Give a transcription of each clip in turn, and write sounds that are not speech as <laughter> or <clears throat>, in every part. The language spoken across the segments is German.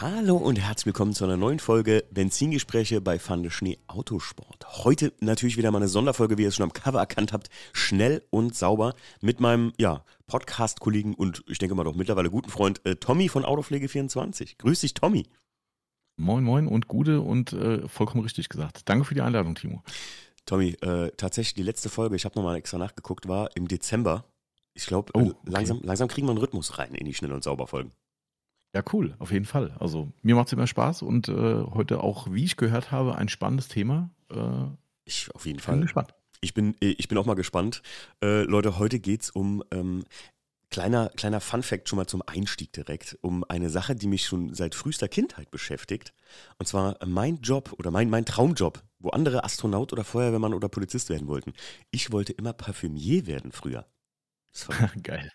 Hallo und herzlich willkommen zu einer neuen Folge Benzingespräche bei Fande Schnee Autosport. Heute natürlich wieder mal eine Sonderfolge, wie ihr es schon am Cover erkannt habt, schnell und sauber mit meinem ja, Podcast-Kollegen und ich denke mal doch mittlerweile guten Freund äh, Tommy von Autopflege24. Grüß dich, Tommy. Moin, moin und Gude und äh, vollkommen richtig gesagt. Danke für die Einladung, Timo. Tommy, äh, tatsächlich die letzte Folge, ich habe nochmal extra nachgeguckt, war im Dezember. Ich glaube, oh, okay. langsam, langsam kriegen wir einen Rhythmus rein in die Schnell- und Sauber-Folgen. Ja, cool, auf jeden Fall. Also mir macht es immer Spaß und äh, heute auch, wie ich gehört habe, ein spannendes Thema. Äh, ich auf jeden Fall. Bin gespannt. Ich bin, äh, ich bin auch mal gespannt. Äh, Leute, heute geht es um ähm, kleiner, kleiner Fun-Fact schon mal zum Einstieg direkt, um eine Sache, die mich schon seit frühester Kindheit beschäftigt. Und zwar mein Job oder mein, mein Traumjob, wo andere Astronaut oder Feuerwehrmann oder Polizist werden wollten. Ich wollte immer Parfümier werden früher. <laughs> Geil.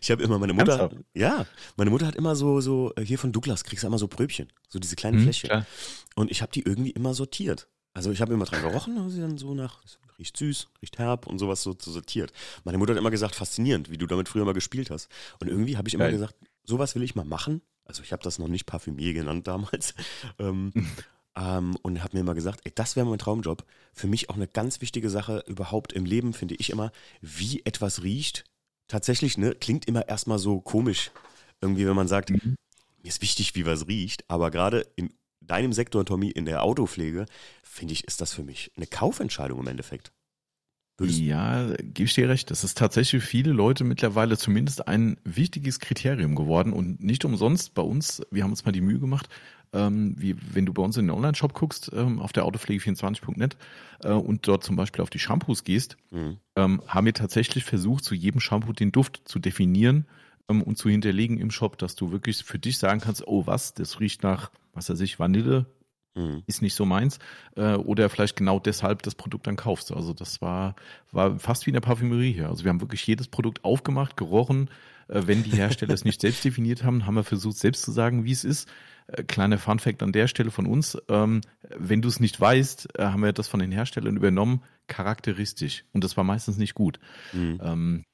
Ich habe immer meine Mutter, ja, meine Mutter hat immer so, so äh, hier von Douglas kriegst du immer so Pröbchen, so diese kleinen mhm, Fläschchen. Klar. Und ich habe die irgendwie immer sortiert. Also ich habe immer dran gerochen und sie dann so nach, riecht süß, riecht herb und sowas so, so sortiert. Meine Mutter hat immer gesagt, faszinierend, wie du damit früher mal gespielt hast. Und irgendwie habe ich immer Geil. gesagt, sowas will ich mal machen. Also ich habe das noch nicht Parfümier genannt damals. <laughs> ähm, <laughs> ähm, und habe mir immer gesagt, ey, das wäre mein Traumjob. Für mich auch eine ganz wichtige Sache überhaupt im Leben, finde ich immer, wie etwas riecht. Tatsächlich, ne, klingt immer erstmal so komisch. Irgendwie, wenn man sagt, mhm. mir ist wichtig, wie was riecht, aber gerade in deinem Sektor, Tommy, in der Autopflege, finde ich, ist das für mich eine Kaufentscheidung im Endeffekt. Würdest ja, gebe ich dir recht. Das ist tatsächlich für viele Leute mittlerweile zumindest ein wichtiges Kriterium geworden und nicht umsonst bei uns. Wir haben uns mal die Mühe gemacht, ähm, wie wenn du bei uns in den Online-Shop guckst, ähm, auf der autopflege24.net äh, und dort zum Beispiel auf die Shampoos gehst, mhm. ähm, haben wir tatsächlich versucht, zu jedem Shampoo den Duft zu definieren ähm, und zu hinterlegen im Shop, dass du wirklich für dich sagen kannst, oh was, das riecht nach, was weiß ich, Vanille, mhm. ist nicht so meins, äh, oder vielleicht genau deshalb das Produkt dann kaufst. Also das war, war fast wie in der Parfümerie hier. Also wir haben wirklich jedes Produkt aufgemacht, gerochen. Äh, wenn die Hersteller es nicht selbst definiert haben, haben wir versucht, selbst zu sagen, wie es ist. Äh, kleiner Fun Fact an der Stelle von uns. Ähm, wenn du es nicht weißt, äh, haben wir das von den Herstellern übernommen, charakteristisch. Und das war meistens nicht gut. Mhm. Ähm,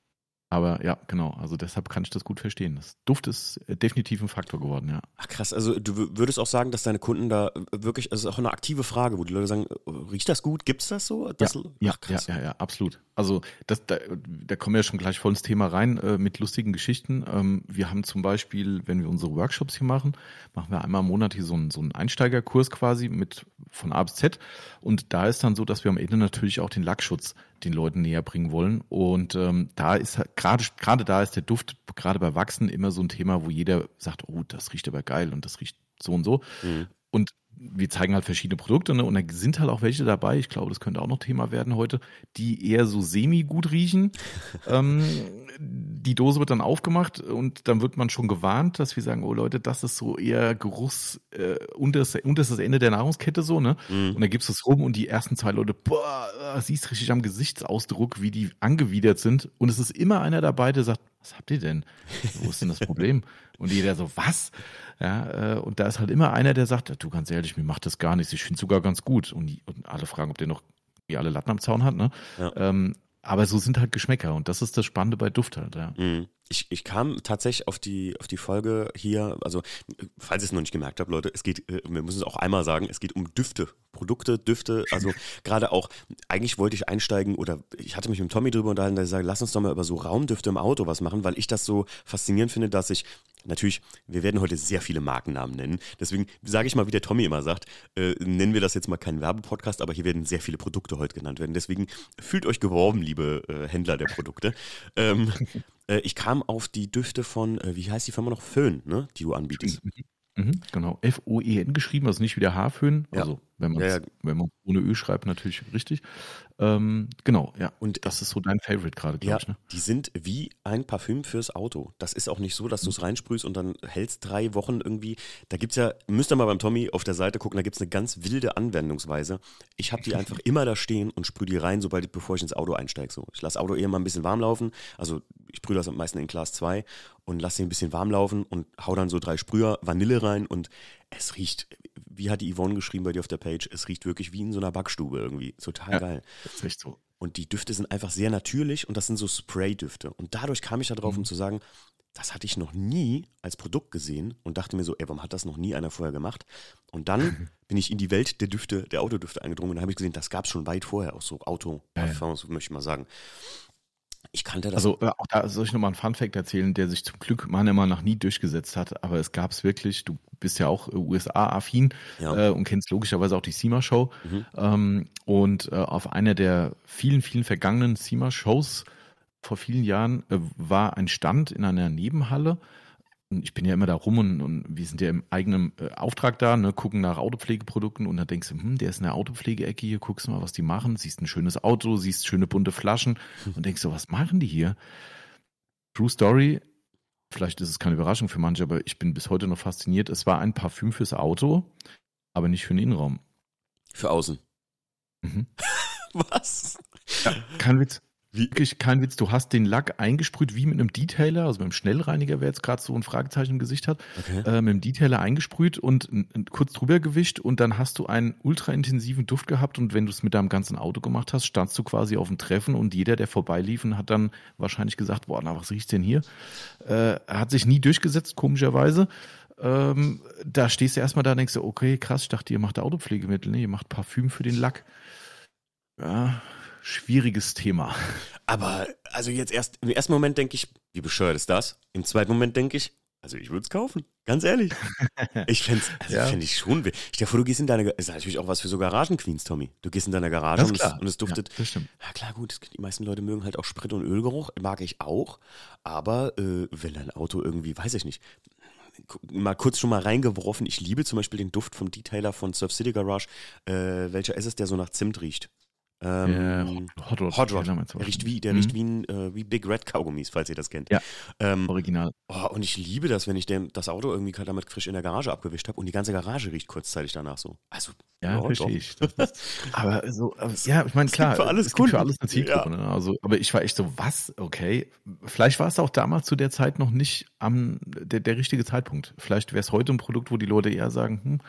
aber ja, genau. Also deshalb kann ich das gut verstehen. Das Duft ist äh, definitiv ein Faktor geworden, ja. Ach krass. Also du würdest auch sagen, dass deine Kunden da wirklich, also auch eine aktive Frage, wo die Leute sagen, riecht das gut? Gibt es das so? Das, ja, ach, ja, ja, ja, absolut. Also das, da, da kommen wir ja schon gleich voll ins Thema rein äh, mit lustigen Geschichten. Ähm, wir haben zum Beispiel, wenn wir unsere Workshops hier machen, machen wir einmal im Monat hier so einen, so einen Einsteigerkurs quasi mit von A bis Z. Und da ist dann so, dass wir am Ende natürlich auch den Lackschutz den Leuten näher bringen wollen. Und ähm, da ist halt, gerade gerade da ist der Duft gerade bei Wachsen immer so ein Thema, wo jeder sagt, oh, das riecht aber geil und das riecht so und so. Mhm. Und wir zeigen halt verschiedene Produkte ne? und da sind halt auch welche dabei, ich glaube, das könnte auch noch Thema werden heute, die eher so semi-gut riechen. <laughs> ähm, die Dose wird dann aufgemacht und dann wird man schon gewarnt, dass wir sagen, oh Leute, das ist so eher Geruchs, äh, unteres, unteres Ende der Nahrungskette so, ne? Mhm. Und dann gibst du es rum und die ersten zwei Leute, boah, siehst richtig am Gesichtsausdruck, wie die angewidert sind. Und es ist immer einer dabei, der sagt, was habt ihr denn? Wo ist denn das Problem? <laughs> Und jeder so, was? Ja, äh, und da ist halt immer einer, der sagt, du ganz ehrlich, mir macht das gar nichts, ich finde es sogar ganz gut. Und, die, und, alle fragen, ob der noch wie alle Latten am Zaun hat, ne? Ja. Ähm, aber so sind halt Geschmäcker und das ist das Spannende bei Duft halt, ja. Mhm. Ich, ich kam tatsächlich auf die, auf die Folge hier, also falls ihr es noch nicht gemerkt habt, Leute, es geht, äh, wir müssen es auch einmal sagen, es geht um Düfte, Produkte, Düfte, also <laughs> gerade auch, eigentlich wollte ich einsteigen oder ich hatte mich mit Tommy drüber unterhalten, der sagt, lass uns doch mal über so Raumdüfte im Auto was machen, weil ich das so faszinierend finde, dass ich Natürlich, wir werden heute sehr viele Markennamen nennen. Deswegen sage ich mal, wie der Tommy immer sagt, äh, nennen wir das jetzt mal keinen Werbepodcast, aber hier werden sehr viele Produkte heute genannt werden. Deswegen fühlt euch geworben, liebe äh, Händler der Produkte. Ähm, <laughs> äh, ich kam auf die Düfte von, äh, wie heißt die Firma noch? Föhn, ne? die du anbietest. Mhm, genau. F-O-E-N geschrieben, also nicht wie der Haarföhn. Ja. Also, wenn man ja, ja. wenn man ohne Ö schreibt, natürlich richtig. Ähm, genau, ja. Und das ist so dein Favorite gerade, glaube ja, ich. Ne? Die sind wie ein Parfüm fürs Auto. Das ist auch nicht so, dass du es reinsprühst und dann hältst drei Wochen irgendwie. Da gibt es ja, müsst ihr mal beim Tommy auf der Seite gucken, da gibt es eine ganz wilde Anwendungsweise. Ich habe die einfach immer da stehen und sprühe die rein, sobald bevor ich ins Auto einsteige. So. Ich lasse Auto eher mal ein bisschen warm laufen. Also ich sprühe das am meisten in Glas 2 und lasse ihn ein bisschen warm laufen und hau dann so drei Sprüher Vanille rein und es riecht, wie hat die Yvonne geschrieben bei dir auf der Page, es riecht wirklich wie in so einer Backstube irgendwie. Total ja, geil. Das ist echt so. Und die Düfte sind einfach sehr natürlich und das sind so Spray-Düfte. Und dadurch kam ich darauf, mhm. um zu sagen, das hatte ich noch nie als Produkt gesehen und dachte mir so, ey, warum hat das noch nie einer vorher gemacht? Und dann <laughs> bin ich in die Welt der Düfte, der Autodüfte eingedrungen und habe ich gesehen, das gab es schon weit vorher, auch so Auto-Parfums, ja, ja. möchte ich mal sagen. Ich kannte das. Also äh, auch da soll ich nochmal einen Fun-Fact erzählen, der sich zum Glück meiner Meinung nach nie durchgesetzt hat, aber es gab es wirklich, du bist ja auch äh, USA-affin ja. äh, und kennst logischerweise auch die SEMA-Show. Mhm. Ähm, und äh, auf einer der vielen, vielen vergangenen SEMA-Shows vor vielen Jahren äh, war ein Stand in einer Nebenhalle ich bin ja immer da rum und, und wir sind ja im eigenen äh, Auftrag da, ne, gucken nach Autopflegeprodukten und dann denkst du, hm, der ist in der Autopflegeecke hier, guckst du mal, was die machen, siehst ein schönes Auto, siehst schöne bunte Flaschen und denkst so, was machen die hier? True Story, vielleicht ist es keine Überraschung für manche, aber ich bin bis heute noch fasziniert. Es war ein Parfüm fürs Auto, aber nicht für den Innenraum. Für außen. Mhm. <laughs> was? Ja, kein Witz. Wirklich kein Witz, du hast den Lack eingesprüht wie mit einem Detailer, also mit einem Schnellreiniger, wer jetzt gerade so ein Fragezeichen im Gesicht hat, okay. äh, mit einem Detailer eingesprüht und kurz drüber gewischt und dann hast du einen ultra intensiven Duft gehabt und wenn du es mit deinem ganzen Auto gemacht hast, standst du quasi auf dem Treffen und jeder, der vorbeilief, hat dann wahrscheinlich gesagt, boah, na, was riecht's denn hier? Äh, hat sich nie durchgesetzt, komischerweise. Ähm, da stehst du erstmal da und denkst du, okay, krass, ich dachte, ihr macht Autopflegemittel, ne? ihr macht Parfüm für den Lack. Ja, schwieriges Thema. Aber also jetzt erst im ersten Moment denke ich, wie bescheuert ist das? Im zweiten Moment denke ich, also ich würde es kaufen, ganz ehrlich. <laughs> Ich fände also ja. Find ich schon. Stell dir vor, du gehst in deine, ist natürlich auch was für so Garagenqueens, Tommy. Du gehst in deine Garage und es, und es, duftet. Ja, das stimmt. Ja klar, gut, die meisten Leute mögen halt auch Sprit- und Ölgeruch, mag ich auch. Aber äh, wenn dein Auto irgendwie, weiß ich nicht, mal kurz schon mal reingeworfen, ich liebe zum Beispiel den Duft vom Detailer von Surf City Garage. Äh, welcher ist es, der so nach Zimt riecht? Ähm, Hot Rod. Hot Rod. Der riecht wie, der mhm. riecht wie, ein, äh, wie Big Red Kaugummis, falls ihr das kennt. Ja. Ähm, Original. Oh, und ich liebe das, wenn ich den, das Auto irgendwie damit frisch in der Garage abgewischt habe und die ganze Garage riecht kurzzeitig danach so. Also, ja, oh, verstehe ich. <laughs> aber so, aber, ja, ich meine, klar, für alles es gibt für alles eine Zielgruppe. Ja. Ne? Also, aber ich war echt so, was? Okay. Vielleicht war es auch damals zu der Zeit noch nicht am, der, der richtige Zeitpunkt. Vielleicht wäre es heute ein Produkt, wo die Leute eher sagen, hm,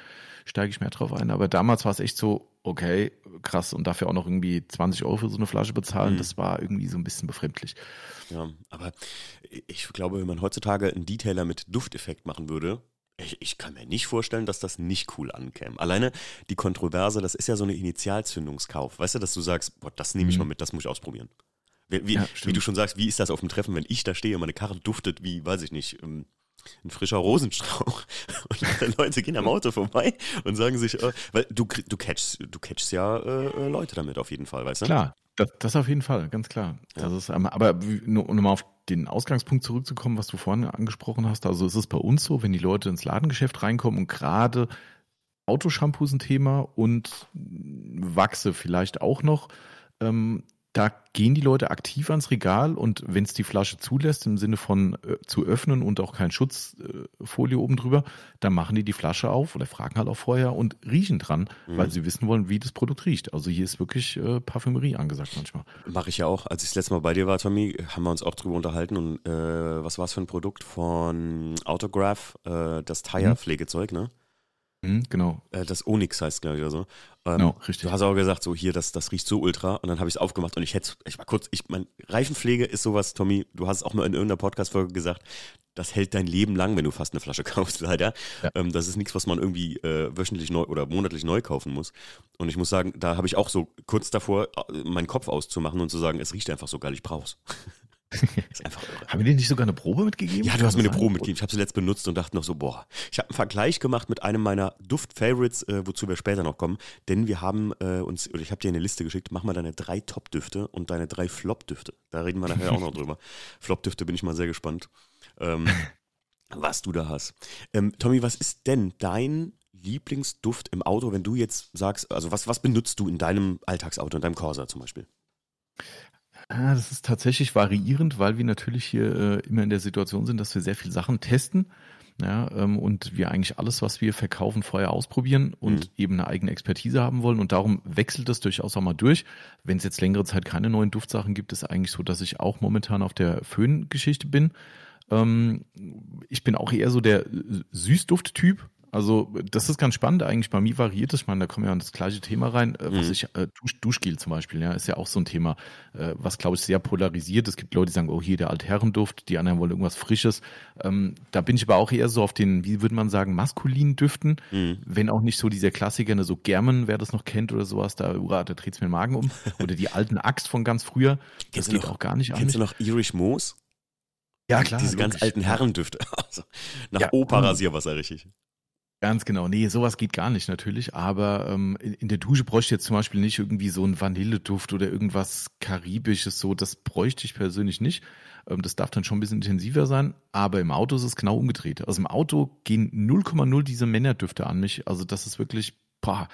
steige ich mehr drauf ein. Aber damals war es echt so, okay, krass, und dafür auch noch irgendwie 20 Euro für so eine Flasche bezahlen, mhm. das war irgendwie so ein bisschen befremdlich. Ja, aber ich glaube, wenn man heutzutage einen Detailer mit Dufteffekt machen würde, ich, ich, kann mir nicht vorstellen, dass das nicht cool ankäme. Alleine die Kontroverse, das ist ja so eine Initialzündungskauf. Weißt du, dass du sagst, boah, das nehme ich mhm. mal mit, das muss ich ausprobieren. Wie, wie, ja, wie, du schon sagst, wie ist das auf dem Treffen, wenn ich da stehe und meine Karre duftet wie, weiß ich nicht, ähm, ein frischer Rosenstrauch. <laughs> Und Leute gehen am Auto vorbei und sagen sich, äh, weil du, du catchst, du catchst ja äh, äh, Leute damit auf jeden Fall, weißt du? Klar, das, das auf jeden Fall, ganz klar. Ja. Das ist, aber nur, um mal auf den Ausgangspunkt zurückzukommen, was du vorhin angesprochen hast, also ist es bei uns so, wenn die Leute ins Ladengeschäft reinkommen und gerade Autoshampoo ist ein Thema und Wachse vielleicht auch noch, ähm, da gehen die Leute aktiv ans Regal und wenn es die Flasche zulässt, im Sinne von äh, zu öffnen und auch kein Schutzfolie äh, oben drüber, dann machen die die Flasche auf oder fragen halt auch vorher und riechen dran, mhm. weil sie wissen wollen, wie das Produkt riecht. Also hier ist wirklich äh, Parfümerie angesagt manchmal. Mache ich ja auch. Als ich das letzte Mal bei dir war, Tommy, haben wir uns auch drüber unterhalten und äh, was war es für ein Produkt von Autograph, äh, das Tire-Pflegezeug, ne? Mhm, genau. Äh, das Onyx heißt, glaube ich, oder so. Ähm, genau, richtig. Du hast auch gesagt, so hier, das, das riecht so ultra. Und dann habe ich es aufgemacht und ich hätte, ich war kurz, ich mein, Reifenpflege ist sowas, Tommy, du hast es auch mal in irgendeiner Podcast-Folge gesagt, das hält dein Leben lang, wenn du fast eine Flasche <laughs> kaufst, leider. Ja. Ähm, das ist nichts, was man irgendwie äh, wöchentlich neu oder monatlich neu kaufen muss. Und ich muss sagen, da habe ich auch so kurz davor, äh, meinen Kopf auszumachen und zu sagen, es riecht einfach so geil, ich brauch's. <laughs> <laughs> ist einfach irre. Haben wir dir nicht sogar eine Probe mitgegeben? Ja, du hast mir eine Probe mitgegeben. Ich habe sie letzt benutzt und dachte noch so, boah. Ich habe einen Vergleich gemacht mit einem meiner Duft-Favorites, äh, wozu wir später noch kommen. Denn wir haben äh, uns, oder ich habe dir eine Liste geschickt, mach mal deine drei Top-Düfte und deine drei Flop-Düfte. Da reden wir nachher auch noch <laughs> drüber. Flop-Düfte bin ich mal sehr gespannt, ähm, <laughs> was du da hast. Ähm, Tommy, was ist denn dein Lieblingsduft im Auto, wenn du jetzt sagst, also was, was benutzt du in deinem Alltagsauto, in deinem Corsa zum Beispiel? Ah, das ist tatsächlich variierend, weil wir natürlich hier äh, immer in der Situation sind, dass wir sehr viele Sachen testen. Ja, ähm, und wir eigentlich alles, was wir verkaufen, vorher ausprobieren und mhm. eben eine eigene Expertise haben wollen. Und darum wechselt das durchaus auch mal durch. Wenn es jetzt längere Zeit keine neuen Duftsachen gibt, ist eigentlich so, dass ich auch momentan auf der Föhn-Geschichte bin. Ähm, ich bin auch eher so der Süßduft-Typ. Also das ist ganz spannend eigentlich. Bei mir variiert es. Ich meine, da kommen wir an das gleiche Thema rein. Äh, was mhm. ich, äh, Dusch, Duschgel zum Beispiel, ja, ist ja auch so ein Thema, äh, was glaube ich sehr polarisiert. Es gibt Leute, die sagen, oh hier der Altherrenduft, die anderen wollen irgendwas Frisches. Ähm, da bin ich aber auch eher so auf den, wie würde man sagen, maskulinen Düften. Mhm. Wenn auch nicht so dieser Klassiker, ne, so Germen, wer das noch kennt oder sowas, da, da dreht es mir den Magen um. <laughs> Oder die alten Axt von ganz früher. Das geht noch, auch gar nicht an. Kennst du noch Irish Moos? Ja, klar. Diese ganz alten Herrendüfte. <laughs> Also, nach ja, Opa-Rasierwasser, richtig. Ganz genau. Nee, sowas geht gar nicht natürlich. Aber ähm, in der Dusche bräuchte ich jetzt zum Beispiel nicht irgendwie so einen Vanilleduft oder irgendwas Karibisches. So, das bräuchte ich persönlich nicht. Ähm, das darf dann schon ein bisschen intensiver sein. Aber im Auto ist es genau umgedreht. Also im Auto gehen 0,0 diese Männerdüfte an mich. Also das ist wirklich, boah,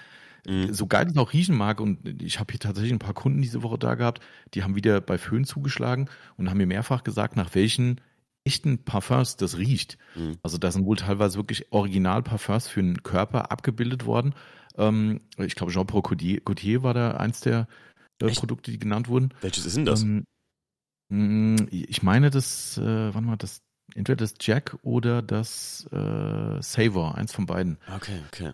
mhm. so geil es auch riechen mag. Und ich habe hier tatsächlich ein paar Kunden diese Woche da gehabt, die haben wieder bei Föhn zugeschlagen und haben mir mehrfach gesagt, nach welchen echten Parfums das riecht. Mhm. Also da sind wohl teilweise wirklich Original-Parfums für den Körper abgebildet worden. Ähm, ich glaube, Jean-Paul Gaultier, Gaultier, war da eins der äh, Produkte, die genannt wurden. Welches ist denn das? Ähm, mm, ich meine, das, äh, wann mal das, entweder das Jack oder das äh, Savor, eins von beiden. Okay, okay.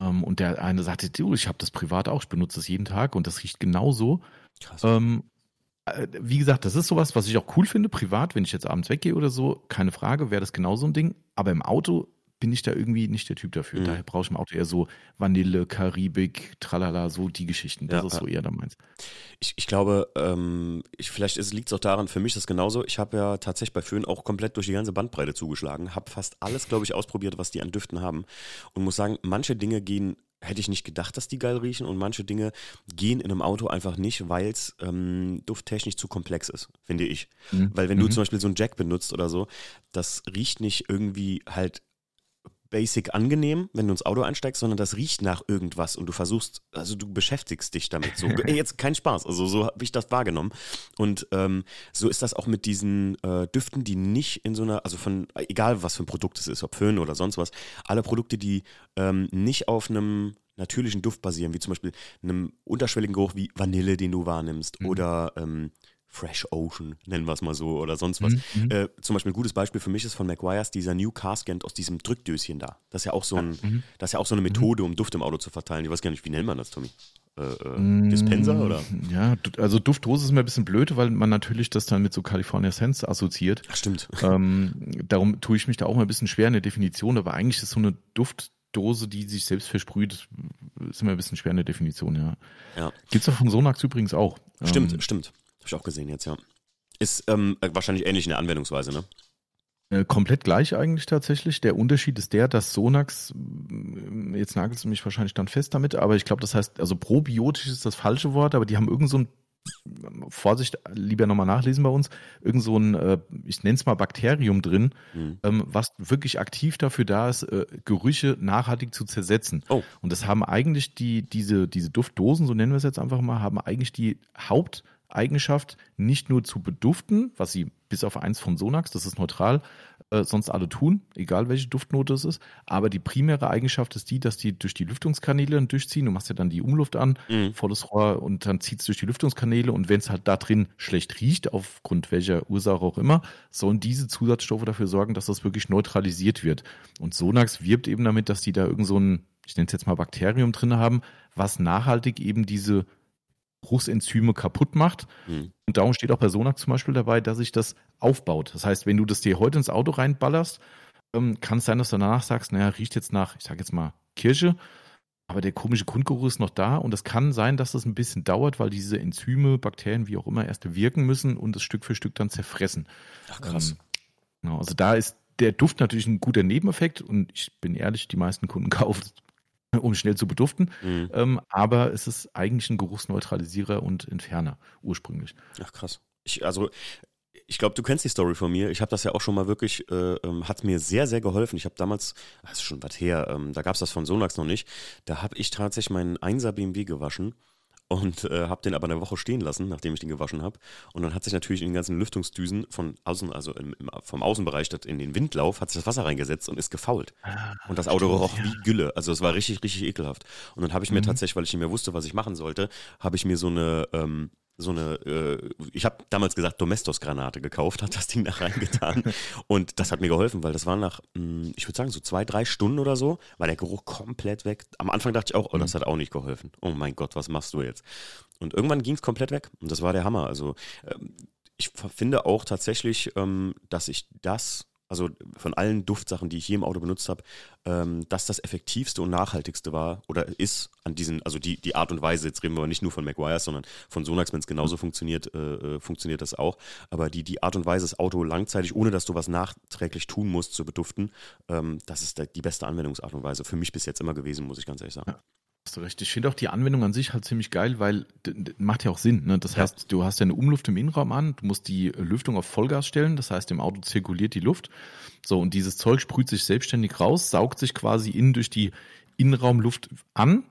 Ähm, und der eine sagte, du, ich habe das privat auch, ich benutze es jeden Tag und das riecht genauso. Krass. Ähm, äh, wie gesagt, das ist sowas, was ich auch cool finde, privat, wenn ich jetzt abends weggehe oder so, keine Frage, wäre das genauso ein Ding. Aber im Auto bin ich da irgendwie nicht der Typ dafür. Mhm. Daher brauche ich im Auto eher so Vanille, Karibik, tralala, so die Geschichten. Das ja, ist so eher da meins. Ich, ich glaube, ähm, ich, vielleicht liegt es auch daran, für mich ist das genauso. Ich habe ja tatsächlich bei Föhn auch komplett durch die ganze Bandbreite zugeschlagen, habe fast alles, glaube ich, ausprobiert, was die an Düften haben und muss sagen, manche Dinge gehen hätte ich nicht gedacht, dass die geil riechen und manche Dinge gehen in einem Auto einfach nicht, weil es ähm, dufttechnisch zu komplex ist, finde ich. Mhm. Weil wenn du mhm. zum Beispiel so einen Jack benutzt oder so, das riecht nicht irgendwie halt basic angenehm, wenn du ins Auto einsteigst, sondern das riecht nach irgendwas und du versuchst, also du beschäftigst dich damit. So, <laughs> jetzt kein Spaß, also so habe ich das wahrgenommen. Und ähm, so ist das auch mit diesen äh, Düften, die nicht in so einer, also von, egal was für ein Produkt es ist, ob Föhn oder sonst was, alle Produkte, die ähm, nicht auf einem natürlichen Duft basieren, wie zum Beispiel einem unterschwelligen Geruch wie Vanille, den du wahrnimmst, mhm. oder ähm, Fresh Ocean, nennen wir es mal so, oder sonst was. Mhm, mhm. Äh, zum Beispiel ein gutes Beispiel für mich ist von McGuire's dieser New Caskent aus diesem Drückdöschen da. Das ist ja auch so, ein, mhm. das ist ja auch so eine mhm. Methode, um Duft im Auto zu verteilen. Ich weiß gar nicht, wie nennt man das, Tommy? Äh, äh, mm, Dispenser oder? Ja, also Duftdose ist mir ein bisschen blöd, weil man natürlich das dann mit so California Sense assoziiert. Ach, stimmt. Ähm, darum tue ich mich da auch mal ein bisschen schwer in der Definition, aber eigentlich ist so eine Duftdose, die sich selbst versprüht, ist immer ein bisschen schwer in der Definition, ja. ja. Gibt es auch von Sonax übrigens auch. Stimmt, ähm, stimmt. Habe ich auch gesehen jetzt, ja. Ist ähm, wahrscheinlich ähnlich in der Anwendungsweise, ne? Äh, komplett gleich eigentlich tatsächlich. Der Unterschied ist der, dass Sonax, äh, jetzt nagelst du mich wahrscheinlich dann fest damit, aber ich glaube, das heißt, also probiotisch ist das falsche Wort, aber die haben irgend so ein, Vorsicht, lieber nochmal nachlesen bei uns, irgend so ein, äh, ich nenne es mal Bakterium drin, mhm. ähm, was wirklich aktiv dafür da ist, äh, Gerüche nachhaltig zu zersetzen. Oh. Und das haben eigentlich die, diese, diese Duftdosen, so nennen wir es jetzt einfach mal, haben eigentlich die Haupt- Eigenschaft, nicht nur zu beduften, was sie bis auf eins von Sonax, das ist neutral, äh, sonst alle tun, egal welche Duftnote es ist. Aber die primäre Eigenschaft ist die, dass die durch die Lüftungskanäle durchziehen. Du machst ja dann die Umluft an, mhm. volles Rohr und dann zieht es durch die Lüftungskanäle. Und wenn es halt da drin schlecht riecht, aufgrund welcher Ursache auch immer, sollen diese Zusatzstoffe dafür sorgen, dass das wirklich neutralisiert wird. Und Sonax wirbt eben damit, dass die da irgend so ein, ich nenne es jetzt mal Bakterium drin haben, was nachhaltig eben diese Bruchsenzyme kaputt macht. Mhm. Und darum steht auch bei Sonax zum Beispiel dabei, dass sich das aufbaut. Das heißt, wenn du das dir heute ins Auto reinballerst, ähm, kann es sein, dass du danach sagst, naja, riecht jetzt nach, ich sage jetzt mal, Kirsche, aber der komische Grundgeruch ist noch da und es kann sein, dass das ein bisschen dauert, weil diese Enzyme, Bakterien, wie auch immer, erst wirken müssen und es Stück für Stück dann zerfressen. Ach krass. Ähm, genau, also da ist der Duft natürlich ein guter Nebeneffekt und ich bin ehrlich, die meisten Kunden <laughs> kaufen <laughs> um schnell zu beduften. Mhm. Ähm, aber es ist eigentlich ein Geruchsneutralisierer und Entferner ursprünglich. Ach krass. Ich, also ich glaube, du kennst die Story von mir. Ich habe das ja auch schon mal wirklich, äh, ähm, hat mir sehr, sehr geholfen. Ich habe damals, das ist schon was her, ähm, da gab es das von Sonax noch nicht. Da habe ich tatsächlich meinen 1er BMW gewaschen und äh, habe den aber eine Woche stehen lassen, nachdem ich den gewaschen habe. Und dann hat sich natürlich in den ganzen Lüftungsdüsen von außen, also im, im, vom Außenbereich statt in den Windlauf, hat sich das Wasser reingesetzt und ist gefault. Ah, und das Auto roch ja. wie Gülle. Also es war richtig, richtig ekelhaft. Und dann habe ich mir mhm. tatsächlich, weil ich nicht mehr wusste, was ich machen sollte, habe ich mir so eine ähm, so eine, äh, ich habe damals gesagt, Domestos-Granate gekauft, hat das Ding da reingetan. <laughs> und das hat mir geholfen, weil das war nach, hm, ich würde sagen, so zwei, drei Stunden oder so, war der Geruch komplett weg. Am Anfang dachte ich auch, oh, das mhm. hat auch nicht geholfen. Oh mein Gott, was machst du jetzt? Und irgendwann ging es komplett weg. Und das war der Hammer. Also ähm, ich finde auch tatsächlich, ähm, dass ich das also von allen Duftsachen, die ich je im Auto benutzt habe, ähm, dass das effektivste und nachhaltigste war oder ist an diesen, also die, die Art und Weise, jetzt reden wir aber nicht nur von McGuire, sondern von Sonax, wenn es genauso funktioniert, äh, äh, funktioniert das auch. Aber die, die Art und Weise, das Auto langzeitig, ohne dass du was nachträglich tun musst, zu beduften, ähm, das ist die beste Anwendungsart und Weise für mich bis jetzt immer gewesen, muss ich ganz ehrlich sagen. Ja. Hast du recht. Ich finde auch die Anwendung an sich halt ziemlich geil, weil macht ja auch Sinn. Ne? Das ja. heißt, du hast ja eine Umluft im Innenraum an, du musst die Lüftung auf Vollgas stellen, das heißt, im Auto zirkuliert die Luft. So, und dieses Zeug sprüht sich selbstständig raus, saugt sich quasi innen durch die Innenraumluft an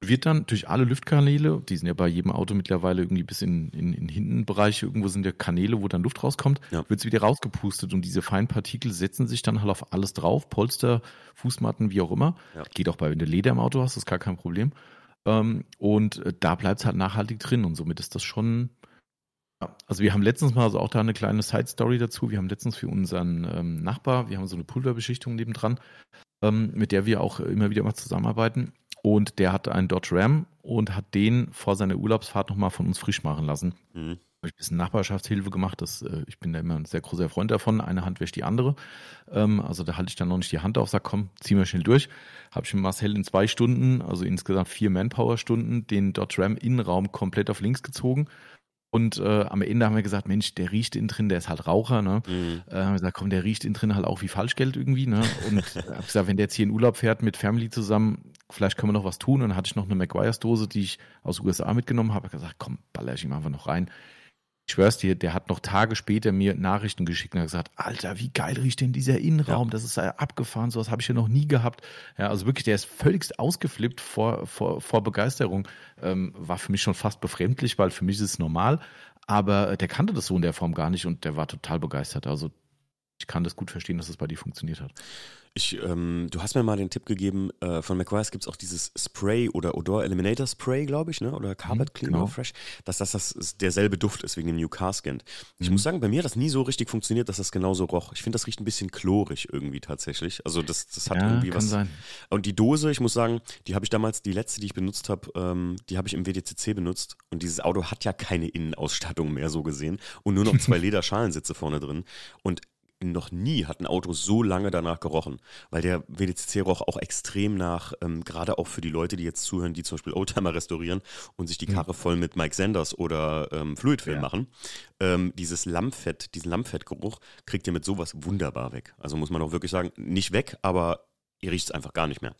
wird dann durch alle Lüftkanäle, die sind ja bei jedem Auto mittlerweile irgendwie bis in, in, in Hintenbereich, irgendwo sind ja Kanäle, wo dann Luft rauskommt, ja. wird es wieder rausgepustet und diese feinen Partikel setzen sich dann halt auf alles drauf, Polster, Fußmatten, wie auch immer. Ja. Geht auch bei, wenn du Leder im Auto hast, ist gar kein Problem. Ähm, und äh, da bleibt es halt nachhaltig drin und somit ist das schon. Ja. Also wir haben letztens mal also auch da eine kleine Side-Story dazu. Wir haben letztens für unseren ähm, Nachbar, wir haben so eine Pulverbeschichtung nebendran, ähm, mit der wir auch immer wieder mal zusammenarbeiten. Und der hat einen Dodge Ram und hat den vor seiner Urlaubsfahrt nochmal von uns frisch machen lassen. Mhm. Habe ich ein bisschen Nachbarschaftshilfe gemacht. Das, äh, ich bin da immer ein sehr großer Freund davon. Eine Hand wäscht die andere. Ähm, also da halte ich dann noch nicht die Hand auf, sag komm, zieh mal schnell durch. Habe ich mit Marcel in zwei Stunden, also insgesamt vier Manpower-Stunden, den Dodge Ram Innenraum komplett auf links gezogen und äh, am Ende haben wir gesagt, Mensch, der riecht innen drin, der ist halt Raucher, ne? Mhm. Äh, haben wir gesagt, komm, der riecht innen drin halt auch wie Falschgeld irgendwie, ne? Und äh, hab gesagt, wenn der jetzt hier in Urlaub fährt mit Family zusammen, vielleicht können wir noch was tun. Und dann hatte ich noch eine McGuire's Dose, die ich aus USA mitgenommen habe. Ich gesagt, komm, baller ich ihm einfach noch rein. Ich schwör's dir, der hat noch Tage später mir Nachrichten geschickt und hat gesagt, Alter, wie geil riecht denn dieser Innenraum? Ja. Das ist ja abgefahren, sowas habe ich ja noch nie gehabt. Ja, also wirklich, der ist völligst ausgeflippt vor, vor, vor Begeisterung. Ähm, war für mich schon fast befremdlich, weil für mich ist es normal. Aber der kannte das so in der Form gar nicht und der war total begeistert. Also ich kann das gut verstehen, dass es das bei dir funktioniert hat. Ich, ähm, du hast mir mal den Tipp gegeben, äh, von McGuire's gibt es auch dieses Spray oder Odor Eliminator Spray, glaube ich, ne? oder Carpet mhm, Cleaner genau. Fresh, dass das, das derselbe Duft ist wegen dem New Car Scan. Ich mhm. muss sagen, bei mir hat das nie so richtig funktioniert, dass das genauso roch. Ich finde, das riecht ein bisschen chlorig irgendwie tatsächlich. Also das, das hat ja, irgendwie was. Sein. Und die Dose, ich muss sagen, die habe ich damals, die letzte, die ich benutzt habe, ähm, die habe ich im WDCC benutzt. Und dieses Auto hat ja keine Innenausstattung mehr so gesehen und nur noch zwei <laughs> Lederschalensitze vorne drin. Und noch nie hat ein Auto so lange danach gerochen, weil der WDCC roch auch extrem nach, ähm, gerade auch für die Leute, die jetzt zuhören, die zum Beispiel Oldtimer restaurieren und sich die mhm. Karre voll mit Mike Sanders oder ähm, Fluidfilm ja. machen. Ähm, dieses Lammfett, diesen Lammfettgeruch kriegt ihr mit sowas wunderbar weg. Also muss man auch wirklich sagen, nicht weg, aber ihr riecht es einfach gar nicht mehr.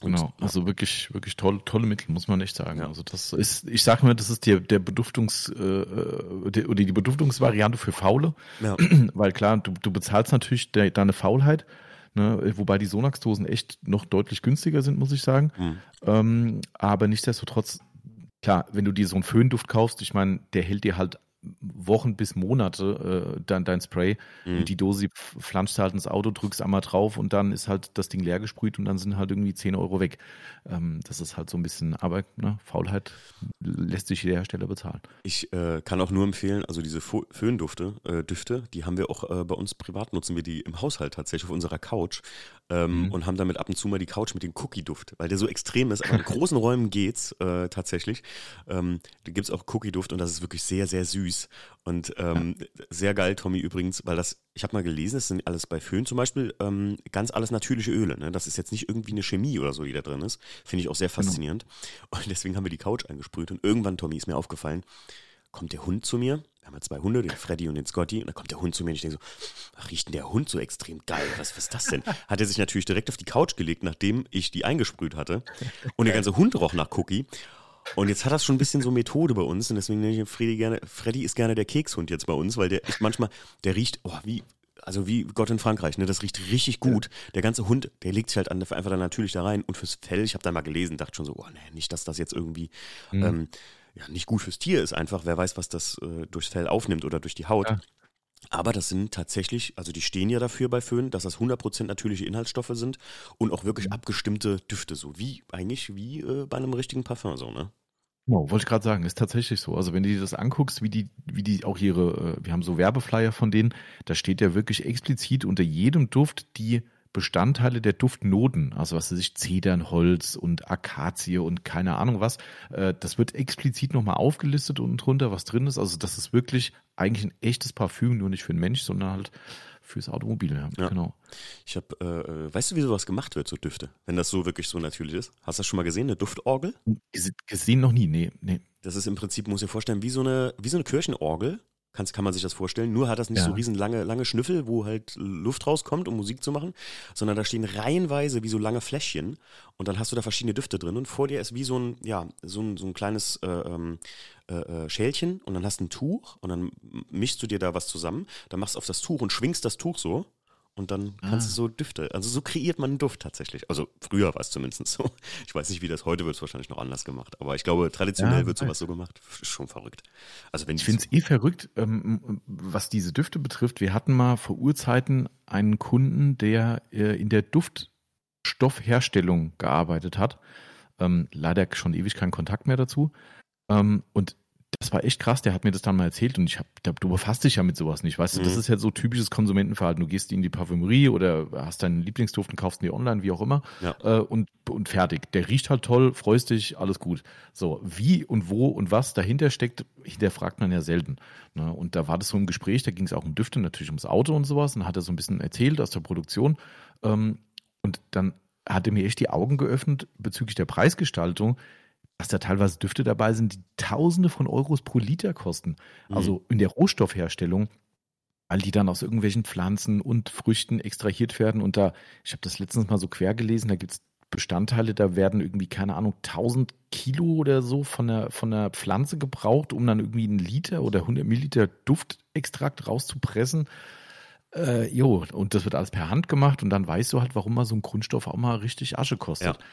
Genau, also wirklich, wirklich tolle, tolle Mittel, muss man echt sagen. Ja. Also das ist, ich sage mal, das ist der, der Beduftungs, äh, äh der, oder die Beduftungsvariante für Faule. Ja. <clears throat> Weil klar, du, du bezahlst natürlich de, deine Faulheit, ne, wobei die Sonax-Dosen echt noch deutlich günstiger sind, muss ich sagen. Mhm. Ähm, aber nichtsdestotrotz, klar, wenn du dir so einen Föhnduft kaufst, ich meine, der hält dir halt Wochen bis Monate äh, dann dein Spray. Mhm. Und die Dose flanscht halt ins Auto, drückst einmal drauf und dann ist halt das Ding leer gesprüht und dann sind halt irgendwie 10 Euro weg. Ähm, das ist halt so ein bisschen, aber ne, Faulheit lässt sich jeder Hersteller bezahlen. Ich äh, kann auch nur empfehlen, also diese Föhndüfte, äh, Düfte, die haben wir auch äh, bei uns privat, nutzen wir die im Haushalt tatsächlich auf unserer Couch ähm, mhm. und haben damit ab und zu mal die Couch mit dem Cookie-Duft, weil der so extrem ist, aber in <laughs> großen Räumen geht's äh, tatsächlich. Ähm, da gibt es auch Cookie-Duft und das ist wirklich sehr, sehr süß. Und ähm, ja. sehr geil, Tommy, übrigens, weil das, ich habe mal gelesen, das sind alles bei Föhn zum Beispiel ähm, ganz alles natürliche Öle. Ne? Das ist jetzt nicht irgendwie eine Chemie oder so, die da drin ist. Finde ich auch sehr genau. faszinierend. Genau. Und deswegen haben wir die Couch eingesprüht. Und irgendwann, Tommy, ist mir aufgefallen, kommt der Hund zu mir wir haben ja zwei Hunde, den Freddy und den Scotty. Und dann kommt der Hund zu mir und ich denke so, ach, riecht denn der Hund so extrem geil? Was, was ist das denn? <laughs> Hat er sich natürlich direkt auf die Couch gelegt, nachdem ich die eingesprüht hatte. Und der ganze Hund roch nach Cookie. Und jetzt hat das schon ein bisschen so Methode bei uns. Und deswegen nenne ich Freddy gerne, Freddy ist gerne der Kekshund jetzt bei uns, weil der ist manchmal, der riecht, oh, wie, also wie Gott in Frankreich, ne? Das riecht richtig gut. Ja. Der ganze Hund, der legt sich halt einfach dann natürlich da rein. Und fürs Fell, ich habe da mal gelesen, dachte schon so, oh nee, nicht, dass das jetzt irgendwie mhm. ähm, ja, nicht gut fürs Tier ist einfach. Wer weiß, was das äh, durchs Fell aufnimmt oder durch die Haut. Ja. Aber das sind tatsächlich, also die stehen ja dafür bei Föhn, dass das 100% natürliche Inhaltsstoffe sind und auch wirklich mhm. abgestimmte Düfte, so wie eigentlich wie äh, bei einem richtigen Parfum so, ne? Genau, wollte ich gerade sagen, ist tatsächlich so. Also wenn du dir das anguckst, wie die, wie die auch ihre, äh, wir haben so Werbeflyer von denen, da steht ja wirklich explizit unter jedem Duft die Bestandteile der Duftnoten, also was weiß ich, Zedernholz und Akazie und keine Ahnung was, äh, das wird explizit nochmal aufgelistet unten drunter, was drin ist. Also das ist wirklich eigentlich ein echtes Parfüm, nur nicht für den Mensch, sondern halt fürs Automobil. Ja. ja. Genau. Ich habe, äh, weißt du, wie sowas gemacht wird, so Düfte, wenn das so wirklich so natürlich ist? Hast du das schon mal gesehen, eine Duftorgel? Gesehen noch nie, nee, nee. Das ist im Prinzip, muss ich dir vorstellen, wie so eine, wie so eine Kirchenorgel, Kannst, kann man sich das vorstellen. Nur hat das nicht ja. so riesen lange, lange Schnüffel, wo halt Luft rauskommt, um Musik zu machen, sondern da stehen reihenweise wie so lange Fläschchen und dann hast du da verschiedene Düfte drin und vor dir ist wie so ein, ja, so ein, so ein kleines äh, ähm, äh, äh, Schälchen und dann hast du ein Tuch und dann mischst du dir da was zusammen, dann machst du auf das Tuch und schwingst das Tuch so und dann kannst ah. du so Düfte, also so kreiert man einen Duft tatsächlich. Also früher war es zumindest so. <laughs> Ich weiß nicht, wie das heute wird, es wahrscheinlich noch anders gemacht. Aber ich glaube, traditionell ja, wird sowas so gemacht. Schon verrückt. Also wenn ich finde es eh verrückt, ähm, was diese Düfte betrifft. Wir hatten mal vor Urzeiten einen Kunden, der äh, in der Duftstoffherstellung gearbeitet hat. Ähm, leider schon ewig keinen Kontakt mehr dazu. Ähm, und das war echt krass, der hat mir das dann mal erzählt und ich habe, du befasst dich ja mit sowas nicht, weißt du, das mhm. ist ja so typisches Konsumentenverhalten. Du gehst in die Parfümerie oder hast deinen Lieblingsduft und kaufst ihn dir online, wie auch immer, ja. äh, und, und fertig. Der riecht halt toll, freust dich, alles gut. So, wie und wo und was dahinter steckt, hinterfragt man ja selten. Ne? Und da war das so ein Gespräch, da ging es auch um Düfte, natürlich ums Auto und sowas, und hat er so ein bisschen erzählt aus der Produktion. Ähm, und dann hat er mir echt die Augen geöffnet bezüglich der Preisgestaltung dass da teilweise Düfte dabei sind, die Tausende von Euros pro Liter kosten. Mhm. Also in der Rohstoffherstellung, weil die dann aus irgendwelchen Pflanzen und Früchten extrahiert werden. Und da, ich habe das letztens mal so quer gelesen, da gibt es Bestandteile, da werden irgendwie, keine Ahnung, 1000 Kilo oder so von der, von der Pflanze gebraucht, um dann irgendwie einen Liter oder 100 Milliliter Duftextrakt rauszupressen. Äh, jo, und das wird alles per Hand gemacht und dann weißt du halt, warum mal so ein Grundstoff auch mal richtig Asche kostet. Ja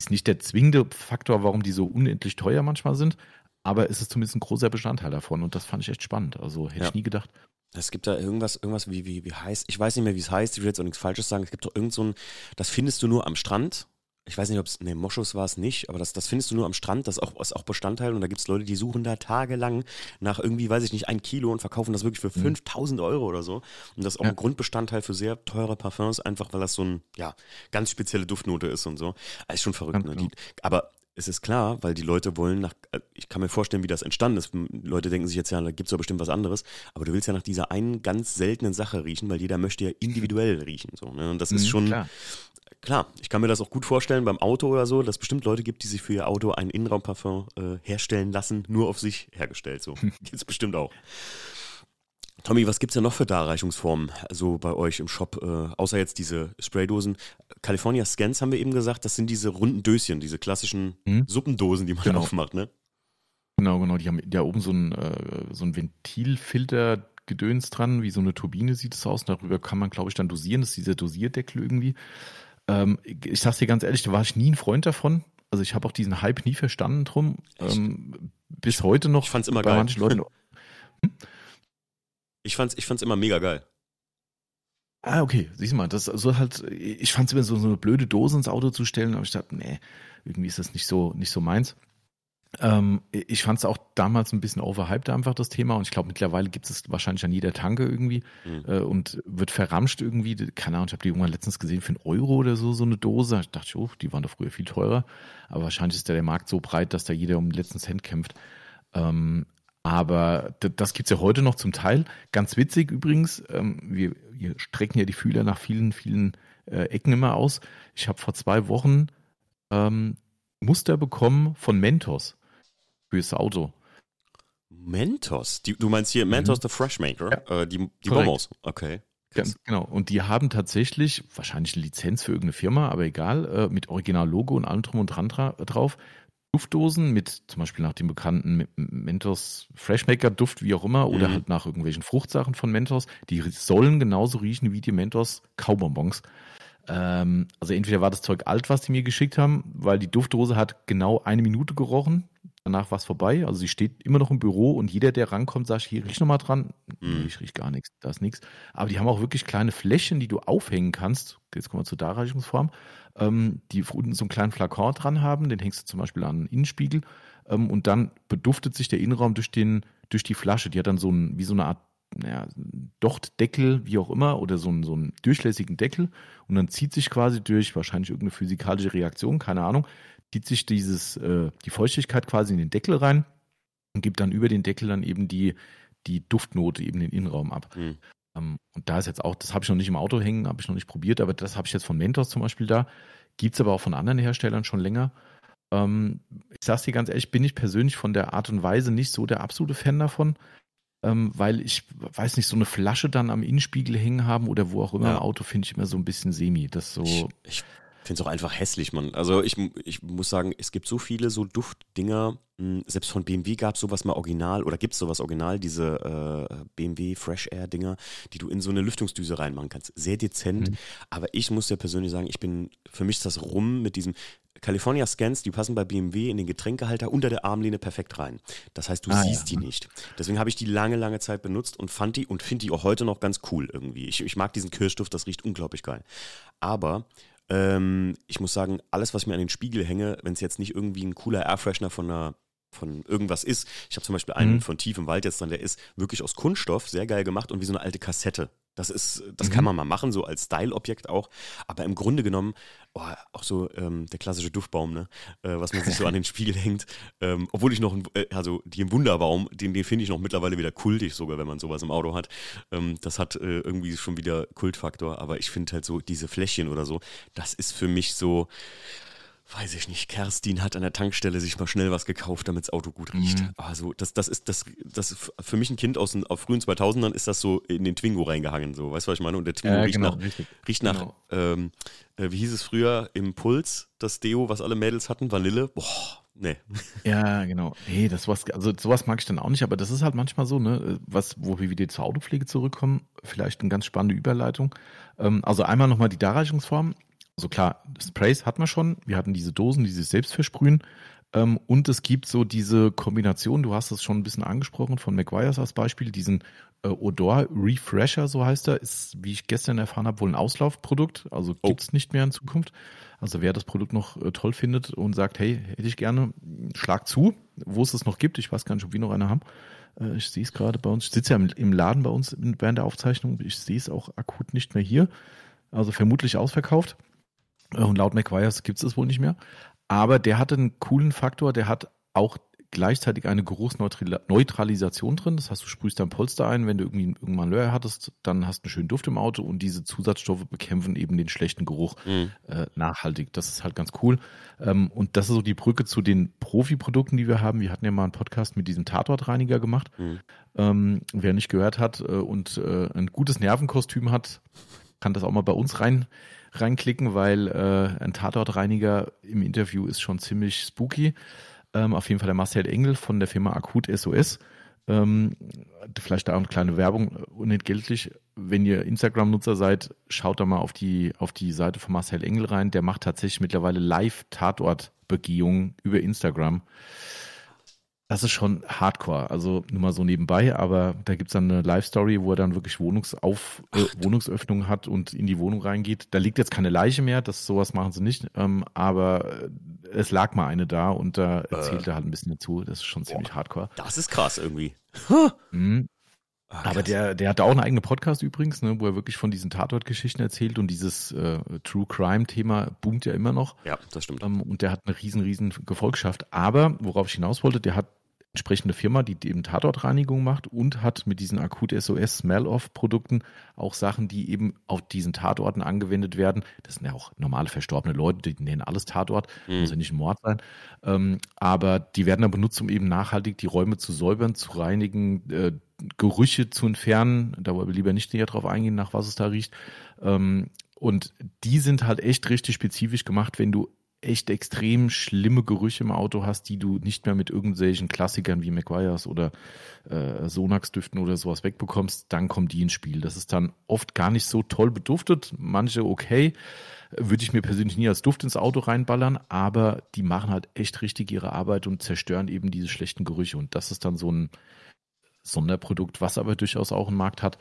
ist nicht der zwingende Faktor, warum die so unendlich teuer manchmal sind, aber es ist zumindest ein großer Bestandteil davon und das fand ich echt spannend. Also hätte ja. ich nie gedacht. Es gibt da irgendwas, irgendwas wie, wie, wie heißt, ich weiß nicht mehr, wie es heißt, ich will jetzt auch nichts Falsches sagen. Es gibt doch irgend so ein, das findest du nur am Strand ich weiß nicht, ob es, nee, Moschus war es nicht, aber das, das findest du nur am Strand, das ist auch, ist auch Bestandteil und da gibt es Leute, die suchen da tagelang nach irgendwie, weiß ich nicht, ein Kilo und verkaufen das wirklich für mhm. 5000 Euro oder so. Und das ist auch ja. ein Grundbestandteil für sehr teure Parfums, einfach weil das so ein, ja, ganz spezielle Duftnote ist und so. Das ist schon verrückt, ne? Die, aber es ist klar, weil die Leute wollen nach, ich kann mir vorstellen, wie das entstanden ist. Leute denken sich jetzt ja, da gibt es ja bestimmt was anderes, aber du willst ja nach dieser einen ganz seltenen Sache riechen, weil jeder möchte ja individuell riechen. So, ne? Und das ist mhm, schon, klar klar, ich kann mir das auch gut vorstellen beim Auto oder so, dass es bestimmt Leute gibt, die sich für ihr Auto ein Innenraumparfum äh, herstellen lassen, nur auf sich hergestellt. So <laughs> gibt es bestimmt auch. Tommy, was gibt es denn noch für Darreichungsformen so bei euch im Shop, äh, außer jetzt diese Spraydosen? California Scans haben wir eben gesagt, das sind diese runden Döschen, diese klassischen hm? Suppendosen, die man genau. aufmacht, ne? Genau, genau. Die haben ja oben so ein, äh, so ein Ventilfilter Gedöns dran, wie so eine Turbine sieht es aus. Darüber kann man, glaube ich, dann dosieren. Das ist dieser Dosierdeckel irgendwie. Ähm, ich sag's dir ganz ehrlich, da war ich nie ein Freund davon. Also ich habe auch diesen Hype nie verstanden drum. Ähm, bis heute noch. Ich fand's immer bei geil. Manchen Leuten. <laughs> Hm? Ich fand's, ich fand's immer mega geil. Ah, okay, siehst du mal, das so halt, ich fand's immer so, so eine blöde Dose ins Auto zu stellen, aber ich dachte, nee, irgendwie ist das nicht so, nicht so meins. Ähm, ich fand es auch damals ein bisschen overhyped einfach das Thema und ich glaube mittlerweile gibt es wahrscheinlich an jeder Tanke irgendwie mhm. äh, und wird verramscht irgendwie. Keine Ahnung, ich habe die irgendwann letztens gesehen für einen Euro oder so so eine Dose. Ich dachte, oh, die waren doch früher viel teurer, aber wahrscheinlich ist der, der Markt so breit, dass da jeder um den letzten Cent kämpft. Ähm, aber das gibt's ja heute noch zum Teil. Ganz witzig übrigens, ähm, wir, wir strecken ja die Fühler nach vielen, vielen äh, Ecken immer aus. Ich habe vor zwei Wochen ähm, Muster bekommen von Mentos fürs Auto. Mentos? Die, du meinst hier Mentos mhm. the Freshmaker? Ja. Äh, die die Bonbons? Okay. Ganz genau. Und die haben tatsächlich, wahrscheinlich eine Lizenz für irgendeine Firma, aber egal, äh, mit Original-Logo und allem drum und dran drauf. Duftdosen mit zum Beispiel nach dem bekannten Mentos Freshmaker Duft, wie auch immer, oder mhm. halt nach irgendwelchen Fruchtsachen von Mentos. Die sollen genauso riechen wie die Mentos Kaubonbons. Ähm, also entweder war das Zeug alt, was die mir geschickt haben, weil die Duftdose hat genau eine Minute gerochen danach war es vorbei. Also sie steht immer noch im Büro und jeder, der rankommt, sagt, hier riech nochmal dran. Mhm. Ich riech gar nichts, da ist nichts. Aber die haben auch wirklich kleine Flächen, die du aufhängen kannst. Jetzt kommen wir zur Darreichungsform. Ähm, die unten so einen kleinen Flakon dran haben, den hängst du zum Beispiel an einen Innenspiegel. ähm, und dann beduftet sich der Innenraum durch den, durch die Flasche. Die hat dann so ein, wie so eine Art naja, Dochtdeckel, wie auch immer, oder so einen, so einen durchlässigen Deckel und dann zieht sich quasi durch wahrscheinlich irgendeine physikalische Reaktion, keine Ahnung, zieht sich dieses, äh, die Feuchtigkeit quasi in den Deckel rein und gibt dann über den Deckel dann eben die, die Duftnote eben den Innenraum ab. Mhm. Um, und da ist jetzt auch, das habe ich noch nicht im Auto hängen, habe ich noch nicht probiert, aber das habe ich jetzt von Mentos zum Beispiel da. Gibt es aber auch von anderen Herstellern schon länger. Um, ich sage dir ganz ehrlich, bin ich persönlich von der Art und Weise nicht so der absolute Fan davon, ähm, weil ich weiß nicht, so eine Flasche dann am Innenspiegel hängen haben oder wo auch immer ja. im Auto finde ich immer so ein bisschen semi. Das so. Ich, ich finde es auch einfach hässlich, man. Also ich, ich muss sagen, es gibt so viele so Duftdinger. Hm, selbst von BMW gab es sowas mal original oder gibt es sowas original, diese äh, BMW Fresh Air Dinger, die du in so eine Lüftungsdüse reinmachen kannst. Sehr dezent. Mhm. Aber ich muss ja persönlich sagen, ich bin, für mich ist das rum mit diesem, California Scans, die passen bei BMW in den Getränkehalter unter der Armlehne perfekt rein. Das heißt, du ah, siehst ja. die nicht. Deswegen habe ich die lange, lange Zeit benutzt und fand die und finde die auch heute noch ganz cool irgendwie. Ich, ich mag diesen Kirschduft, das riecht unglaublich geil. Aber ähm, ich muss sagen, alles, was mir an den Spiegel hänge, wenn es jetzt nicht irgendwie ein cooler Airfreshener von einer von irgendwas ist. Ich habe zum Beispiel einen mhm. von Tief im Wald jetzt dran, der ist wirklich aus Kunststoff, sehr geil gemacht und wie so eine alte Kassette. Das ist, das mhm. kann man mal machen, so als Style-Objekt auch. Aber im Grunde genommen, oh, auch so ähm, der klassische Duftbaum, ne? Äh, was man sich so <laughs> an den Spiegel hängt. Ähm, obwohl ich noch, äh, also den Wunderbaum, den, den finde ich noch mittlerweile wieder kultig, sogar wenn man sowas im Auto hat. Ähm, das hat äh, irgendwie schon wieder Kultfaktor. Aber ich finde halt so diese Fläschchen oder so, das ist für mich so weiß ich nicht, Kerstin hat an der Tankstelle sich mal schnell was gekauft, damit das Auto gut riecht. Mhm. Also das, das ist das, das für mich ein Kind aus den auf frühen 2000ern ist das so in den Twingo reingehangen, so, weißt du, was ich meine? Und der Twingo ja, riecht genau, nach, richtig. riecht nach genau. ähm, äh, wie hieß es früher, Impuls, das Deo, was alle Mädels hatten, Vanille. Boah, Nee. <laughs> Ja, genau. Nee, das was, also sowas mag ich dann auch nicht, aber das ist halt manchmal so, ne, was, wo wir wieder zur Autopflege zurückkommen, vielleicht eine ganz spannende Überleitung. Ähm, also einmal nochmal die Darreichungsform. Also klar, Sprays hat man schon. Wir hatten diese Dosen, die sich selbst versprühen. Ähm, und es gibt so diese Kombination, du hast es schon ein bisschen angesprochen, von McGuire's als Beispiel, diesen äh, Odor Refresher, so heißt er, ist, wie ich gestern erfahren habe, wohl ein Auslaufprodukt. Also oh. gibt es nicht mehr in Zukunft. Also wer das Produkt noch äh, toll findet und sagt, hey, hätte ich gerne, schlag zu, wo es es noch gibt. Ich weiß gar nicht, ob wir noch eine haben. Äh, ich sehe es gerade bei uns. Ich sitze ja im, im Laden bei uns während der Aufzeichnung. Ich sehe es auch akut nicht mehr hier. Also vermutlich ausverkauft. Äh, und laut McGuire's gibt es es wohl nicht mehr. Aber der hatte einen coolen Faktor, der hat auch gleichzeitig eine Geruchsneutralisation drin. Das heißt, du sprühst dein Polster ein, wenn du irgendwie irgendwann Löhr hattest, dann hast du einen schönen Duft im Auto und diese Zusatzstoffe bekämpfen eben den schlechten Geruch mhm. äh, nachhaltig. Das ist halt ganz cool. Ähm, und das ist so die Brücke zu den Profi-Produkten, die wir haben. Wir hatten ja mal einen Podcast mit diesem Tatortreiniger gemacht. Mhm. Ähm, wer nicht gehört hat äh, und äh, ein gutes Nervenkostüm hat, kann das auch mal bei uns rein reinklicken, weil äh, ein Tatortreiniger im Interview ist schon ziemlich spooky. Ähm, auf jeden Fall der Marcel Engel von der Firma Akut SOS. Ähm, vielleicht da auch eine kleine Werbung, äh, unentgeltlich. Wenn ihr Instagram-Nutzer seid, schaut da mal auf die, auf die Seite von Marcel Engel rein. Der macht tatsächlich mittlerweile Live-Tatortbegehungen über Instagram. Das ist schon hardcore, also nur mal so nebenbei, aber da gibt es dann eine Live-Story, wo er dann wirklich Wohnungsauf, äh, Wohnungsöffnung hat und in die Wohnung reingeht. Da liegt jetzt keine Leiche mehr, das sowas machen sie nicht, ähm, aber äh, es lag mal eine da und da erzählt äh, er halt ein bisschen dazu. Das ist schon ziemlich boah, hardcore. Das ist krass irgendwie. Mhm. Ah, aber der, der hat auch einen eigenen Podcast übrigens, ne, wo er wirklich von diesen Tatort-Geschichten erzählt und dieses äh, True Crime-Thema boomt ja immer noch. Ja, das stimmt. Ähm, und der hat eine riesen, riesen Gefolgschaft. Aber worauf ich hinaus wollte, der hat entsprechende Firma, die eben Tatortreinigung macht und hat mit diesen akut SOS Smell-Off-Produkten auch Sachen, die eben auf diesen Tatorten angewendet werden. Das sind ja auch normale verstorbene Leute, die nennen alles Tatort, mhm. muss ja nicht ein Mord sein. Ähm, aber die werden dann benutzt, um eben nachhaltig die Räume zu säubern, zu reinigen, äh, Gerüche zu entfernen. Da wollen wir lieber nicht näher drauf eingehen, nach was es da riecht. Ähm, und die sind halt echt richtig spezifisch gemacht, wenn du echt extrem schlimme Gerüche im Auto hast, die du nicht mehr mit irgendwelchen Klassikern wie McGuire's oder äh, Sonax-Düften oder sowas wegbekommst, dann kommen die ins Spiel. Das ist dann oft gar nicht so toll beduftet, manche okay, würde ich mir persönlich nie als Duft ins Auto reinballern, aber die machen halt echt richtig ihre Arbeit und zerstören eben diese schlechten Gerüche und das ist dann so ein Sonderprodukt, was aber durchaus auch einen Markt hat.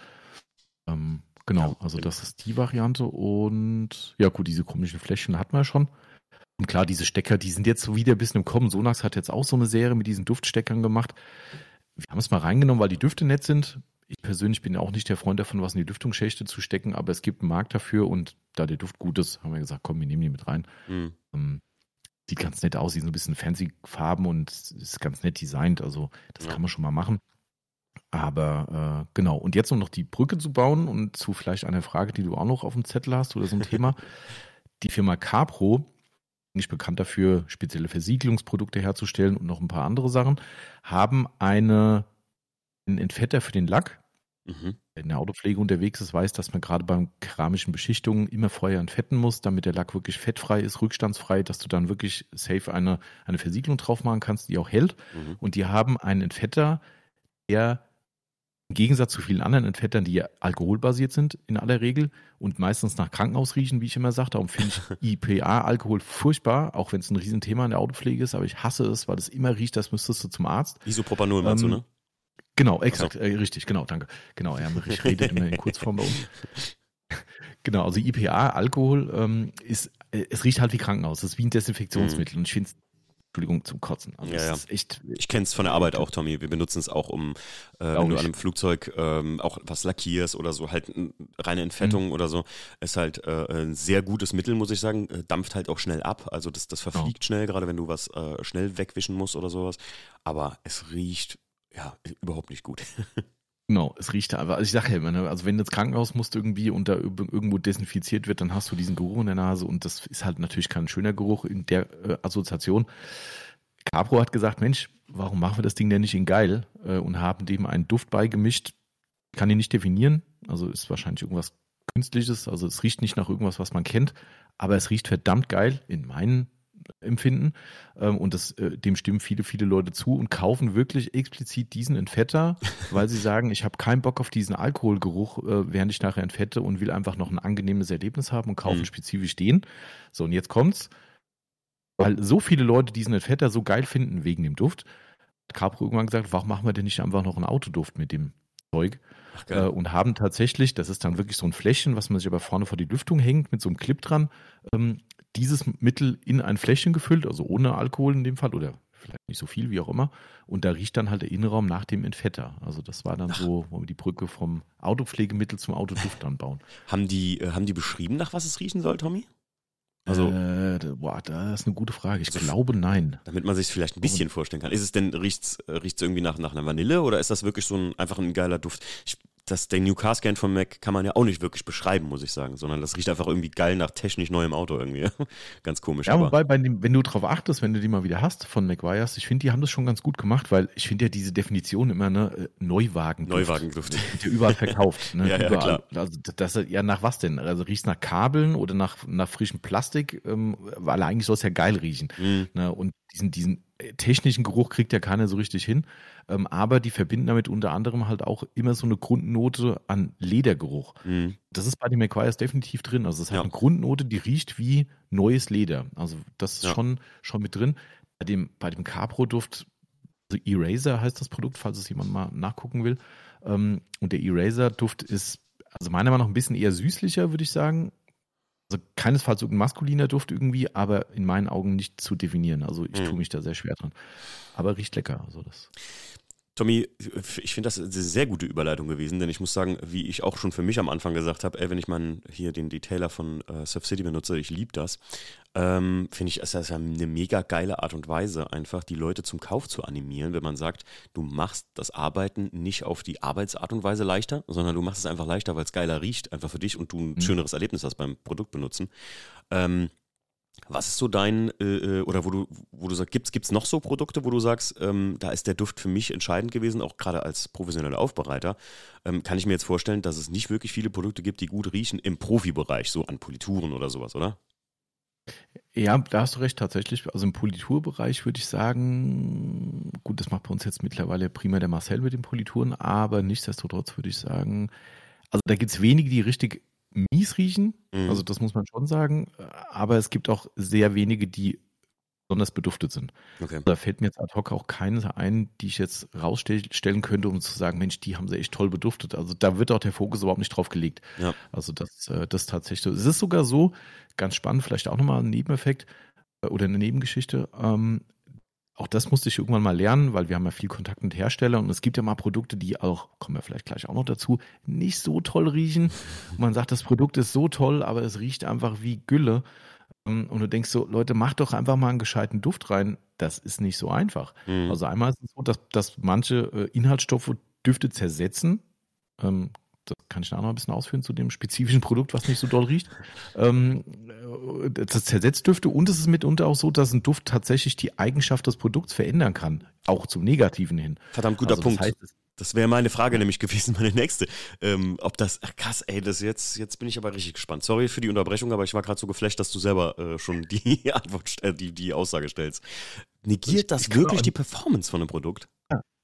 Ähm, genau, also das ist die Variante und ja gut, diese komischen Fläschchen hat man schon. Und klar, diese Stecker, die sind jetzt so wieder ein bisschen im Kommen. Sonax hat jetzt auch so eine Serie mit diesen Duftsteckern gemacht. Wir haben es mal reingenommen, weil die Düfte nett sind. Ich persönlich bin auch nicht der Freund davon, was in die Lüftungsschächte zu stecken, aber es gibt einen Markt dafür und da der Duft gut ist, haben wir gesagt, komm, wir nehmen die mit rein. Mhm. Ähm, sieht ganz nett aus, sieht so ein bisschen fancy Farben und ist ganz nett designt. Also das ja. kann man schon mal machen. Aber äh, genau, und jetzt um noch die Brücke zu bauen und zu vielleicht einer Frage, die du auch noch auf dem Zettel hast oder so ein Thema. <laughs> Die Firma Capro, nicht bekannt dafür, spezielle Versiegelungsprodukte herzustellen und noch ein paar andere Sachen, haben eine, einen Entfetter für den Lack. Mhm. Wer in der Autopflege unterwegs ist, weiß, dass man gerade beim keramischen Beschichtungen immer vorher entfetten muss, damit der Lack wirklich fettfrei ist, rückstandsfrei, dass du dann wirklich safe eine, eine Versiegelung drauf machen kannst, die auch hält. Mhm. Und die haben einen Entfetter, der im Gegensatz zu vielen anderen Entfettern, die ja alkoholbasiert sind in aller Regel und meistens nach Krankenhaus riechen, wie ich immer sage, darum finde ich <laughs> IPA-Alkohol furchtbar, auch wenn es ein Riesenthema in der Autopflege ist, aber ich hasse es, weil es immer riecht, als müsstest du zum Arzt. Isopropanol meinst ähm, du, ne? Genau, exakt, also. äh, richtig, genau, danke. Genau, er redet immer in Kurzform bei uns. <laughs> Genau, also IPA, Alkohol, ähm, ist, äh, es riecht halt wie Krankenhaus, es ist wie ein Desinfektionsmittel mhm. und ich finde es Entschuldigung, zum Kotzen. Also ja, ja. echt, ich kenne es von der Arbeit auch, Tommy. Wir benutzen es auch, um, äh, wenn du an einem Flugzeug ähm, auch was lackierst oder so, halt reine Entfettung mhm. oder so, ist halt äh, ein sehr gutes Mittel, muss ich sagen. Äh, dampft halt auch schnell ab. Also das, das verfliegt oh. schnell, gerade wenn du was äh, schnell wegwischen musst oder sowas. Aber es riecht ja überhaupt nicht gut. <laughs> Genau, es riecht einfach. Also ich sage ja immer, ne, also wenn du ins Krankenhaus musst irgendwie und da irgendwo desinfiziert wird, dann hast du diesen Geruch in der Nase und das ist halt natürlich kein schöner Geruch in der äh, Assoziation. Capro hat gesagt, Mensch, warum machen wir das Ding denn nicht in geil äh, und haben dem einen Duft beigemischt. Kann ihn nicht definieren, also ist wahrscheinlich irgendwas Künstliches, also es riecht nicht nach irgendwas, was man kennt, aber es riecht verdammt geil in meinen empfinden. Ähm, und das, äh, dem stimmen viele, viele Leute zu und kaufen wirklich explizit diesen Entfetter, <laughs> weil sie sagen, ich habe keinen Bock auf diesen Alkoholgeruch, äh, während ich nachher entfette und will einfach noch ein angenehmes Erlebnis haben und kaufen mhm. spezifisch den. So, und jetzt kommt's. Weil so viele Leute diesen Entfetter so geil finden wegen dem Duft, hat Capro irgendwann gesagt, warum machen wir denn nicht einfach noch einen Autoduft mit dem Zeug? Äh, und haben tatsächlich, das ist dann wirklich so ein Fläschchen, was man sich aber vorne vor die Lüftung hängt, mit so einem Clip dran, ähm, dieses Mittel in ein Fläschchen gefüllt, also ohne Alkohol in dem Fall oder vielleicht nicht so viel, wie auch immer. Und da riecht dann halt der Innenraum nach dem Entfetter. Also das war dann Ach. so, wo wir die Brücke vom Autopflegemittel zum Autoduft dann bauen. <laughs> haben die, äh, haben die beschrieben, nach was es riechen soll, Tommy? Also, äh, boah, das ist eine gute Frage. Ich also, glaube nein. Damit man sich es vielleicht ein bisschen vorstellen kann. Ist es denn, riecht es äh, irgendwie nach, nach einer Vanille oder ist das wirklich so ein, einfach ein geiler Duft? Ich das, den New Car Scan von Mac kann man ja auch nicht wirklich beschreiben, muss ich sagen, sondern das riecht einfach irgendwie geil nach technisch neuem Auto irgendwie. <laughs> ganz komisch. Ja, wobei, bei dem, wenn du drauf achtest, wenn du die mal wieder hast von McGuire's, ich finde, die haben das schon ganz gut gemacht, weil ich finde ja diese Definition immer, ne, äh, Neuwagen. Neuwagenduft. Wird ja überall verkauft. <laughs> Ne, ja, ja, überall. klar. Also, das, ja, nach was denn? Also riecht nach Kabeln oder nach, nach frischem Plastik, ähm, weil eigentlich soll es ja geil riechen. Mhm. Ne, und diesen, diesen technischen Geruch kriegt ja keiner so richtig hin. Ähm, aber die verbinden damit unter anderem halt auch immer so eine Grundnote an Ledergeruch. Mhm. Das ist bei den McQuires definitiv drin. Also es hat ja. eine Grundnote, die riecht wie neues Leder. Also das ist ja. schon, schon mit drin. Bei dem, bei dem Car-Produkt, also Eraser heißt das Produkt, falls es jemand mal nachgucken will. Ähm, und der Eraser-Duft ist also meiner Meinung nach ein bisschen eher süßlicher, würde ich sagen. Also keinesfalls irgendein maskuliner Duft irgendwie, aber in meinen Augen nicht zu definieren. Also ich hm. tue mich da sehr schwer dran. Aber riecht lecker. Also das. Tommy, ich finde das eine sehr gute Überleitung gewesen, denn ich muss sagen, wie ich auch schon für mich am Anfang gesagt habe, ey, wenn ich mal hier den Detailer von äh, Surf City benutze, ich liebe das, ähm, finde ich, ist das ja eine mega geile Art und Weise, einfach die Leute zum Kauf zu animieren, wenn man sagt, du machst das Arbeiten nicht auf die Arbeitsart und Weise leichter, sondern du machst es einfach leichter, weil es geiler riecht, einfach für dich und du ein mhm. schöneres Erlebnis hast beim Produkt benutzen. Ähm, was ist so dein, äh, äh, oder wo du, wo du sagst, gibt es noch so Produkte, wo du sagst, ähm, da ist der Duft für mich entscheidend gewesen, auch gerade als professioneller Aufbereiter, ähm, kann ich mir jetzt vorstellen, dass es nicht wirklich viele Produkte gibt, die gut riechen im Profibereich, so an Polituren oder sowas, oder? Ja, da hast du recht, tatsächlich. Also im Politurbereich würde ich sagen, gut, das macht bei uns jetzt mittlerweile prima der Marcel mit den Polituren, aber nichtsdestotrotz würde ich sagen, also da gibt es wenige, die richtig mies riechen. Mhm. Also das muss man schon sagen. Aber es gibt auch sehr wenige, die besonders beduftet sind. Okay. Da fällt mir jetzt ad hoc auch keine ein, die ich jetzt rausstellen könnte, um zu sagen, Mensch, die haben sie echt toll beduftet. Also da wird auch der Fokus überhaupt nicht drauf gelegt. Ja. Also das, äh, das tatsächlich so. Es ist sogar so, ganz spannend, vielleicht auch nochmal ein Nebeneffekt, äh, oder eine Nebengeschichte. Ähm, auch das musste ich irgendwann mal lernen, weil wir haben ja viel Kontakt mit Herstellern und es gibt ja mal Produkte, die auch, kommen wir vielleicht gleich auch noch dazu, nicht so toll riechen. Man sagt, das Produkt ist so toll, aber es riecht einfach wie Gülle. Ähm, und du denkst so, Leute, mach doch einfach mal einen gescheiten Duft rein. Das ist nicht so einfach. Mhm. Also einmal ist es so, dass, dass manche äh, Inhaltsstoffe Düfte zersetzen. Ähm, das kann ich da noch ein bisschen ausführen zu dem spezifischen Produkt, was nicht so doll riecht. Ähm, das zersetzt Düfte und es ist mitunter auch so, dass ein Duft tatsächlich die Eigenschaft des Produkts verändern kann, auch zum Negativen hin. Verdammt guter also, Punkt. Das, heißt, das wäre meine Frage nämlich gewesen, <laughs> meine nächste. Ähm, ob das, ach krass, ey, das jetzt, jetzt bin ich aber richtig gespannt. Sorry für die Unterbrechung, aber ich war gerade so geflasht, dass du selber äh, schon die <laughs> Antwort, äh, die, die Aussage stellst. Negiert das wirklich die Performance von einem Produkt?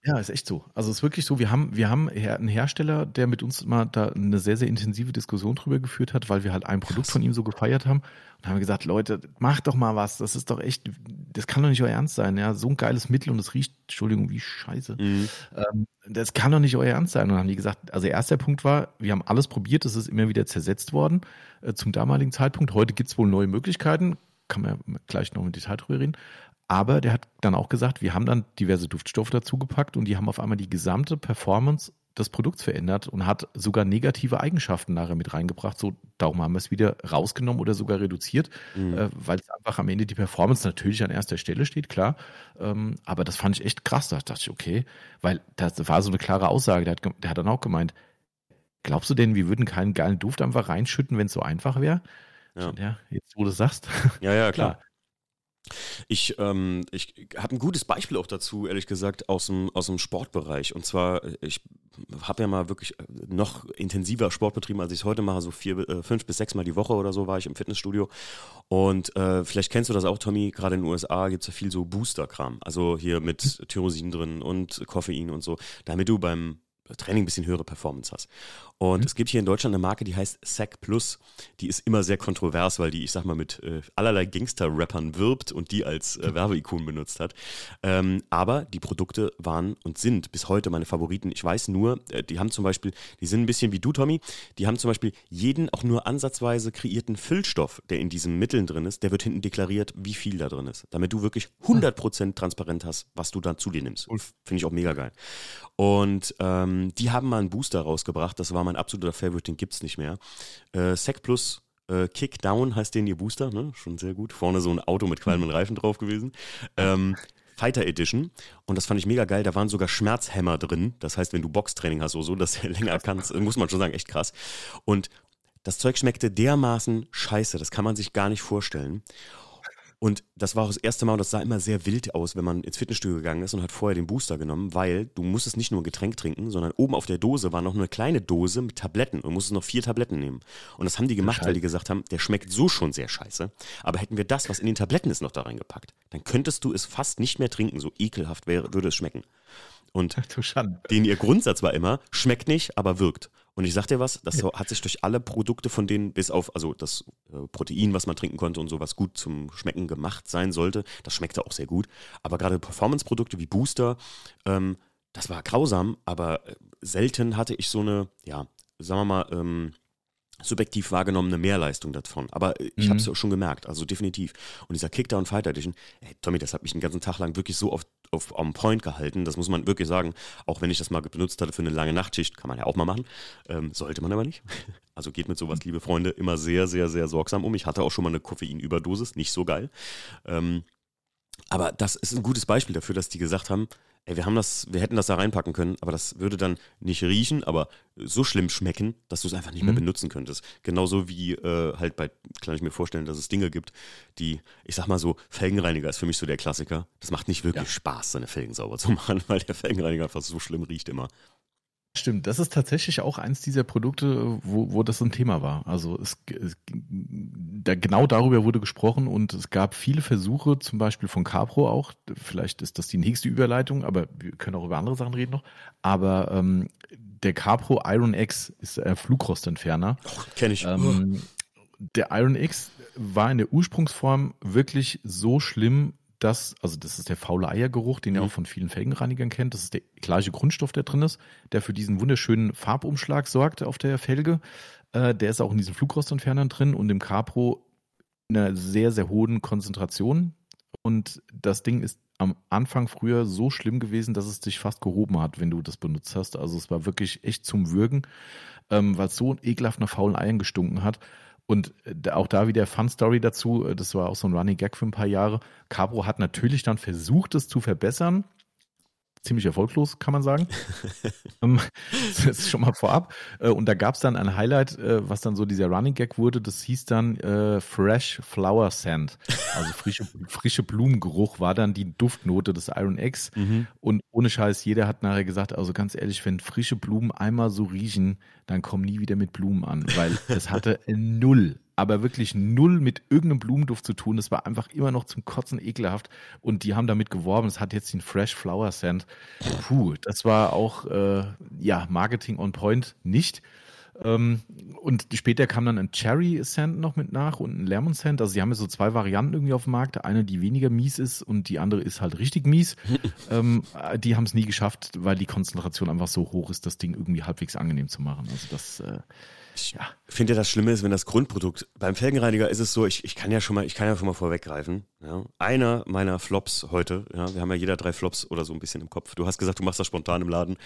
Ja, ist echt so. Also es ist wirklich so, wir haben, wir haben einen Hersteller, der mit uns mal da eine sehr, sehr intensive Diskussion drüber geführt hat, weil wir halt ein Produkt von ihm so gefeiert haben und haben gesagt, Leute, macht doch mal was. Das ist doch echt, das kann doch nicht euer Ernst sein. Ja, so ein geiles Mittel und es riecht, Entschuldigung, wie scheiße. Mhm. Ähm, das kann doch nicht euer Ernst sein. Und dann haben die gesagt, also erster Punkt war, wir haben alles probiert, es ist immer wieder zersetzt worden äh, zum damaligen Zeitpunkt. Heute gibt es wohl neue Möglichkeiten kann man ja gleich noch im Detail drüber reden. Aber der hat dann auch gesagt, wir haben dann diverse Duftstoffe dazugepackt und die haben auf einmal die gesamte Performance des Produkts verändert und hat sogar negative Eigenschaften nachher mit reingebracht. So, darum haben wir es wieder rausgenommen oder sogar reduziert, mhm. äh, weil es einfach am Ende die Performance natürlich an erster Stelle steht, klar. Ähm, aber das fand ich echt krass. Da dachte ich, okay, weil das war so eine klare Aussage. Der hat, der hat dann auch gemeint, glaubst du denn, wir würden keinen geilen Duft einfach reinschütten, wenn es so einfach wäre? Ja. ja. jetzt wo du sagst. Ja, ja, klar. <laughs> Ich, ähm, ich habe ein gutes Beispiel auch dazu, ehrlich gesagt, aus dem, aus dem Sportbereich. Und zwar, ich habe ja mal wirklich noch intensiver Sport betrieben, als ich es heute mache. So vier, äh, fünf bis sechs Mal die Woche oder so war ich im Fitnessstudio. Und äh, vielleicht kennst du das auch, Tommy. Gerade in den USA gibt es ja viel so Booster-Kram. Also hier mit <laughs> Tyrosin drin und Koffein und so, damit du beim Training ein bisschen höhere Performance hast. Und mhm. es gibt hier in Deutschland eine Marke, die heißt Sac Plus. Die ist immer sehr kontrovers, weil die, ich sag mal, mit äh, allerlei Gangster-Rappern wirbt und die als äh, Werbeikon benutzt hat. Ähm, aber die Produkte waren und sind bis heute meine Favoriten. Ich weiß nur, äh, die haben zum Beispiel, die sind ein bisschen wie du, Tommy, die haben zum Beispiel jeden auch nur ansatzweise kreierten Füllstoff, der in diesen Mitteln drin ist, der wird hinten deklariert, wie viel da drin ist. Damit du wirklich 100% transparent hast, was du da zu dir nimmst. Finde ich auch mega geil. Und ähm, die haben mal einen Booster rausgebracht, das war mein absoluter Favorite, den gibt es nicht mehr. Äh, Sec Plus äh, Kick Down heißt den ihr Booster, ne? schon sehr gut. Vorne so ein Auto mit qualmenden Reifen drauf gewesen. Ähm, Fighter Edition und das fand ich mega geil. Da waren sogar Schmerzhämmer drin. Das heißt, wenn du Boxtraining hast oder so, dass du <laughs> länger kannst, muss man schon sagen, echt krass. Und das Zeug schmeckte dermaßen scheiße, das kann man sich gar nicht vorstellen. Und das war auch das erste Mal und das sah immer sehr wild aus, wenn man ins Fitnessstudio gegangen ist und hat vorher den Booster genommen, weil du musstest nicht nur ein Getränk trinken, sondern oben auf der Dose war noch eine kleine Dose mit Tabletten und musstest noch vier Tabletten nehmen. Und das haben die gemacht, weil die gesagt haben, der schmeckt so schon sehr scheiße. Aber hätten wir das, was in den Tabletten ist, noch da reingepackt, dann könntest du es fast nicht mehr trinken. So ekelhaft wäre, würde es schmecken. Und den ihr Grundsatz war immer, schmeckt nicht, aber wirkt. Und ich sag dir was, das hat sich durch alle Produkte von denen, bis auf, also das äh, Protein, was man trinken konnte und so, was gut zum Schmecken gemacht sein sollte, das schmeckte auch sehr gut. Aber gerade Performance-Produkte wie Booster, ähm, das war grausam, aber äh, selten hatte ich so eine, ja, sagen wir mal, ähm, subjektiv wahrgenommene Mehrleistung davon. Aber äh, ich mhm. habe es schon gemerkt, also definitiv. Und dieser Kickdown Fighter Edition, ey, Tommy, das hat mich den ganzen Tag lang wirklich so auf auf on point gehalten. Das muss man wirklich sagen. Auch wenn ich das mal benutzt hatte für eine lange Nachtschicht, kann man ja auch mal machen. Ähm, sollte man aber nicht. <laughs> Also geht mit sowas, liebe Freunde, immer sehr, sehr, sehr sorgsam um. Ich hatte auch schon mal eine Koffeinüberdosis, nicht so geil. Ähm, aber das ist ein gutes Beispiel dafür, dass die gesagt haben, ey, wir haben das, wir hätten das da reinpacken können, aber das würde dann nicht riechen, aber so schlimm schmecken, dass du es einfach nicht mhm. mehr benutzen könntest. Genauso wie äh, halt bei, kann ich mir vorstellen, dass es Dinge gibt, die, ich sag mal so, Felgenreiniger ist für mich so der Klassiker. Das macht nicht wirklich ja. Spaß, seine Felgen sauber zu <laughs> machen, weil der Felgenreiniger fast so schlimm riecht immer. Stimmt, das ist tatsächlich auch eins dieser Produkte, wo, wo das ein Thema war. Also es, es da, genau darüber wurde gesprochen und es gab viele Versuche, zum Beispiel von Capro auch. Vielleicht ist das die nächste Überleitung, aber wir können auch über andere Sachen reden noch. Aber ähm, der Capro Iron X ist ein Flugrostentferner. Oh, Kenne ich. Ähm, der Iron X war in der Ursprungsform wirklich so schlimm, das, also das ist der faule Eiergeruch, den mhm. ihr auch von vielen Felgenreinigern kennt. Das ist der gleiche Grundstoff, der drin ist, der für diesen wunderschönen Farbumschlag sorgt auf der Felge. Äh, der ist auch in diesen Flugrostentfernern drin und im Capro einer sehr, sehr hohen Konzentration. Und das Ding ist am Anfang früher so schlimm gewesen, dass es dich fast gehoben hat, wenn du das benutzt hast. Also es war wirklich echt zum Würgen, ähm, weil es so ekelhaft nach faulen Eiern gestunken hat. Und äh, auch da wieder Fun Story dazu, äh, das war auch so ein Running Gag für ein paar Jahre. Cabro hat natürlich dann versucht, es zu verbessern, ziemlich erfolglos, kann man sagen. <laughs> Ähm, das ist schon mal vorab. Äh, und da gab es dann ein Highlight, äh, was dann so dieser Running Gag wurde. Das hieß dann äh, Fresh Flower Scent. Also frische, <laughs> frische Blumengeruch war dann die Duftnote des Iron X. Mhm. Und ohne Scheiß, jeder hat nachher gesagt, also ganz ehrlich, wenn frische Blumen einmal so riechen, dann komm nie wieder mit Blumen an, weil es hatte <laughs> null aber wirklich null mit irgendeinem Blumenduft zu tun. Es war einfach immer noch zum Kotzen ekelhaft. Und die haben damit geworben, es hat jetzt den Fresh Flower Scent. Puh, das war auch, äh, ja, Marketing on point nicht. Ähm, und später kam dann ein Cherry Scent noch mit nach und ein Lemon Scent. Also sie haben ja so zwei Varianten irgendwie auf dem Markt. Eine, die weniger mies ist und die andere ist halt richtig mies. <laughs> ähm, die haben es nie geschafft, weil die Konzentration einfach so hoch ist, das Ding irgendwie halbwegs angenehm zu machen. Also das äh, ich ja. finde ja das Schlimme ist, wenn das Grundprodukt, beim Felgenreiniger ist es so, ich, ich kann ja schon mal, ich kann ja schon mal vorweggreifen. Ja. Einer meiner Flops heute, ja, wir haben ja jeder drei Flops oder so ein bisschen im Kopf. Du hast gesagt, du machst das spontan im Laden.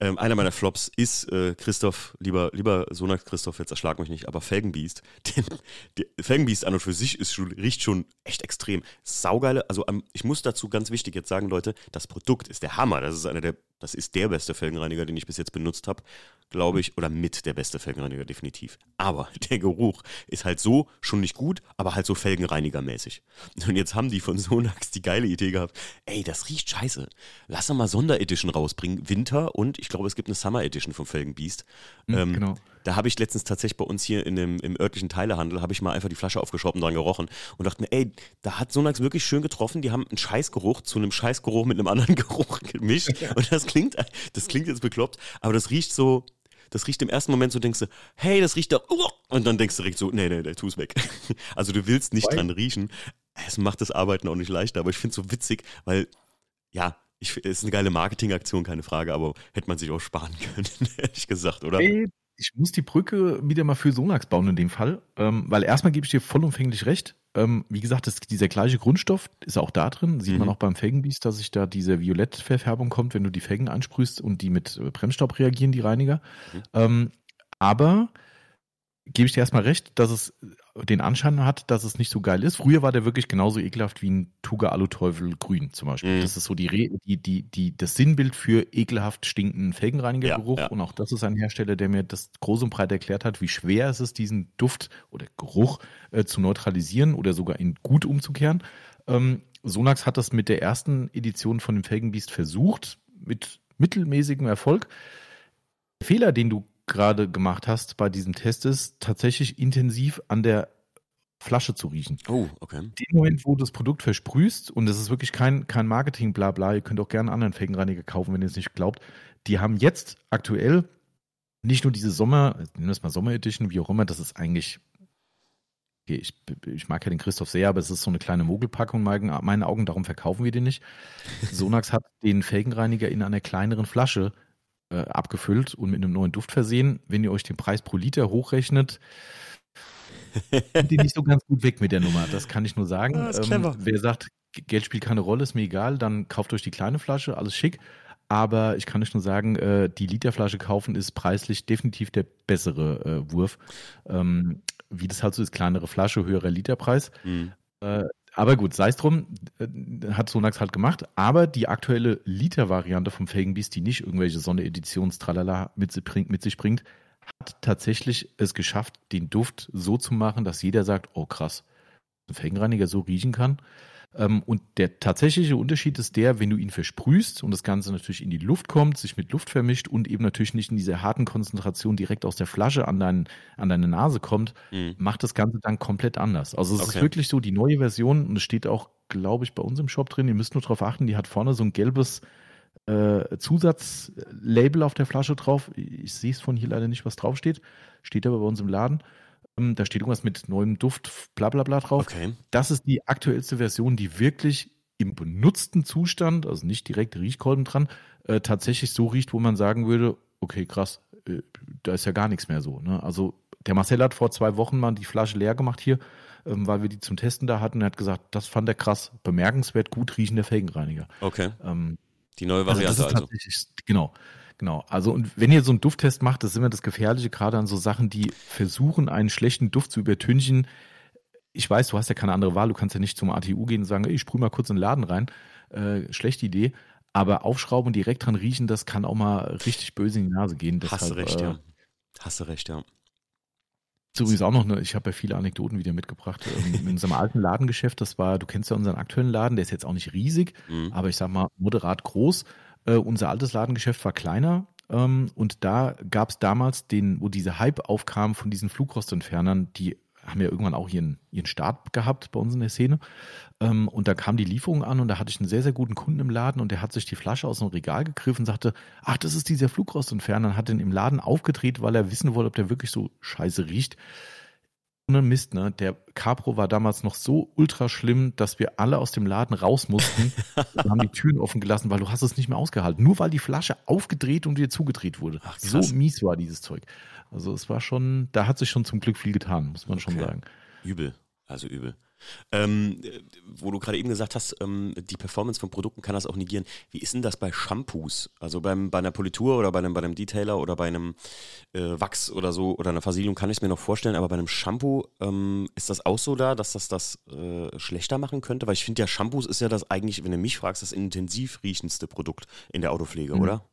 Ähm, einer meiner Flops ist äh, Christoph, lieber, lieber Sonax Christoph, jetzt erschlag mich nicht, aber Felgenbiest. <laughs> Den, der Felgenbiest an und für sich ist schon, riecht schon echt extrem. Saugeile, also ich muss dazu ganz wichtig jetzt sagen, Leute, das Produkt ist der Hammer. Das ist einer der das ist der beste Felgenreiniger, den ich bis jetzt benutzt habe, glaube ich, oder mit der beste Felgenreiniger definitiv. Aber <laughs> der Geruch ist halt so schon nicht gut, aber halt so Felgenreinigermäßig. Und jetzt haben die von Sonax die geile Idee gehabt, ey, das riecht scheiße. Lass doch mal Sonderedition rausbringen, Winter und ich glaube, es gibt eine Summer Edition vom Felgenbeast. Mhm, ähm, genau. Da habe ich letztens tatsächlich bei uns hier in dem, im örtlichen Teilehandel, habe ich mal einfach die Flasche aufgeschraubt und dran gerochen und dachte mir, ey, da hat Sonax wirklich schön getroffen. Die haben einen Scheißgeruch zu einem Scheißgeruch mit einem anderen <laughs> Geruch gemischt. Und das klingt, das klingt jetzt bekloppt, aber das riecht so, das riecht im ersten Moment so, denkst du, hey, das riecht da, und dann denkst du direkt so, nee, nee, nee, tu es weg. <laughs> Also du willst nicht dran riechen. Es macht das Arbeiten auch nicht leichter, aber ich finde es so witzig, weil, ja, ich, es ist eine geile Marketingaktion, keine Frage, aber hätte man sich auch sparen <laughs> können, ehrlich gesagt, oder? Hey, ich muss die Brücke wieder mal für Sonax bauen in dem Fall, ähm, weil erstmal gebe ich dir vollumfänglich recht. Ähm, wie gesagt, das, dieser gleiche Grundstoff ist auch da drin. Sieht mhm. man auch beim Felgenbiest, dass sich da diese Violettverfärbung kommt, wenn du die Felgen einsprühst und die mit äh, Bremsstaub reagieren, die Reiniger. Mhm. Ähm, aber gebe ich dir erstmal recht, dass es den Anschein hat, dass es nicht so geil ist. Früher war der wirklich genauso ekelhaft wie ein Tuga Aluteufel Grün zum Beispiel. Mhm. Das ist so die, die, die, die, das Sinnbild für ekelhaft stinkenden Felgenreinigergeruch. Ja, ja. Und auch das ist ein Hersteller, der mir das groß und breit erklärt hat, wie schwer es ist, diesen Duft oder Geruch äh, zu neutralisieren oder sogar in gut umzukehren. Ähm, Sonax hat das mit der ersten Edition von dem Felgenbiest versucht, mit mittelmäßigem Erfolg. Der Fehler, den du gerade gemacht hast bei diesem Test ist, tatsächlich intensiv an der Flasche zu riechen. Oh, okay. Den Moment, wo du das Produkt versprühst, und das ist wirklich kein, kein Marketing, bla bla, ihr könnt auch gerne einen anderen Felgenreiniger kaufen, wenn ihr es nicht glaubt. Die haben jetzt aktuell nicht nur diese Sommer, nennen wir es mal Sommer Edition, wie auch immer, das ist eigentlich, okay, ich, ich mag ja den Christoph sehr, aber es ist so eine kleine Mogelpackung in meinen Augen, darum verkaufen wir den nicht. <laughs> Sonax hat den Felgenreiniger in einer kleineren Flasche äh, abgefüllt und mit einem neuen Duft versehen. Wenn ihr euch den Preis pro Liter hochrechnet, kommt ihr nicht so ganz gut weg mit der Nummer. Das kann ich nur sagen. Ah, ähm, wer sagt, Geld spielt keine Rolle, ist mir egal, dann kauft euch die kleine Flasche, alles schick. Aber ich kann euch nur sagen, äh, die Literflasche kaufen ist preislich definitiv der bessere äh, Wurf. Ähm, wie das halt so ist, kleinere Flasche, höherer Literpreis. Mhm. Äh, aber gut, sei es drum, äh, hat Sonax halt gemacht. Aber die aktuelle Liter-Variante vom Felgenbiest, die nicht irgendwelche Sondereditions-Tralala mit, mit sich bringt, hat tatsächlich es geschafft, den Duft so zu machen, dass jeder sagt, oh krass, ein Felgenreiniger so riechen kann. Ähm, und der tatsächliche Unterschied ist der, wenn du ihn versprühst und das Ganze natürlich in die Luft kommt, sich mit Luft vermischt und eben natürlich nicht in dieser harten Konzentration direkt aus der Flasche an, dein, an deine Nase kommt, mhm. macht das Ganze dann komplett anders. Also es okay. ist wirklich so die neue Version und es steht auch, glaube ich, bei uns im Shop drin, ihr müsst nur darauf achten, die hat vorne so ein gelbes äh, Zusatzlabel auf der Flasche drauf. Ich sehe es von hier leider nicht, was draufsteht. Steht aber bei uns im Laden. Ähm, da steht irgendwas mit neuem Duft, bla bla bla drauf. Okay. Das ist die aktuellste Version, die wirklich im benutzten Zustand, also nicht direkt Riechkolben dran, äh, tatsächlich so riecht, wo man sagen würde, okay, krass, äh, da ist ja gar nichts mehr so. Ne? Also der Marcel hat vor zwei Wochen mal die Flasche leer gemacht hier, ähm, weil wir die zum Testen da hatten. Er hat gesagt, das fand er krass, bemerkenswert gut riechender Felgenreiniger. Okay. Ähm, die neue Variante also. also. Genau. Genau. Also, und wenn ihr so einen Dufttest macht, das ist immer das Gefährliche, gerade an so Sachen, die versuchen, einen schlechten Duft zu übertünchen. Ich weiß, du hast ja keine andere Wahl. Du kannst ja nicht zum ATU gehen und sagen, ich sprühe mal kurz in den Laden rein. Äh, schlechte Idee. Aber aufschrauben und direkt dran riechen, das kann auch mal richtig böse in die Nase gehen. Deshalb, Hast du recht, äh, ja. Hast du recht, ja. Ist übrigens auch noch eine, ich habe ja viele Anekdoten wieder mitgebracht. Ähm, in unserem alten Ladengeschäft, das war, du kennst ja unseren aktuellen Laden, der ist jetzt auch nicht riesig, mhm. aber ich sag mal moderat groß. Äh, unser altes Ladengeschäft war kleiner ähm, und da gab es damals den, wo diese Hype aufkam von diesen Flugrostentfernern, die haben ja irgendwann auch ihren, ihren Start gehabt bei uns in der Szene. Ähm, und da kam die Lieferung an und da hatte ich einen sehr, sehr guten Kunden im Laden und der hat sich die Flasche aus dem Regal gegriffen und sagte, ach, das ist dieser Flugrostentferner und hat den im Laden aufgedreht, weil er wissen wollte, ob der wirklich so scheiße riecht ohne Mist, ne? Der Capro war damals noch so ultra schlimm, dass wir alle aus dem Laden raus mussten. <laughs> wir haben die Türen offen gelassen, weil du hast es nicht mehr ausgehalten. Nur weil die Flasche aufgedreht und wieder zugedreht wurde. Ach, so mies war dieses Zeug. Also es war schon, da hat sich schon zum Glück viel getan, muss man okay. schon sagen. Übel, also übel. Ähm, wo du gerade eben gesagt hast, ähm, die Performance von Produkten kann das auch negieren. Wie ist denn das bei Shampoos? Also beim, bei einer Politur oder bei einem, bei einem Detailer oder bei einem äh, Wachs oder so oder einer Versiegelung kann ich es mir noch vorstellen, aber bei einem Shampoo ähm, ist das auch so da, dass das das äh, schlechter machen könnte? Weil ich finde ja, Shampoos ist ja das eigentlich, wenn du mich fragst, das intensiv riechendste Produkt in der Autopflege, mhm. oder?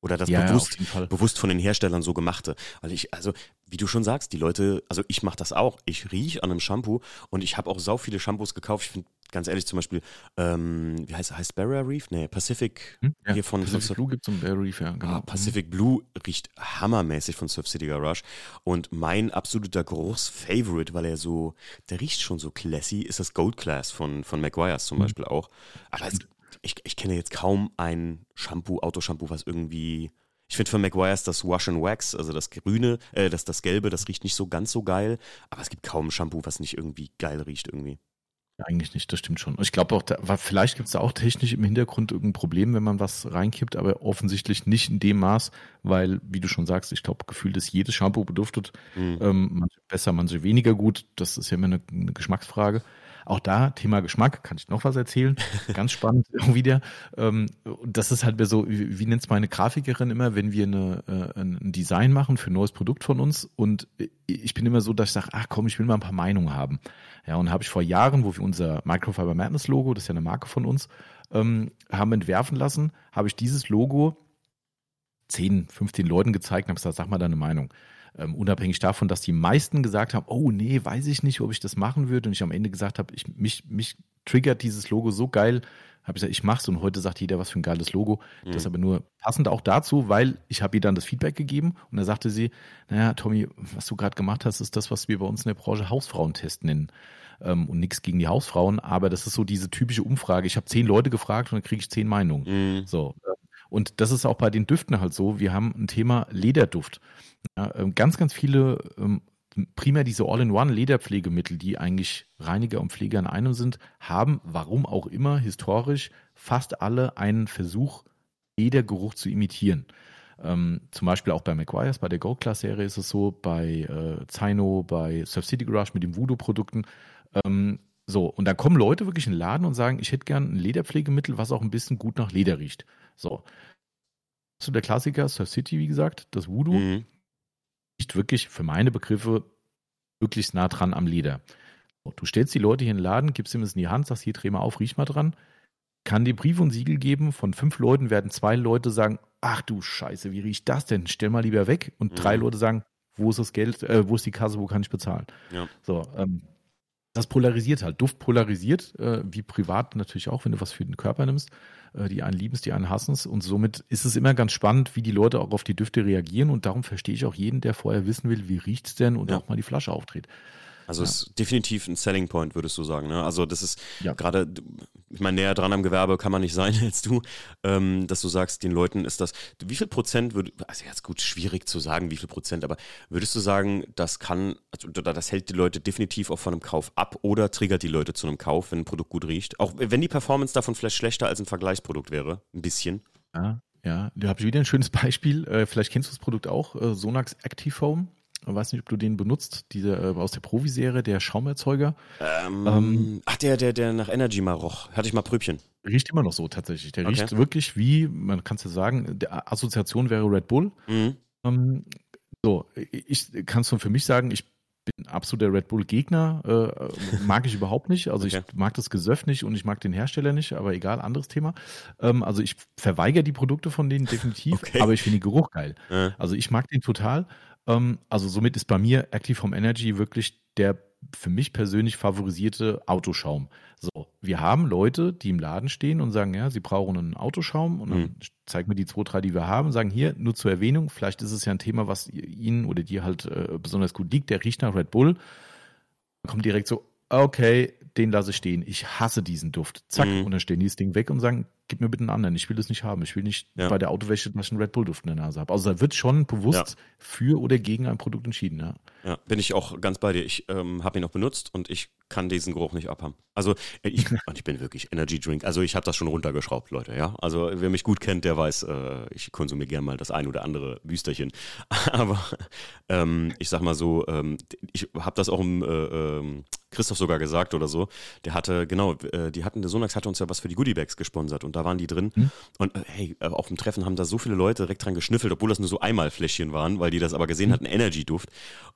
Oder das ja, bewusst, ja, bewusst von den Herstellern so gemachte. Weil ich, also, wie du schon sagst, die Leute, also ich mache das auch. Ich rieche an einem Shampoo und ich habe auch sau viele Shampoos gekauft. Ich finde, ganz ehrlich, zum Beispiel, ähm, wie heißt heißt Barrier Reef? Nee, Pacific hm? ja, hier von Pacific von Blue gibt es Barrier Reef, ja, genau. Ah, Pacific mhm. Blue riecht hammermäßig von Surf City Garage. Und mein absoluter Groß-Favorite, weil er so, der riecht schon so classy, ist das Gold Class von, von McGuire's zum mhm. Beispiel auch. Aber es, ich, ich kenne jetzt kaum ein Shampoo, Autoshampoo, was irgendwie. Ich finde von McGuire's das Wash and Wax, also das Grüne, äh, das, das Gelbe, das riecht nicht so ganz so geil, aber es gibt kaum ein Shampoo, was nicht irgendwie geil riecht irgendwie. Ja, eigentlich nicht, das stimmt schon. Ich glaube auch, da, vielleicht gibt es da auch technisch im Hintergrund irgendein Problem, wenn man was reinkippt, aber offensichtlich nicht in dem Maß, weil, wie du schon sagst, ich glaube, gefühlt ist jedes Shampoo beduftet. Mhm. Ähm, manche besser, manche weniger gut. Das ist ja immer eine, eine Geschmacksfrage. Auch da, Thema Geschmack, kann ich noch was erzählen. <laughs> Ganz spannend <laughs> wieder. Ähm, das ist halt so, wie, wie nennt es meine Grafikerin immer, wenn wir eine, äh, ein Design machen für ein neues Produkt von uns. Und ich bin immer so, dass ich sage, ach komm, ich will mal ein paar Meinungen haben. Ja, und habe ich vor Jahren, wo wir unser Microfiber Madness Logo, das ist ja eine Marke von uns, ähm, haben entwerfen lassen, habe ich dieses Logo 10, 15 Leuten gezeigt und habe gesagt, sag mal deine Meinung. Ähm, unabhängig davon, dass die meisten gesagt haben, oh nee, weiß ich nicht, ob ich das machen würde. Und ich am Ende gesagt habe, ich, mich, mich triggert dieses Logo so geil, habe ich gesagt, ich mach's und heute sagt jeder, was für ein geiles Logo. Mhm. Das aber nur passend auch dazu, weil ich habe ihr dann das Feedback gegeben und da sagte sie, naja, Tommy, was du gerade gemacht hast, ist das, was wir bei uns in der Branche Hausfrauentest nennen. Ähm, und nichts gegen die Hausfrauen, aber das ist so diese typische Umfrage. Ich habe zehn Leute gefragt und dann kriege ich zehn Meinungen. Mhm. So. Und das ist auch bei den Düften halt so. Wir haben ein Thema Lederduft. Ja, ähm, ganz, ganz viele, ähm, primär diese All-in-One-Lederpflegemittel, die eigentlich Reiniger und Pfleger in einem sind, haben, warum auch immer, historisch fast alle einen Versuch, Ledergeruch zu imitieren. Ähm, zum Beispiel auch bei McGuire's, bei der Gold Class Serie ist es so, bei äh, Zaino, bei Surf City Garage mit den Voodoo-Produkten. Ähm, so, und da kommen Leute wirklich in den Laden und sagen, ich hätte gern ein Lederpflegemittel, was auch ein bisschen gut nach Leder riecht. So. So der Klassiker, Surf City, wie gesagt, das Voodoo. Mhm nicht wirklich für meine Begriffe möglichst nah dran am Leder. Du stellst die Leute hier in den Laden, gibst ihm es in die Hand, sagst hier, dreh mal auf, riech mal dran. Kann dir Brief und Siegel geben. Von fünf Leuten werden zwei Leute sagen, ach du Scheiße, wie riecht das denn? Stell mal lieber weg. Und mhm. drei Leute sagen, wo ist das Geld, äh, wo ist die Kasse, wo kann ich bezahlen? Ja. So, ähm, das polarisiert halt. Duft polarisiert, äh, wie privat natürlich auch, wenn du was für den Körper nimmst. Äh, die einen lieben es, die einen hassen es. Und somit ist es immer ganz spannend, wie die Leute auch auf die Düfte reagieren. Und darum verstehe ich auch jeden, der vorher wissen will, wie riecht es denn und ja. auch mal die Flasche aufdreht. Also ja. ist definitiv ein Selling Point, würdest du sagen. Ne? Also das ist ja. gerade, ich meine, näher dran am Gewerbe kann man nicht sein <laughs> als du, ähm, dass du sagst, den Leuten ist das, wie viel Prozent würde, also jetzt gut, schwierig zu sagen, wie viel Prozent, aber würdest du sagen, das kann, also das hält die Leute definitiv auch von einem Kauf ab oder triggert die Leute zu einem Kauf, wenn ein Produkt gut riecht? Auch wenn die Performance davon vielleicht schlechter als ein Vergleichsprodukt wäre, ein bisschen. Ja, ja, da habe ich wieder ein schönes Beispiel. Äh, vielleicht kennst du das Produkt auch, äh, Sonax Active Foam. weiß nicht, ob du den benutzt, diese, äh, aus der Provi-Serie, der Schaumerzeuger. Ähm, ähm, ach, der, der, der nach Energy mal roch. Hatte ich mal Pröbchen. Riecht immer noch so tatsächlich. Der okay. riecht wirklich wie, man kann es ja sagen, der Assoziation wäre Red Bull. Mhm. Ähm, so, ich kann es nur für mich sagen, ich bin absoluter Red Bull-Gegner. Äh, mag ich <laughs> überhaupt nicht. Also okay. ich mag das Gesöff nicht und ich mag den Hersteller nicht, aber egal, anderes Thema. Ähm, also ich verweigere die Produkte von denen definitiv, okay. aber ich finde den Geruch geil. Ja. Also ich mag den total. Ähm, also somit ist bei mir Active Home Energy wirklich der für mich persönlich favorisierte Autoschaum. So, wir haben Leute, die im Laden stehen und sagen, ja, sie brauchen einen Autoschaum und dann mhm. zeigen wir die zwei, drei, die wir haben, sagen hier, nur zur Erwähnung, vielleicht ist es ja ein Thema, was Ihnen oder dir halt äh, besonders gut liegt, der riecht nach Red Bull. Dann kommt direkt so, okay, den lasse ich stehen. Ich hasse diesen Duft. Zack, mhm. und dann stehen die das Ding weg und sagen, gib mir bitte einen anderen. Ich will das nicht haben. Ich will nicht ja. bei der Autowäsche, dass ich einen Red Bull Duft in der Nase habe. Also da wird schon bewusst ja. für oder gegen ein Produkt entschieden. Ja, ja bin ich auch ganz bei dir. Ich ähm, habe ihn noch benutzt und ich kann diesen Geruch nicht abhaben. Also äh, ich, <laughs> ich bin wirklich Energy Drink. Also ich habe das schon runtergeschraubt, Leute. Ja, also wer mich gut kennt, der weiß, äh, ich konsumiere gerne mal das ein oder andere Büsterchen. <laughs> Aber ähm, ich sag mal so, ähm, ich habe das auch im äh, ähm, Christoph sogar gesagt oder so. Der hatte genau, äh, die hatten der Sonax hatte uns ja was für die Goodiebags gesponsert und da waren die drin. Hm? Und äh, hey, äh, auf dem Treffen haben da so viele Leute direkt dran geschnüffelt, obwohl das nur so Einmalfläschchen waren, weil die das aber gesehen hm? hatten, Energy-Duft.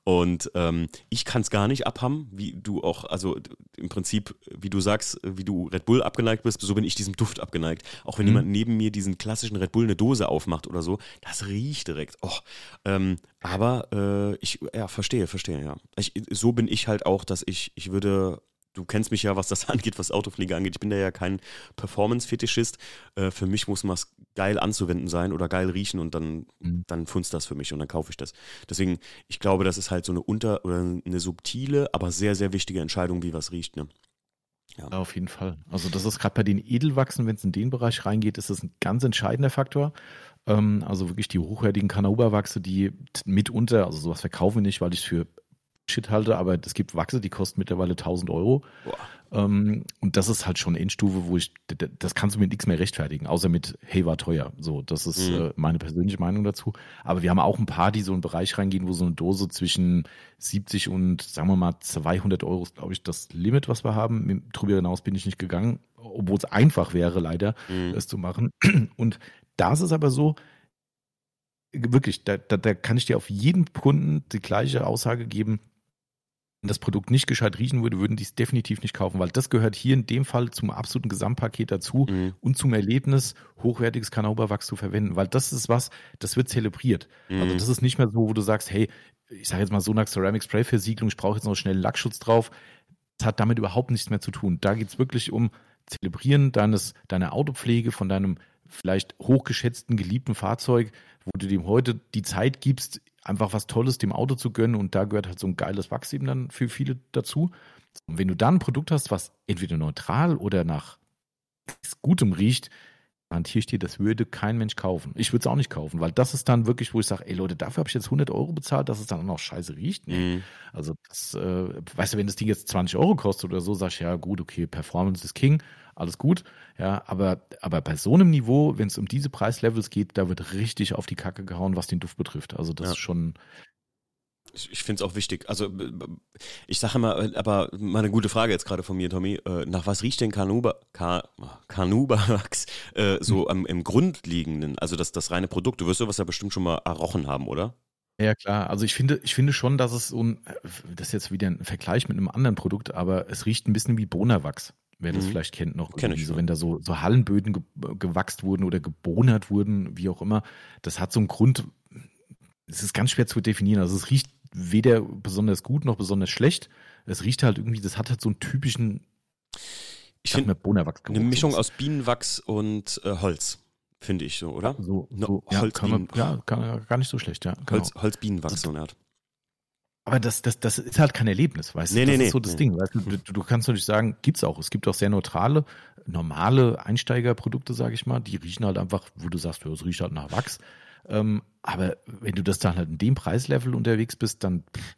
Und ähm, ich kann es gar nicht abhaben, wie du auch, also im Prinzip, wie du sagst, wie du Red Bull abgeneigt bist, so bin ich diesem Duft abgeneigt. Auch wenn hm? jemand neben mir diesen klassischen Red Bull eine Dose aufmacht oder so, das riecht direkt. Oh, ähm, aber äh, ich, ja, verstehe, verstehe, ja. Ich, so bin ich halt auch, dass ich, ich würde du kennst mich ja, was das <laughs> angeht, was Autopflege angeht. Ich bin da ja kein Performance-Fetischist. Äh, für mich muss was geil anzuwenden sein oder geil riechen und dann, mhm. dann funzt das für mich und dann kaufe ich das. Deswegen, ich glaube, das ist halt so eine unter- oder eine subtile, aber sehr, sehr wichtige Entscheidung, wie was riecht. Ne? Ja. ja. auf jeden Fall. Also das ist gerade bei den Edelwachsen, wenn es in den Bereich reingeht, ist das ein ganz entscheidender Faktor. Ähm, also wirklich die hochwertigen Kanaoberwachse, die mitunter, also sowas verkaufen wir nicht, weil ich es für Shit halte, aber es gibt Wachse, die kosten mittlerweile 1000 Euro. Ähm, und das ist halt schon eine Endstufe, wo ich, das kannst du mit nichts mehr rechtfertigen, außer mit, hey, war teuer. So, das ist mhm. äh, meine persönliche Meinung dazu. Aber wir haben auch ein paar, die so in einen Bereich reingehen, wo so eine Dose zwischen 70 und, sagen wir mal, 200 Euro ist, glaube ich, das Limit, was wir haben. Darüber hinaus bin ich nicht gegangen, obwohl es einfach wäre, leider, mhm. es zu machen. Und da ist es aber so, wirklich, da, da, da kann ich dir auf jeden Kunden die gleiche Aussage geben, wenn das Produkt nicht gescheit riechen würde, würden die es definitiv nicht kaufen, weil das gehört hier in dem Fall zum absoluten Gesamtpaket dazu mhm. und zum Erlebnis, hochwertiges Kanauberwachs zu verwenden, weil das ist was, das wird zelebriert. Also mhm. Also das ist nicht mehr so, wo du sagst, hey, ich sage jetzt mal Sonax Ceramic Spray Versiegelung, ich brauche jetzt noch schnell Lackschutz drauf. Das hat damit überhaupt nichts mehr zu tun. Da geht es wirklich um Zelebrieren deines, deiner Autopflege von deinem vielleicht hochgeschätzten, geliebten Fahrzeug, wo du dem heute die Zeit gibst, einfach was Tolles dem Auto zu gönnen und da gehört halt so ein geiles Wachs eben dann für viele dazu. Und wenn du dann ein Produkt hast, was entweder neutral oder nach gutem riecht, garantiere ich dir, das würde kein Mensch kaufen. Ich würde es auch nicht kaufen, weil das ist dann wirklich, wo ich sage, ey Leute, dafür habe ich jetzt 100 Euro bezahlt, dass es dann auch noch scheiße riecht. Nee. Mhm. Also das, äh, weißt du, wenn das Ding jetzt 20 Euro kostet oder so, sagst du, ja gut, okay, Performance ist King, alles gut. Ja, aber, aber bei so einem Niveau, wenn es um diese Preislevels geht, da wird richtig auf die Kacke gehauen, was den Duft betrifft. Also das ja. ist schon, ich, finde es auch wichtig. Also ich sage immer, aber mal eine gute Frage jetzt gerade von mir, Tommy. Äh, nach was riecht denn Kanuba, Kanuba-Wachs äh, so hm. im Grundliegenden? Also das, das reine Produkt. Du wirst sowas ja bestimmt schon mal errochen haben, oder? Ja, klar. Also ich finde, ich finde schon, dass es so ein, das ist jetzt wieder ein Vergleich mit einem anderen Produkt, aber es riecht ein bisschen wie Bonawachs. Wer das mhm. vielleicht kennt noch. Kenn ich. So, wenn da so, so Hallenböden ge gewachst wurden oder gebonert wurden, wie auch immer. Das hat so einen Grund, es ist ganz schwer zu definieren. Also es riecht weder besonders gut noch besonders schlecht. Es riecht halt irgendwie, das hat halt so einen typischen, ich finde, eine Mischung aus Bienenwachs und äh, Holz, finde ich so, oder? So, so ja, Holz, kann man, ja kann, gar nicht so schlecht, ja. Genau. Holz, Holzbienenwachs, so eine Art. Aber das, das, das ist halt kein Erlebnis, weißt nee, du? Das nee, ist so das nee. Ding. Weißt du? du, du kannst natürlich sagen, gibt's auch. Es gibt auch sehr neutrale, normale Einsteigerprodukte, sage ich mal. Die riechen halt einfach, wo du sagst, es riecht halt nach Wachs. Ähm, aber wenn du das dann halt in dem Preislevel unterwegs bist, dann pff,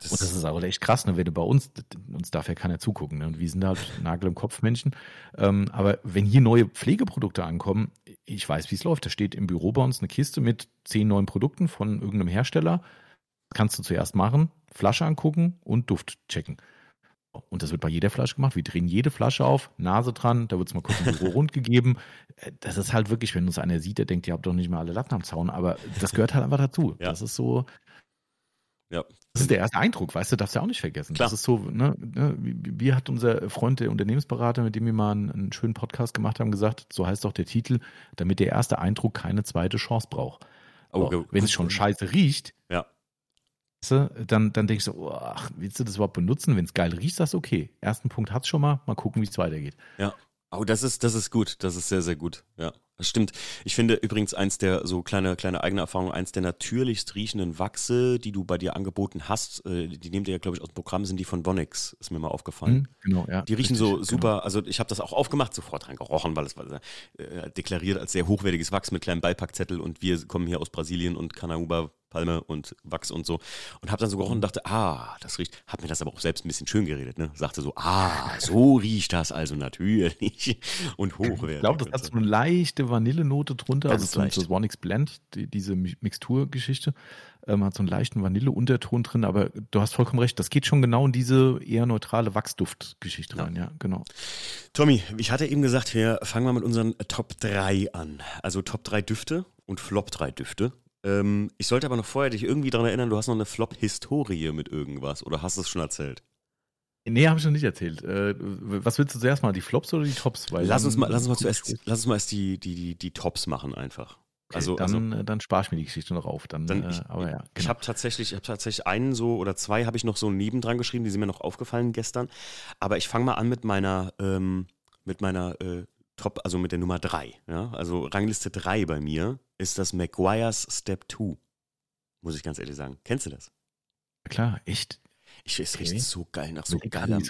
das und das ist auch echt krass, ne? wenn du bei uns, uns darf ja keiner zugucken, ne? und wir sind halt Nagel im Kopf Menschen. Ähm, aber wenn hier neue Pflegeprodukte ankommen, ich weiß, wie es läuft. Da steht im Büro bei uns eine Kiste mit zehn neuen Produkten von irgendeinem Hersteller. kannst du zuerst machen, Flasche angucken und Duft checken. Und das wird bei jeder Flasche gemacht. Wir drehen jede Flasche auf, Nase dran, da wird es mal kurz ein Büro <laughs> rund gegeben. Äh, das ist halt wirklich, wenn uns einer sieht, der denkt, ihr habt doch nicht mal alle Latten am Zaun, aber das gehört halt einfach dazu. Ja. Das ist so. Ja. Das ist der erste Eindruck, weißt du, darfst du auch nicht vergessen. Klar. Das ist so, ne, ne, wie, hat unser Freund, der Unternehmensberater, mit dem wir mal einen, einen schönen Podcast gemacht haben, gesagt, so heißt doch der Titel, damit der erste Eindruck keine zweite Chance braucht. Oh, oh, wenn es schon scheiße riecht, ja dann, dann denke ich so, oh, ach, willst du das überhaupt benutzen? Wenn es geil riecht, das okay. Ersten Punkt hat es schon mal, mal gucken, wie es weitergeht. Ja. Oh, das ist, das ist gut. Das ist sehr, sehr gut. Ja. Das stimmt. Ich finde übrigens eins der, so kleine, kleine eigene Erfahrung, eins der natürlichst riechenden Wachse, die du bei dir angeboten hast, äh, die nehmt ihr ja, glaube ich, aus dem Programm, sind die von Bonix, ist mir mal aufgefallen. Mhm, genau, ja. Die riechen richtig, so super, genau. also ich habe das auch aufgemacht, sofort dran gerochen, weil es war äh, deklariert als sehr hochwertiges Wachs mit kleinem Beipackzettel und wir kommen hier aus Brasilien und Canauba Palme und Wachs und so. Und habe dann so gerochen und dachte, ah, das riecht, habe mir das aber auch selbst ein bisschen schön geredet, ne? Sagte so, ah, so riecht das also natürlich <laughs> und hochwertig. Ich glaube, das hat so eine leichte Vanillenote drunter, Ganz also leicht. das One Blend, die, diese Mixturgeschichte, ähm, hat so einen leichten Vanilleunterton drin, aber du hast vollkommen recht, das geht schon genau in diese eher neutrale Wachsduftgeschichte ja. rein, ja, genau. Tommy, ich hatte eben gesagt, wir fangen mal mit unseren Top 3 an. Also Top 3 Düfte und Flop 3 Düfte. Ähm, ich sollte aber noch vorher dich irgendwie daran erinnern, du hast noch eine Flop-Historie mit irgendwas oder hast du es schon erzählt? Nee, habe ich noch nicht erzählt. Äh, was willst du zuerst mal, die Flops oder die Tops? Weil lass uns mal, lass uns mal zuerst, lass uns mal erst die, die, die, die Tops machen einfach. Okay, also, dann, also, dann spare ich mir die Geschichte noch auf. Dann, dann ich, äh, aber ja, genau. ich habe tatsächlich, ich habe tatsächlich einen so oder zwei habe ich noch so nebendran geschrieben, die sind mir noch aufgefallen gestern. Aber ich fange mal an mit meiner, ähm, mit meiner äh, Top, also mit der Nummer 3. Ja? Also Rangliste 3 bei mir ist das McGuire's Step 2. Muss ich ganz ehrlich sagen. Kennst du das? klar, echt. Ich, es okay. riecht so geil nach so geiler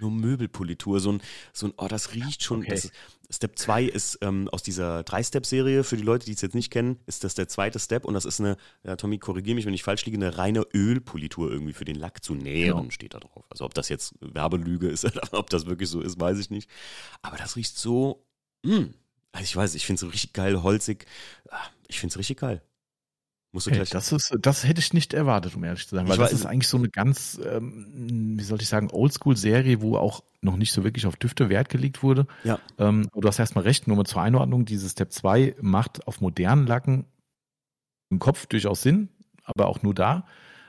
nur Möbelpolitur. So ein, so ein, oh, das riecht schon. Okay. Das, Step 2 ist ähm, aus dieser 3-Step-Serie. Für die Leute, die es jetzt nicht kennen, ist das der zweite Step und das ist eine, ja, Tommy, korrigiere mich, wenn ich falsch liege, eine reine Ölpolitur irgendwie für den Lack zu nähren, ja. steht da drauf. Also ob das jetzt Werbelüge ist <laughs> oder ob das wirklich so ist, weiß ich nicht. Aber das riecht so Mm. Also ich weiß, ich finde es so richtig geil, holzig. Ah, ich finde es richtig geil. Musst du hey, gleich. Das, ist, das hätte ich nicht erwartet, um ehrlich zu sein. Weil ich das weiß, ist eigentlich so eine ganz, ähm, wie soll ich sagen, Oldschool-Serie, wo auch noch nicht so wirklich auf Düfte Wert gelegt wurde. Ja. Ähm, du hast erstmal recht, nur mal zur Einordnung, dieses Step 2 macht auf modernen Lacken im Kopf durchaus Sinn, aber auch nur da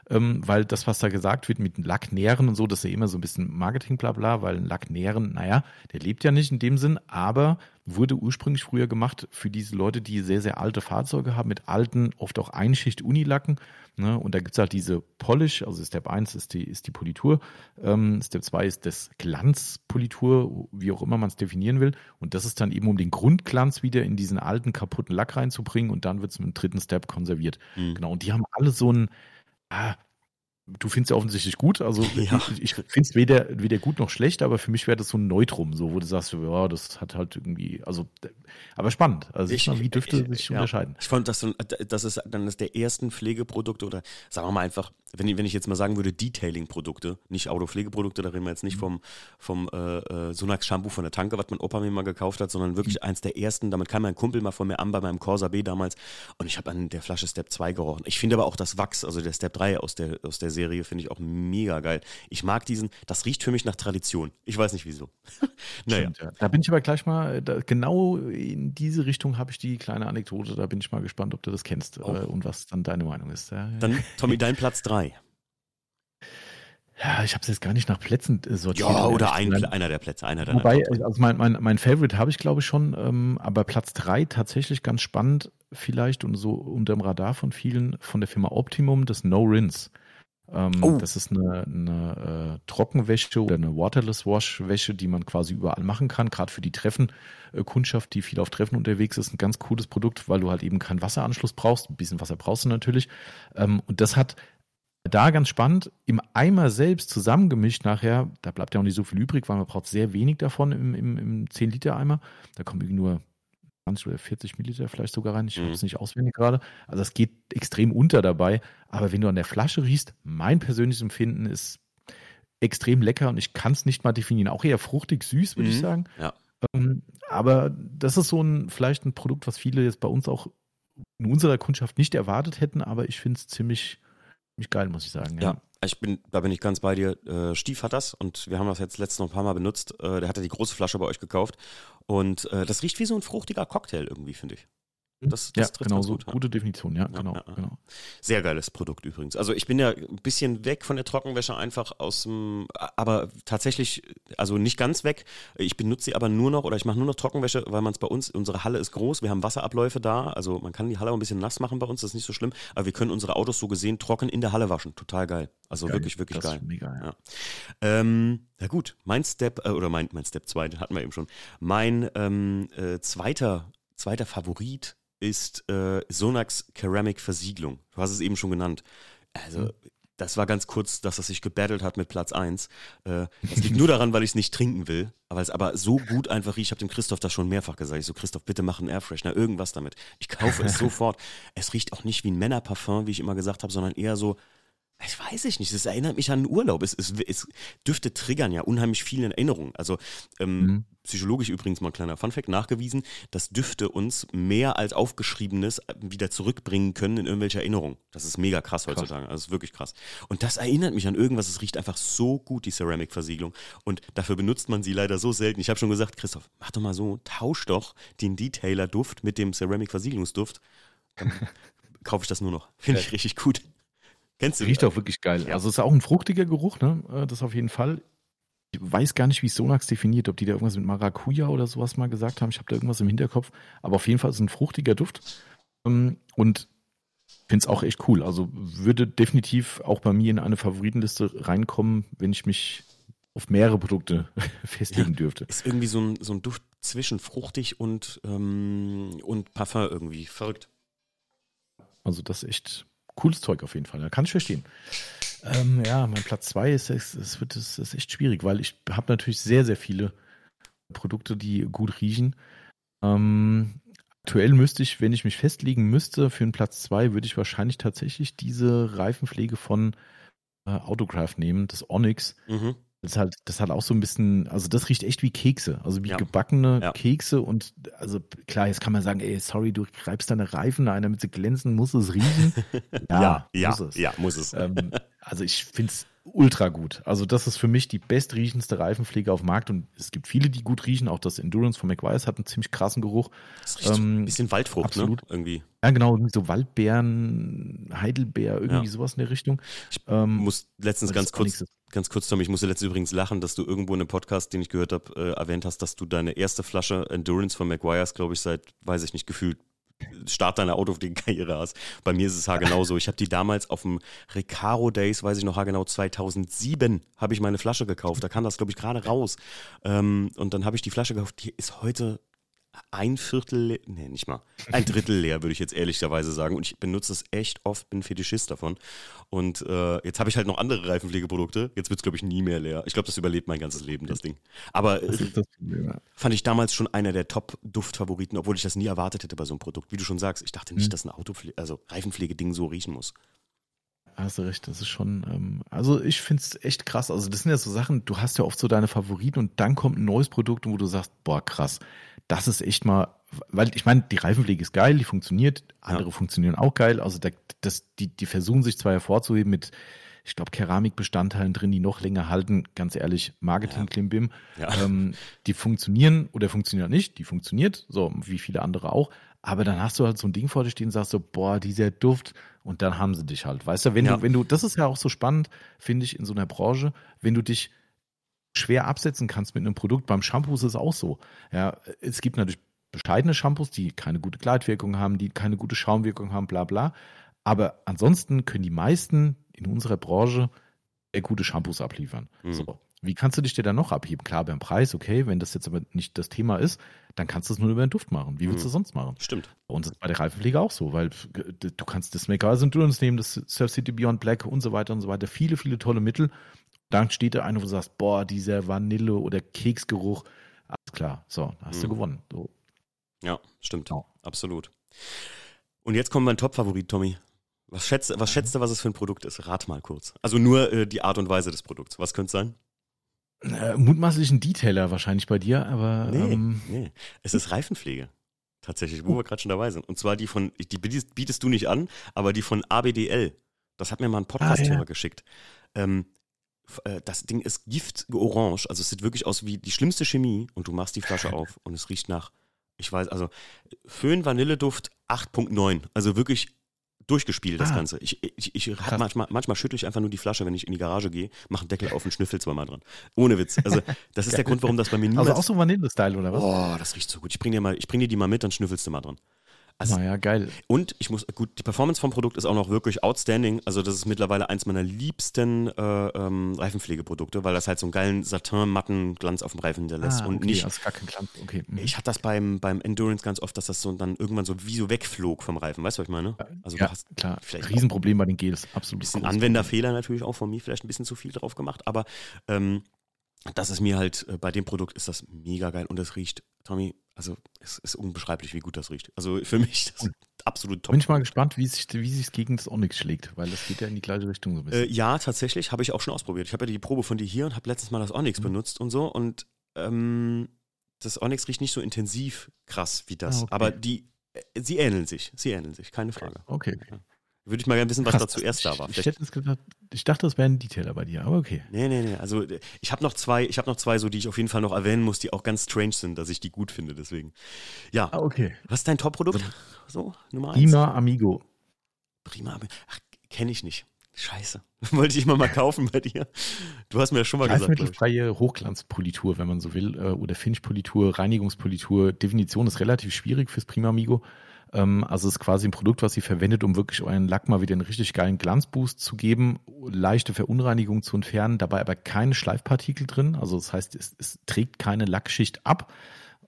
ähm, weil das, was da gesagt wird mit Lacknähren und so, das ist ja immer so ein bisschen Marketing, bla bla, weil ein Lacknähren, naja, der lebt ja nicht in dem Sinn, aber wurde ursprünglich früher gemacht für diese Leute, die sehr, sehr alte Fahrzeuge haben, mit alten, oft auch Einschicht-Unilacken. Ne? Und da gibt's halt diese Polish, also Step 1 ist die, ist die Politur, ähm, Step 2 ist das Glanzpolitur, wie auch immer man es definieren will. Und das ist dann eben, um den Grundglanz wieder in diesen alten, kaputten Lack reinzubringen und dann wird's mit dem dritten Step konserviert. Mhm. Genau, und die haben alle so ein, ah, du findest ja offensichtlich gut. Also <laughs> ja. ich, ich finde es weder, weder gut noch schlecht, aber für mich wäre das so ein Neutrum, so wo du sagst, ja, das hat halt irgendwie, also aber spannend. Also ich, wie Düfte ich, sich ja. unterscheiden. Ich fand das, das ist dann ist der ersten Pflegeprodukte oder sagen wir mal einfach, wenn ich, wenn ich jetzt mal sagen würde, Detailing-Produkte, nicht Autopflegeprodukte, da reden wir jetzt nicht mhm. vom, vom äh, äh, Sonax Shampoo von der Tanke, was mein Opa mir mal gekauft hat, sondern wirklich mhm. eins der ersten. Damit kam mein Kumpel mal von mir an bei meinem Corsa B damals und ich habe an der Flasche Step 2 gerochen. Ich finde aber auch das Wachs, also der Step 3 aus der, aus der Serie, finde ich auch mega geil. Ich mag diesen, das riecht für mich nach Tradition. Ich weiß nicht wieso. <laughs> naja. Stimmt, ja. Da bin ich aber gleich mal, da, genau in diese Richtung habe ich die kleine Anekdote, da bin ich mal gespannt, ob du das kennst oh. äh, und was dann deine Meinung ist. Ja, dann, Tommy, <laughs> dein Platz 3. Ja, ich habe es jetzt gar nicht nach Plätzen äh, sortiert. Ja, oder ein, einer der Plätze, einer der Wobei, also mein, mein, mein Favorite habe ich glaube ich schon, ähm, aber Platz drei tatsächlich ganz spannend vielleicht und so unter dem Radar von vielen von der Firma Optimum, das No Rinse. Ähm, oh. Das ist eine, eine äh, Trockenwäsche oder eine Waterless Wash Wäsche, die man quasi überall machen kann, gerade für die Treffenkundschaft, die viel auf Treffen unterwegs ist. Ein ganz cooles Produkt, weil du halt eben keinen Wasseranschluss brauchst. Ein bisschen Wasser brauchst du natürlich. Ähm, und das hat da ganz spannend, im Eimer selbst zusammengemischt nachher, da bleibt ja auch nicht so viel übrig, weil man braucht sehr wenig davon im, im, im 10-Liter-Eimer. Da kommen irgendwie nur 20 oder 40 Milliliter vielleicht sogar rein. Ich mhm. habe es nicht auswendig gerade. Also es geht extrem unter dabei. Aber wenn du an der Flasche riechst, mein persönliches Empfinden ist extrem lecker und ich kann es nicht mal definieren. Auch eher fruchtig süß, würde mhm. ich sagen. Ja. Ähm, aber das ist so ein vielleicht ein Produkt, was viele jetzt bei uns auch in unserer Kundschaft nicht erwartet hätten, aber ich finde es ziemlich Mich geil, muss ich sagen. Ja. ja. Ich bin, da bin ich ganz bei dir. Äh, Stief hat das und wir haben das jetzt letztens noch ein paar Mal benutzt. Äh, der hatte die große Flasche bei euch gekauft und äh, das riecht wie so ein fruchtiger Cocktail irgendwie, finde ich. Mhm. Das, das ja, genau so. Gut, Gute Definition, ja, genau, ja, genau. Sehr geiles Produkt übrigens. Also ich bin ja ein bisschen weg von der Trockenwäsche einfach aus dem, aber tatsächlich, also nicht ganz weg. Ich benutze sie aber nur noch oder ich mache nur noch Trockenwäsche, weil man es bei uns, unsere Halle ist groß, wir haben Wasserabläufe da, also man kann die Halle auch ein bisschen nass machen bei uns, das ist nicht so schlimm, aber wir können unsere Autos so gesehen trocken in der Halle waschen. Total geil. Also geil. wirklich, wirklich das geil. Ist mega, ja. Ja. Ähm, ja gut, mein Step, äh, oder mein, mein Step 2, den hatten wir eben schon. Mein ähm, äh, zweiter, zweiter Favorit ist äh, Sonax Ceramic Versiegelung. Du hast es eben schon genannt. Also, mhm. das war ganz kurz, dass es sich gebattelt hat mit Platz 1. Äh, das liegt nur daran, weil ich es nicht trinken will, weil es aber so gut einfach riecht. Ich habe dem Christoph das schon mehrfach gesagt. Ich so, Christoph, bitte mach einen Airfreshener, irgendwas damit. Ich kaufe es <laughs> sofort. Es riecht auch nicht wie ein Männerparfum, wie ich immer gesagt habe, sondern eher so, ich weiß ich nicht, es erinnert mich an Urlaub. Es, es, es Düfte triggern ja unheimlich viel in Erinnerungen. Also ähm, mhm. psychologisch übrigens mal ein kleiner Funfact nachgewiesen, dass Düfte uns mehr als Aufgeschriebenes wieder zurückbringen können in irgendwelche Erinnerungen. Das ist mega krass, krass. heutzutage. Also das ist wirklich krass. Und das erinnert mich an irgendwas. Es riecht einfach so gut, die Ceramic-Versiegelung. Und dafür benutzt man sie leider so selten. Ich habe schon gesagt, Christoph, mach doch mal so, tausch doch den Detailer-Duft mit dem Ceramic-Versiegelungsduft. Dann <laughs> kaufe ich das nur noch. Finde ich richtig gut. Kennst du? Riecht auch wirklich geil. Ja. Also es ist auch ein fruchtiger Geruch, ne? Äh, das auf jeden Fall. Ich weiß gar nicht, wie Sonax definiert, ob die da irgendwas mit Maracuja oder sowas mal gesagt haben. Ich habe da irgendwas im Hinterkopf. Aber auf jeden Fall ist es ein fruchtiger Duft. Ähm, und finde es auch echt cool. Also würde definitiv auch bei mir in eine Favoritenliste reinkommen, wenn ich mich auf mehrere Produkte <laughs> festlegen ja, dürfte. Ist irgendwie so ein, so ein Duft zwischen fruchtig und, ähm, und Parfum irgendwie. Verrückt. Also das ist echt cooles Zeug auf jeden Fall. Da kann ich verstehen. Ähm, ja, mein Platz zwei ist, es, es wird, es ist echt schwierig, weil ich habe natürlich sehr, sehr viele Produkte, die gut riechen. Ähm, aktuell müsste ich, wenn ich mich festlegen müsste für einen Platz zwei, würde ich wahrscheinlich tatsächlich diese Reifenpflege von äh, Autograph nehmen, das Onyx. Mhm. Das ist halt, das hat auch so ein bisschen, also das riecht echt wie Kekse, also wie ja. gebackene ja. Kekse und also klar, jetzt kann man sagen, ey, sorry, du reibst deine Reifen ein, damit sie glänzen, muss es riechen? <laughs> Ja, ja, muss es. Ja, muss es. Ähm, also ich finde es ultra gut. Also das ist für mich die bestriechendste Reifenpflege auf dem Markt und es gibt viele, die gut riechen. Auch das Endurance von McWise hat einen ziemlich krassen Geruch. Das riecht ähm, ein bisschen Waldfrucht, ne? absolut. Ne? Irgendwie. Ja, genau, so Waldbeeren, Heidelbeer, irgendwie ja. sowas in der Richtung. Ich ähm, muss letztens ganz kurz, ganz kurz, Tom, ich musste letztens übrigens lachen, dass du irgendwo in einem Podcast, den ich gehört habe, äh, erwähnt hast, dass du deine erste Flasche Endurance von McGuire's, glaube ich, seit, weiß ich nicht, gefühlt Start deiner Autofliegenkarriere hast. Bei mir ist es haargenau so. Ich habe die damals auf dem Recaro Days, weiß ich noch haargenau, 2007 habe ich meine Flasche gekauft. Da kam das, glaube ich, gerade raus. Ähm, und dann habe ich die Flasche gekauft. Die ist heute ein Viertel, nee, nicht mal, ein Drittel leer, würde ich jetzt ehrlicherweise sagen. Und ich benutze es echt oft, bin Fetischist davon. Und äh, jetzt habe ich halt noch andere Reifenpflegeprodukte. Jetzt wird es, glaube ich, nie mehr leer. Ich glaube, das überlebt mein ganzes Leben, das Ding. Aber das das fand ich damals schon einer der Top-Duftfavoriten, obwohl ich das nie erwartet hätte bei so einem Produkt. Wie du schon sagst, ich dachte nicht, mhm. dass ein Autopflege, also Reifenpflegeding so riechen muss. Hast du recht, das ist schon, ähm, also ich finde es echt krass. Also das sind ja so Sachen, du hast ja oft so deine Favoriten und dann kommt ein neues Produkt, wo du sagst, boah, krass, das ist echt mal, weil ich meine, die Reifenpflege ist geil, die funktioniert, andere ja. funktionieren auch geil. Also da, das, die, die versuchen sich zwar hervorzuheben mit, ich glaube, Keramikbestandteilen drin, die noch länger halten. Ganz ehrlich, Marketing Klimbim. Ja. Ähm, die funktionieren oder funktionieren nicht. Die funktioniert, so wie viele andere auch. Aber dann hast du halt so ein Ding vor dir stehen und sagst so, boah, dieser Duft. Und dann haben sie dich halt. Weißt du, wenn ja. du, wenn du, das ist ja auch so spannend, finde ich, in so einer Branche, wenn du dich schwer absetzen kannst mit einem Produkt. Beim Shampoo ist es auch so. Ja, es gibt natürlich bescheidene Shampoos, die keine gute Gleitwirkung haben, die keine gute Schaumwirkung haben, bla bla. Aber ansonsten können die meisten in unserer Branche sehr gute Shampoos abliefern. Mhm. So. Wie kannst du dich dir dann noch abheben? Klar, beim Preis, okay, wenn das jetzt aber nicht das Thema ist, dann kannst du es nur über den Duft machen. Wie willst mhm. du sonst machen? Stimmt. Und das ist bei der Reifenpflege auch so, weil du kannst das Make-up Endurance nehmen, das Surf City Beyond Black und so weiter und so weiter. Viele, viele tolle Mittel dann steht da einer, wo du sagst, boah, dieser Vanille- oder Keksgeruch, alles klar, so, hast mhm. du gewonnen. So. Ja, stimmt, ja. absolut. Und jetzt kommt mein Top-Favorit, Tommy. Was schätzt, was schätzt du, was es für ein Produkt ist? Rat mal kurz. Also nur äh, die Art und Weise des Produkts. Was könnte es sein? Äh, mutmaßlich ein Detailer wahrscheinlich bei dir, aber. Nee, ähm, nee. Es ist Reifenpflege. Tatsächlich, wo oh. wir gerade schon dabei sind. Und zwar die von, die bietest, bietest, du nicht an, aber die von ABDL. Das hat mir mal ein Podcast-Hörer ah, ja. geschickt. Ähm, äh, das Ding ist Gift-orange, also es sieht wirklich aus wie die schlimmste Chemie und du machst die Flasche <laughs> auf und es riecht nach, ich weiß, also Föhn Vanilleduft 8.9, also wirklich durchgespielt, das ah. Ganze. Ich, ich, ich manchmal, manchmal schüttle ich einfach nur die Flasche, wenn ich in die Garage gehe, mache einen Deckel auf und schnüffel zweimal dran. Ohne Witz. Also, das ist <laughs> der Grund, warum das bei mir nie. Also auch so Vanille-Style, oder was? Oh, das riecht so gut. Ich bring dir mal, ich bring dir die mal mit, dann schnüffelst du mal dran. Also, naja, geil. Und ich muss, gut, die Performance vom Produkt ist auch noch wirklich outstanding. Also, das ist mittlerweile eins meiner liebsten äh, ähm, Reifenpflegeprodukte, weil das halt so einen geilen Satin-matten Glanz auf dem Reifen hinterlässt. Ah, und okay, nicht. Also gar kein Glanz. Okay. Mhm. Ich hatte das beim, beim Endurance ganz oft, dass das so dann irgendwann so wie so wegflog vom Reifen. Weißt du, was ich meine? Also, ja, du hast klar. Vielleicht Riesenproblem bei den Gels. Absolut. Ein bisschen Anwenderfehler natürlich auch von mir, vielleicht ein bisschen zu viel drauf gemacht, aber ähm, das ist mir halt, äh, bei dem Produkt ist das mega geil und es riecht, Tommy, also es ist unbeschreiblich, wie gut das riecht. Also für mich das absolut top. Bin ich mal gespannt, wie sich wie sich gegen das Onyx schlägt, weil das geht ja in die gleiche Richtung so ein bisschen. Äh, ja, tatsächlich, habe ich auch schon ausprobiert. Ich habe ja die Probe von dir hier und habe letztes Mal das Onyx mhm. benutzt und so und ähm, das Onyx riecht nicht so intensiv krass wie das, ah, okay. aber die, äh, sie ähneln sich, sie ähneln sich, keine Frage. Okay. okay. Ja. Würde ich mal gerne wissen, was Krass, da zuerst da war. Ich, ich, gedacht, ich, dachte, das wäre ein Detailer bei dir, aber okay. Nee, nee, nee. Also ich habe noch zwei, ich habe noch zwei, so die ich auf jeden Fall noch erwähnen muss, die auch ganz strange sind, dass ich die gut finde, deswegen. Ja. Ah, okay. Was ist dein Top-Produkt? <laughs> So, Nummer eins. Prima Amigo. Prima Amigo. Ach, kenne ich nicht. Scheiße. <laughs> Wollte ich mal mal kaufen bei dir. Du hast mir ja schon mal gesagt. freie Hochglanzpolitur, wenn man so will, äh, oder Finish-Politur, Reinigungspolitur. Definition ist relativ schwierig fürs Prima Amigo. Ähm, also es ist quasi ein Produkt, was sie verwendet, um wirklich euren Lack mal wieder einen richtig geilen Glanzboost zu geben, leichte Verunreinigung zu entfernen, dabei aber keine Schleifpartikel drin. Also das heißt, es, es trägt keine Lackschicht ab.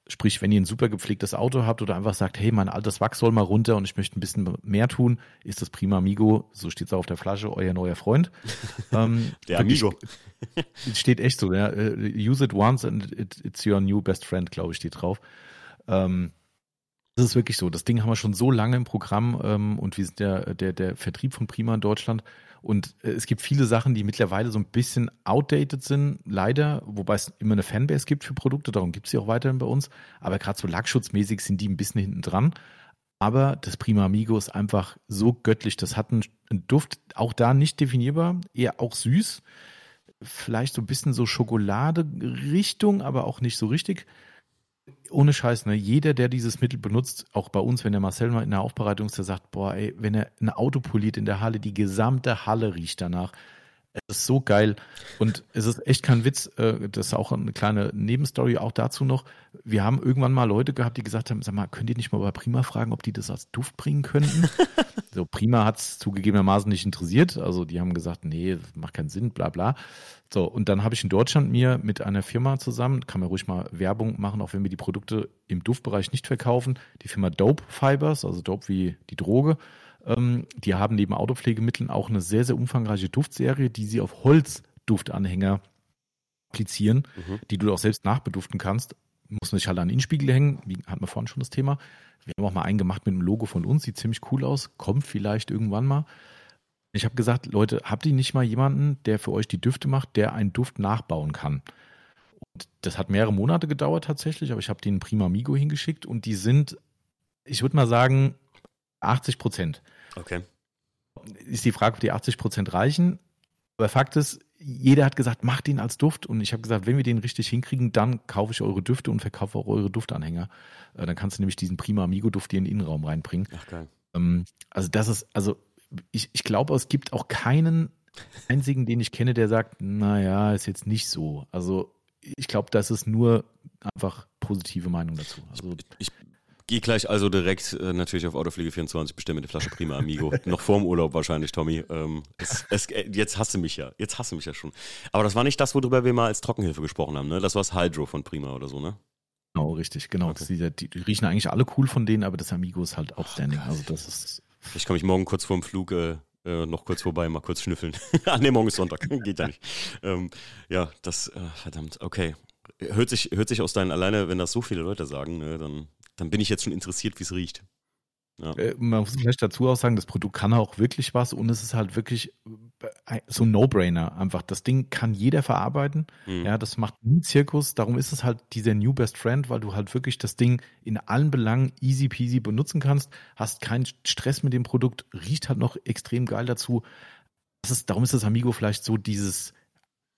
Sprich, wenn ihr ein super gepflegtes Auto habt oder einfach sagt, hey, mein altes Wachs soll mal runter und ich möchte ein bisschen mehr tun, ist das Prima Amigo, so steht es auf der Flasche, euer neuer Freund. <laughs> Ähm, der Amigo. <laughs> steht echt so, ja. Äh, use it once and it's your new best friend, glaube ich, steht drauf. Ähm, das ist wirklich so. Das Ding haben wir schon so lange im Programm ähm, und wir sind der, der, der Vertrieb von Prima in Deutschland. Und äh, es gibt viele Sachen, die mittlerweile so ein bisschen outdated sind, leider, wobei es immer eine Fanbase gibt für Produkte, darum gibt es sie auch weiterhin bei uns. Aber gerade so lackschutzmäßig sind die ein bisschen hinten dran. Aber das Prima Amigo ist einfach so göttlich. Das hat einen Duft, auch da nicht definierbar, eher auch süß. Vielleicht so ein bisschen so Schokolade-Richtung, aber auch nicht so richtig ohne Scheiß, ne, jeder, der dieses Mittel benutzt, auch bei uns, wenn der Marcel mal in der Aufbereitung ist, der sagt, boah, ey, wenn er ein Auto poliert in der Halle, die gesamte Halle riecht danach. Es ist so geil. Und es ist echt kein Witz. Äh, das ist auch eine kleine Nebenstory auch dazu noch. Wir haben irgendwann mal Leute gehabt, die gesagt haben, sag mal, könnt ihr nicht mal bei Prima fragen, ob die das als Duft bringen könnten? <laughs> so, Prima hat es zugegebenermaßen nicht interessiert. Also die haben gesagt, nee, das macht keinen Sinn, bla bla. So, und dann habe ich in Deutschland mir mit einer Firma zusammen, kann man ruhig mal Werbung machen, auch wenn wir die Produkte im Duftbereich nicht verkaufen, die Firma Dope Fibers, also Dope wie die Droge, ähm, die haben neben Autopflegemitteln auch eine sehr, sehr umfangreiche Duftserie, die sie auf Holzduftanhänger applizieren, mhm. die du auch selbst nachbeduften kannst. Muss man sich halt an den Innenspiegel hängen, wie hatten wir vorhin schon das Thema. Wir haben auch mal einen gemacht mit einem Logo von uns, sieht ziemlich cool aus, kommt vielleicht irgendwann mal. Ich habe gesagt, Leute, habt ihr nicht mal jemanden, der für euch die Düfte macht, der einen Duft nachbauen kann? Und das hat mehrere Monate gedauert tatsächlich, aber ich habe den Prima Amigo hingeschickt und die sind, ich würde mal sagen, 80 Prozent. Okay. Ist die Frage, ob die 80 Prozent reichen. Aber Fakt ist, jeder hat gesagt, macht ihn als Duft. Und ich habe gesagt, wenn wir den richtig hinkriegen, dann kaufe ich eure Düfte und verkaufe auch eure Duftanhänger. Äh, dann kannst du nämlich diesen Prima Amigo Duft hier in den Innenraum reinbringen. Ach geil. Ähm, also das ist, also ich, ich glaube, es gibt auch keinen einzigen, den ich kenne, der sagt, naja, ist jetzt nicht so. Also ich glaube, das ist nur einfach positive Meinung dazu. Also, ich, ich gehe gleich also direkt äh, natürlich auf Autopflege24, bestelle mir eine Flasche Prima Amigo. <laughs> Noch vorm Urlaub wahrscheinlich, Tommy. Ähm, es, es, äh, jetzt hasse mich ja. Jetzt hasse mich ja schon. Aber das war nicht das, worüber wir mal als Trockenhilfe gesprochen haben, ne? Das war das Hydro von Prima oder so, ne? Genau, richtig, genau. Okay. Die, die, die, riechen eigentlich alle cool von denen, aber das Amigo ist halt outstanding. Oh, also das ist Vielleicht komme ich morgen kurz vor dem Flug äh, äh, noch kurz vorbei, mal kurz schnüffeln. <laughs> ah, nee, morgen ist Sonntag. <laughs> Geht ja nicht. Ähm, ja, das, äh, verdammt, okay. Hört sich, hört sich aus deinen, alleine, wenn das so viele Leute sagen, ne, dann, dann bin ich jetzt schon interessiert, wie es riecht. Ja. Äh, man muss vielleicht dazu auch sagen, das Produkt kann auch wirklich was und es ist halt wirklich äh, so ein No-Brainer einfach. Das Ding kann jeder verarbeiten. Mhm. Ja, das macht nie Zirkus. Darum ist es halt dieser New Best Friend, weil du halt wirklich das Ding in allen Belangen easy peasy benutzen kannst. Hast keinen Stress mit dem Produkt, riecht halt noch extrem geil dazu. das ist, darum ist das Amigo vielleicht so dieses,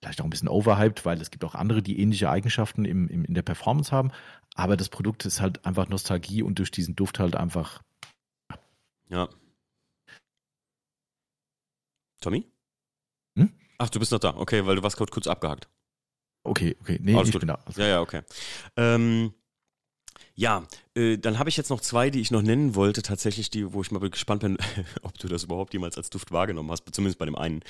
vielleicht auch ein bisschen overhyped, weil es gibt auch andere, die ähnliche Eigenschaften im, im, in der Performance haben. Aber das Produkt ist halt einfach Nostalgie und durch diesen Duft halt einfach. Ja. Tommy? Hm? Ach, du bist noch da. Okay, weil du warst gerade kurz abgehakt. Okay, okay. Nee, Alles ich gut. bin da. Also. Ja, ja, okay. Ähm, ja, äh, dann habe ich jetzt noch zwei, die ich noch nennen wollte, tatsächlich, die, wo ich mal gespannt bin, <laughs> ob du das überhaupt jemals als Duft wahrgenommen hast, zumindest bei dem einen.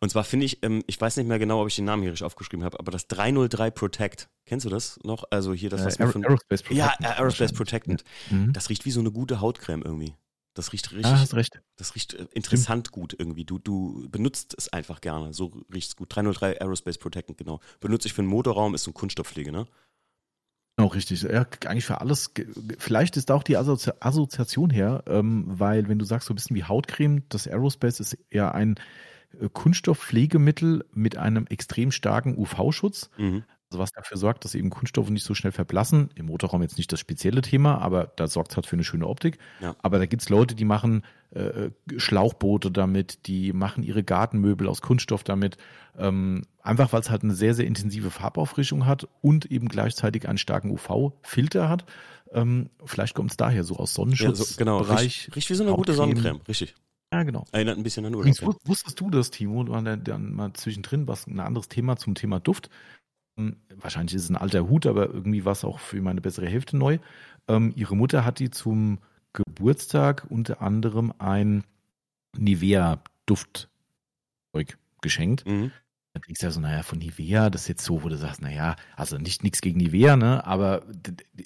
Und zwar finde ich, ähm, ich weiß nicht mehr genau, ob ich den Namen hier richtig aufgeschrieben habe, aber das 303 Protect, kennst du das noch? Also hier das, was äh, von, Aerospace Protectant. Ja, Aerospace Protectant. Mhm. Das riecht wie so eine gute Hautcreme irgendwie. Das riecht richtig. Ah, hast recht. Das riecht äh, interessant Stimmt. gut irgendwie. Du, du benutzt es einfach gerne. So riecht es gut. 303 Aerospace Protectant, genau. Benutze ich für einen Motorraum, ist so ein Kunststoffpflege, ne? Genau, richtig. Ja, eigentlich für alles. Vielleicht ist da auch die Assozi Assoziation her, ähm, weil wenn du sagst, so ein bisschen wie Hautcreme, das Aerospace ist ja ein äh, Kunststoffpflegemittel mit einem extrem starken UV-Schutz. Mhm. Also was dafür sorgt, dass eben Kunststoffe nicht so schnell verblassen. Im Motorraum jetzt nicht das spezielle Thema, aber da sorgt es halt für eine schöne Optik. Ja. Aber da gibt es Leute, die machen äh, Schlauchboote damit, die machen ihre Gartenmöbel aus Kunststoff damit. Ähm, einfach weil es halt eine sehr, sehr intensive Farbauffrischung hat und eben gleichzeitig einen starken UV-Filter hat. Ähm, vielleicht kommt es daher so aus Sonnenschutz. Ja, so, genau, riecht, riecht wie so eine gute Sonnencreme, richtig. Ja, genau. Erinnert ein bisschen an Urlaub. Wusstest du das, Timo, dann, dann mal zwischendrin was, ein anderes Thema zum Thema Duft wahrscheinlich ist es ein alter Hut, aber irgendwie war es auch für meine bessere Hälfte neu. Ähm, ihre Mutter hat die zum Geburtstag unter anderem ein Nivea-Duftzeug geschenkt. Mhm. Dann denkst du ja so, naja, von Nivea, das ist jetzt so, wo du sagst, naja, also nicht nichts gegen Nivea, ne? Aber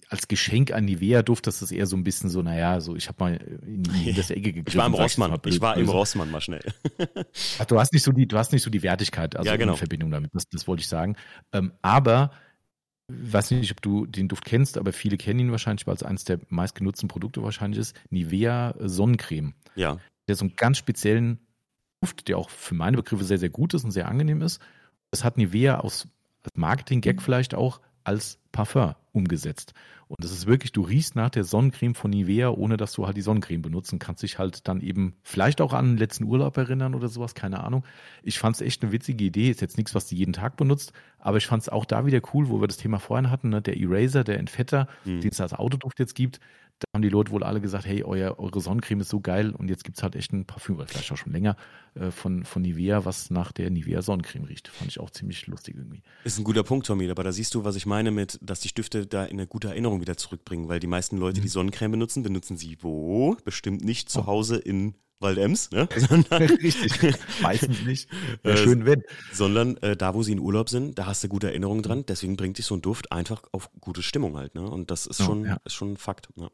als Geschenk an Nivea-Duft, das ist eher so ein bisschen so, naja, so ich habe mal in, das Ecke gegriffen. Ich war im Rossmann, ich war im Rossmann mal schnell. <laughs> Ach, du hast nicht so die, du hast nicht so die Wertigkeit, also ja, genau. in Verbindung damit, das, das wollte ich sagen. Ähm, aber ich weiß nicht, ob du den Duft kennst, aber viele kennen ihn wahrscheinlich, weil es eines der meistgenutzten Produkte wahrscheinlich ist. Nivea Sonnencreme. Ja. Der so einen ganz speziellen Duft, der auch für meine Begriffe sehr, sehr gut ist und sehr angenehm ist. Das hat Nivea aus Marketing-Gag vielleicht auch als Parfum umgesetzt. Und das ist wirklich, du riechst nach der Sonnencreme von Nivea, ohne dass du halt die Sonnencreme benutzen kannst. Dich halt dann eben vielleicht auch an den letzten Urlaub erinnern oder sowas, keine Ahnung. Ich fand es echt eine witzige Idee. Ist jetzt nichts, was du jeden Tag benutzt, aber ich fand es auch da wieder cool, wo wir das Thema vorhin hatten, ne? der Eraser, der Entfetter, mhm. den es als Autoduft jetzt gibt da haben die Leute wohl alle gesagt, hey, euer, eure Sonnencreme ist so geil und jetzt gibt es halt echt ein Parfüm, oder vielleicht auch schon länger, äh, von, von Nivea, was nach der Nivea Sonnencreme riecht. Fand ich auch ziemlich lustig irgendwie. Ist ein guter Punkt, Tommy, aber da siehst du, was ich meine mit, dass die Stifte da in eine gute Erinnerung wieder zurückbringen, weil die meisten Leute, die mhm. Sonnencreme benutzen, benutzen sie wo? Bestimmt nicht zu oh. Hause in Waldems, ne? <laughs> Richtig. Meistens nicht. <laughs> Äh, schön, wenn. Sondern äh, da, wo sie in Urlaub sind, da hast du gute Erinnerungen dran. Deswegen bringt dich so ein Duft einfach auf gute Stimmung halt, ne? Und das ist oh, schon, ja. ist schon ein Fakt. Ne?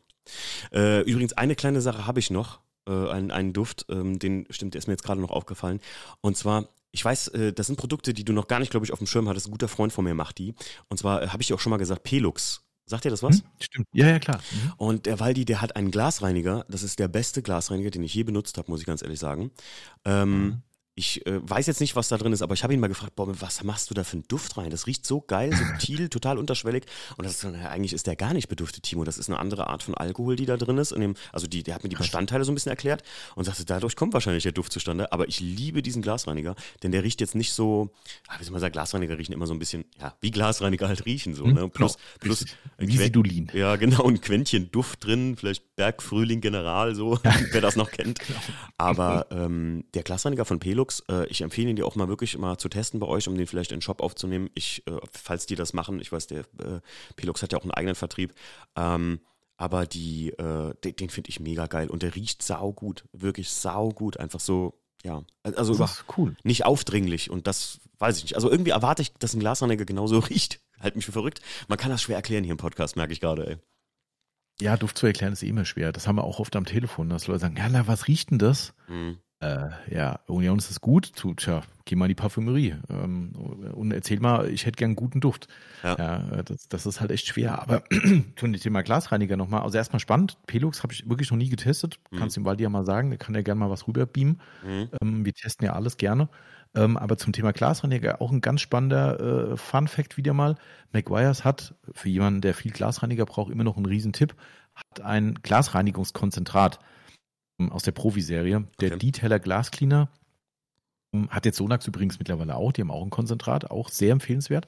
Äh, übrigens, eine kleine Sache habe ich noch. Äh, einen, einen Duft, ähm, den stimmt, der ist mir jetzt gerade noch aufgefallen. Und zwar ich weiß, äh, das sind Produkte, die du noch gar nicht, glaube ich, auf dem Schirm hattest. Ein guter Freund von mir macht die. Und zwar äh, habe ich dir auch schon mal gesagt, Pelux. Sagt dir das was? Hm, stimmt. Ja, ja, klar. Mhm. Und der Waldi, der hat einen Glasreiniger. Das ist der beste Glasreiniger, den ich je benutzt habe, muss ich ganz ehrlich sagen. Ähm, mhm. Ich äh, weiß jetzt nicht, was da drin ist, aber ich habe ihn mal gefragt, boah, was machst du da für einen Duft rein? Das riecht so geil, subtil, total unterschwellig. Und das ist, eigentlich ist der gar nicht beduftet, Timo. Das ist eine andere Art von Alkohol, die da drin ist. Dem, also die, der hat mir die Bestandteile so ein bisschen erklärt und sagte, dadurch kommt wahrscheinlich der Duft zustande. Aber ich liebe diesen Glasreiniger, denn der riecht jetzt nicht so, ah, wie soll man sagen, Glasreiniger riechen immer so ein bisschen, ja, wie Glasreiniger halt riechen. So, hm, ne? Plus, genau. plus wie Sidulin. Ja, genau, ein Quäntchen Duft drin, vielleicht Bergfrühling General, so, <laughs> wer das noch kennt. <laughs> Genau. Aber ähm, der Glasreiniger von Pelux, äh, ich empfehle ihn dir auch mal wirklich mal zu testen bei euch, um den vielleicht in den Shop aufzunehmen. Ich, äh, falls die das machen, ich weiß, der äh, Pelux hat ja auch einen eigenen Vertrieb. Ähm, aber die, äh, den, den finde ich mega geil und der riecht saugut, wirklich saugut, einfach so, ja, also ist cool. nicht aufdringlich und das weiß ich nicht. Also irgendwie erwarte ich, dass ein Glasreiniger genauso <laughs> riecht. Halt mich für verrückt. Man kann das schwer erklären hier im Podcast, merke ich gerade, ey. Ja, Duft zu erklären ist eh immer schwer. Das haben wir auch oft am Telefon, dass Leute sagen, ja, na, was riecht denn das? Mhm. Äh, ja, Union ist das gut. Zu, tja, geh mal in die Parfümerie ähm, und erzähl mal, ich hätte gern einen guten Duft. Ja, ja äh, das, das ist halt echt schwer. Aber tun das Thema Glasreiniger nochmal. Also erstmal spannend. Pelux habe ich wirklich noch nie getestet. Mhm. Kannst dem Waldi ja mal sagen, der kann ja gerne mal was rüberbeamen. Mhm. Ähm, wir testen ja alles gerne. Ähm, aber zum Thema Glasreiniger auch ein ganz spannender äh, Fun-Fact wieder mal. McGuire's hat für jemanden, der viel Glasreiniger braucht, immer noch einen Riesentipp, hat ein Glasreinigungskonzentrat aus der Profi-Serie. Der okay. Detailer Glas Cleaner Hat jetzt Sonax übrigens mittlerweile auch, die haben auch ein Konzentrat, auch sehr empfehlenswert.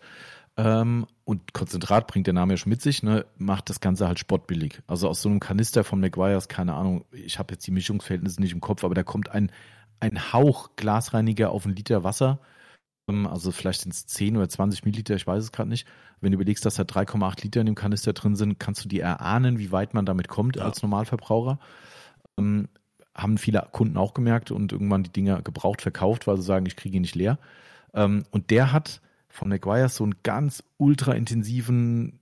Ähm, und Konzentrat bringt der Name ja schon mit sich, ne, macht das Ganze halt spottbillig. Also aus so einem Kanister von McGuire's, keine Ahnung, ich habe jetzt die Mischungsverhältnisse nicht im Kopf, aber da kommt ein, ein Hauch Glasreiniger auf einen Liter Wasser. Ähm, also vielleicht sind es 10 oder 20 Milliliter, ich weiß es gerade nicht. Wenn du überlegst, dass da 3,8 Liter in dem Kanister drin sind, kannst du dir erahnen, wie weit man damit kommt ja. als Normalverbraucher. Ähm, haben viele Kunden auch gemerkt und irgendwann die Dinger gebraucht verkauft, weil sie sagen, ich kriege ihn nicht leer. Ähm, und der hat von McGuire so einen ganz ultra intensiven,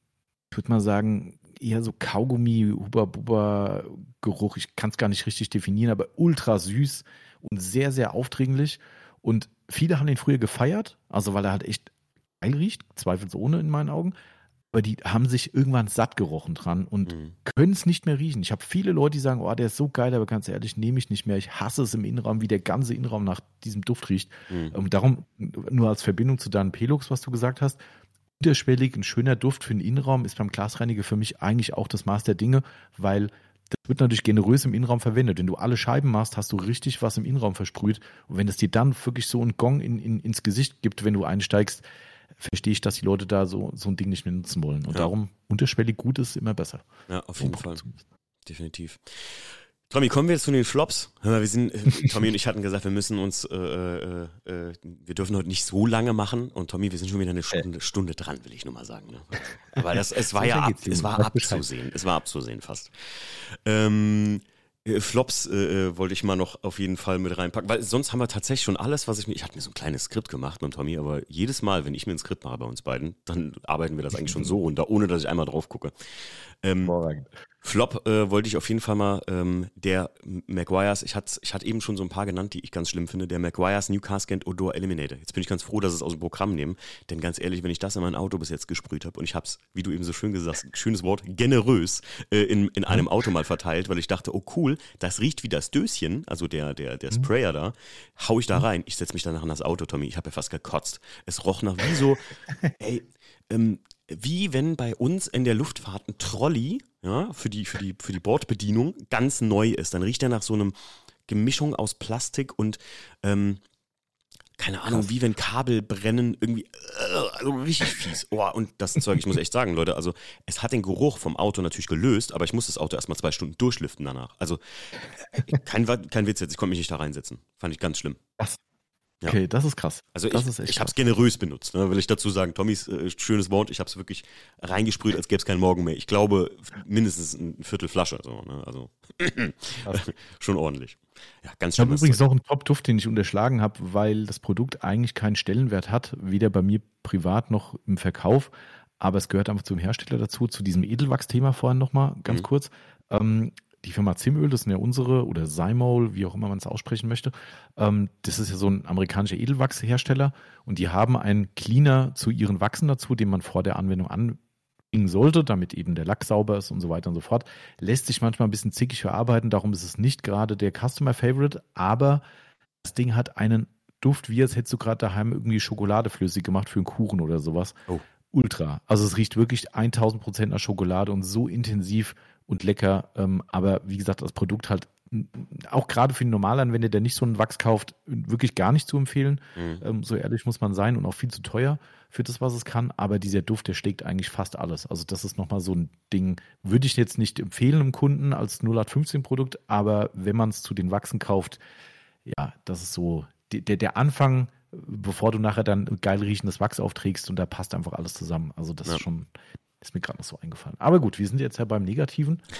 ich würde mal sagen, eher so Kaugummi, Huba-Buba Geruch. Ich kann es gar nicht richtig definieren, aber ultra süß und sehr, sehr aufdringlich. Und viele haben den früher gefeiert, also weil er halt echt geil riecht, zweifelsohne in meinen Augen aber die haben sich irgendwann satt gerochen dran und mhm. können es nicht mehr riechen. Ich habe viele Leute, die sagen, oh, der ist so geil, aber ganz ehrlich, nehme ich nicht mehr. Ich hasse es im Innenraum, wie der ganze Innenraum nach diesem Duft riecht. Mhm. Und darum, nur als Verbindung zu deinem Pelux, was du gesagt hast, unterschwellig, ein schöner Duft für den Innenraum ist beim Glasreiniger für mich eigentlich auch das Maß der Dinge, weil das wird natürlich generös im Innenraum verwendet. Wenn du alle Scheiben machst, hast du richtig was im Innenraum versprüht. Und wenn es dir dann wirklich so einen Gong in, in, ins Gesicht gibt, wenn du einsteigst, verstehe ich, dass die Leute da so, so ein Ding nicht mehr nutzen wollen. Und ja. darum, unterschwellig gut ist immer besser. Ja, auf jeden Fall. Definitiv. Tommy, kommen wir jetzt zu den Flops. Hör mal, wir sind, äh, <laughs> Tommy und ich hatten gesagt, wir müssen uns, äh, äh, äh, wir dürfen heute nicht so lange machen. Und Tommy, wir sind schon wieder eine Stunde, Stunde dran, will ich nur mal sagen. Ne? Aber das, es war ja ab, es war abzusehen. Es war abzusehen fast. Ähm, äh, Flops äh, äh, wollte ich mal noch auf jeden Fall mit reinpacken, weil sonst haben wir tatsächlich schon alles, was ich mir. Ich hatte mir so ein kleines Skript gemacht mit Tommy, aber jedes Mal, wenn ich mir ein Skript mache bei uns beiden, dann arbeiten wir das eigentlich schon so runter, ohne dass ich einmal drauf gucke. Ähm, Flop äh, wollte ich auf jeden Fall mal, ähm, der Maguires, ich hatte ich hatte eben schon so ein paar genannt, die ich ganz schlimm finde, der Maguires New Cascade Odor Eliminator. Jetzt bin ich ganz froh, dass es aus dem Programm nehmen, denn ganz ehrlich, wenn ich das in mein Auto bis jetzt gesprüht habe und ich habe es, wie du eben so schön gesagt hast, schönes Wort, generös äh, in, in einem Auto mal verteilt, weil ich dachte, oh cool, das riecht wie das Döschen, also der, der, der mhm. Sprayer da, hau ich da mhm. rein, ich setze mich danach in das Auto, Tommy, ich habe ja fast gekotzt. Es roch nach wie so, <laughs> ey, ähm, wie wenn bei uns in der Luftfahrt ein Trolley ja, für, die, für, die, für die Bordbedienung ganz neu ist. Dann riecht er nach so einem Gemischung aus Plastik und ähm, keine Ahnung, wie wenn Kabel brennen, irgendwie, äh, also richtig fies. Oh, und das Zeug, ich muss echt sagen, Leute, also es hat den Geruch vom Auto natürlich gelöst, aber ich muss das Auto erstmal zwei Stunden durchlüften danach. Also äh, kein, kein Witz jetzt, ich konnte mich nicht da reinsetzen. Fand ich ganz schlimm. Was? Okay, das ist krass. Also das ich, ich habe es generös benutzt, ne, will ich dazu sagen. Tommys äh, schönes Wort, ich habe es wirklich reingesprüht, als gäbe es keinen Morgen mehr. Ich glaube mindestens ein Viertel Flasche, so, ne? also <laughs> schon ordentlich. Ja, ganz schön. Ich habe übrigens Zeug. noch einen Top-Duft, den ich unterschlagen habe, weil das Produkt eigentlich keinen Stellenwert hat, weder bei mir privat noch im Verkauf, aber es gehört einfach zum Hersteller dazu, zu diesem Edelwachs-Thema vorhin nochmal ganz mhm. kurz. Ähm, die Firma Zimöl, das sind ja unsere, oder Symol, wie auch immer man es aussprechen möchte, ähm, das ist ja so ein amerikanischer Edelwachshersteller und die haben einen Cleaner zu ihren Wachsen dazu, den man vor der Anwendung anbringen sollte, damit eben der Lack sauber ist und so weiter und so fort. Lässt sich manchmal ein bisschen zickig verarbeiten, darum ist es nicht gerade der Customer Favorite, aber das Ding hat einen Duft, wie als hättest du gerade daheim irgendwie Schokolade flüssig gemacht für einen Kuchen oder sowas. Oh. Ultra. Also es riecht wirklich 1000 Prozent nach Schokolade und so intensiv und lecker. Ähm, aber wie gesagt, das Produkt halt auch gerade für den Normalanwender, der nicht so einen Wachs kauft, wirklich gar nicht zu empfehlen. Mhm. Ähm, so ehrlich muss man sein und auch viel zu teuer für das, was es kann. Aber dieser Duft, der schlägt eigentlich fast alles. Also das ist nochmal so ein Ding, würde ich jetzt nicht empfehlen im Kunden als 0815 Produkt, aber wenn man es zu den Wachsen kauft, ja, das ist so der, der Anfang, bevor du nachher dann geil riechendes Wachs aufträgst und da passt einfach alles zusammen. Also das ja. ist schon, ist mir gerade noch so eingefallen. Aber gut, wir sind jetzt ja beim Negativen. <laughs>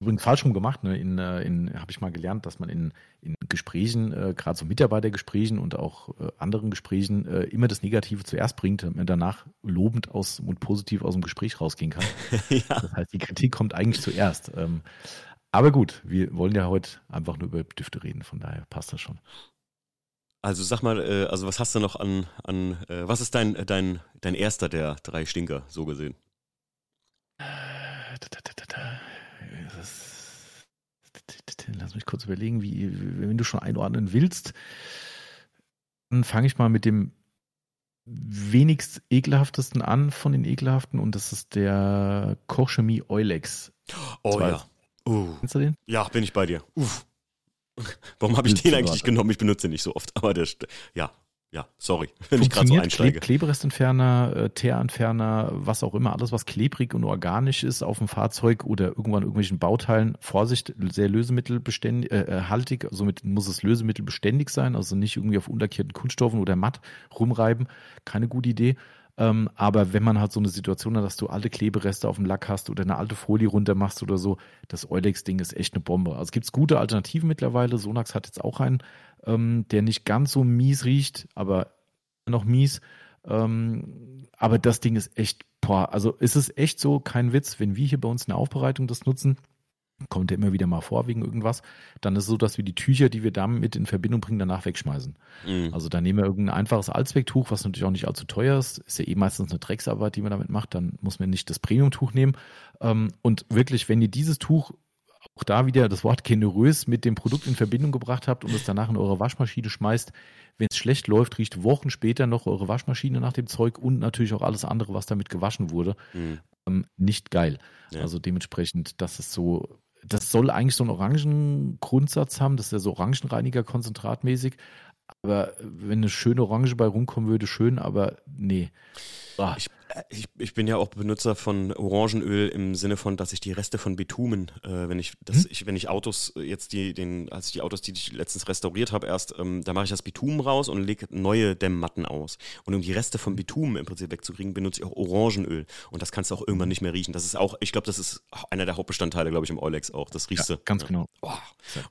Übrigens falsch rum gemacht. Ne? In, äh, in habe ich mal gelernt, dass man in, in Gesprächen, äh, gerade so Mitarbeitergesprächen und auch äh, anderen Gesprächen, äh, immer das Negative zuerst bringt, damit man danach lobend aus und positiv aus dem Gespräch rausgehen kann. <laughs> ja. Das heißt, die Kritik kommt eigentlich zuerst. Ähm, aber gut, wir wollen ja heute einfach nur über Düfte reden, von daher passt das schon. Also sag mal, äh, also was hast du noch an, an äh, was ist dein, dein, dein erster der drei Stinker, so gesehen? Lass mich kurz überlegen, wie, wenn du schon einordnen willst, dann fange ich mal mit dem wenigst ekelhaftesten an von den ekelhaften und das ist der Kochchemie Eulex. Oh ja. Uh. Kennst du den? Ja, bin ich bei dir. Uff. <laughs> Warum habe ich den eigentlich genommen? Ich benutze ihn nicht so oft. Aber der, ja, ja, sorry, <laughs> wenn ich gerade so einsteige. Kleberestentferner, äh, Teerentferner, was auch immer, alles, was klebrig und organisch ist auf dem Fahrzeug oder irgendwann irgendwelchen Bauteilen, Vorsicht, sehr lösemittelbeständig, äh, äh, haltig, somit muss es lösemittelbeständig sein, also nicht irgendwie auf unterkehrten Kunststoffen oder matt rumreiben, keine gute Idee. Ähm, aber wenn man halt so eine Situation hat, dass du alte Klebereste auf dem Lack hast oder eine alte Folie runter machst oder so, das Eulex-Ding ist echt eine Bombe. Also es gibt gute Alternativen mittlerweile. Sonax hat jetzt auch einen, ähm, der nicht ganz so mies riecht, aber noch mies. Ähm, aber das Ding ist echt, boah, also ist es echt so, kein Witz, wenn wir hier bei uns in der Aufbereitung das nutzen, kommt ja immer wieder mal vor wegen irgendwas, dann ist es so, dass wir die Tücher, die wir damit in Verbindung bringen, danach wegschmeißen. Mhm. Also dann nehmen wir irgendein einfaches Allzwecktuch, was natürlich auch nicht allzu teuer ist, ist ja eh meistens eine Drecksarbeit, die man damit macht, dann muss man nicht das Premium-Tuch nehmen. Ähm, und wirklich, wenn ihr dieses Tuch auch da wieder das Wort generös mit dem Produkt in Verbindung gebracht habt und es danach in eure Waschmaschine schmeißt, wenn es schlecht läuft, riecht Wochen später noch eure Waschmaschine nach dem Zeug und natürlich auch alles andere, was damit gewaschen wurde. Mhm. Ähm, nicht geil. Ja. Also dementsprechend, das ist so, das soll eigentlich so einen Orangengrundsatz haben, das ist ja so Orangenreiniger konzentratmäßig. Aber wenn eine schöne Orange bei rumkommen würde, schön, aber nee. Ah. Ich ich, ich, bin ja auch Benutzer von Orangenöl im Sinne von, dass ich die Reste von Bitumen, äh, wenn ich, dass hm? ich, wenn ich Autos jetzt die, den, als ich die Autos, die ich letztens restauriert habe, erst, ähm, da mache ich das Bitumen raus und lege neue Dämmmatten aus. Und um die Reste von Bitumen im Prinzip wegzukriegen, benutze ich auch Orangenöl. Und das kannst du auch irgendwann nicht mehr riechen. Das ist auch, ich glaube, das ist einer der Hauptbestandteile, glaube ich, im Eulex auch. Das riechst ja, du. Ganz genau. Oh.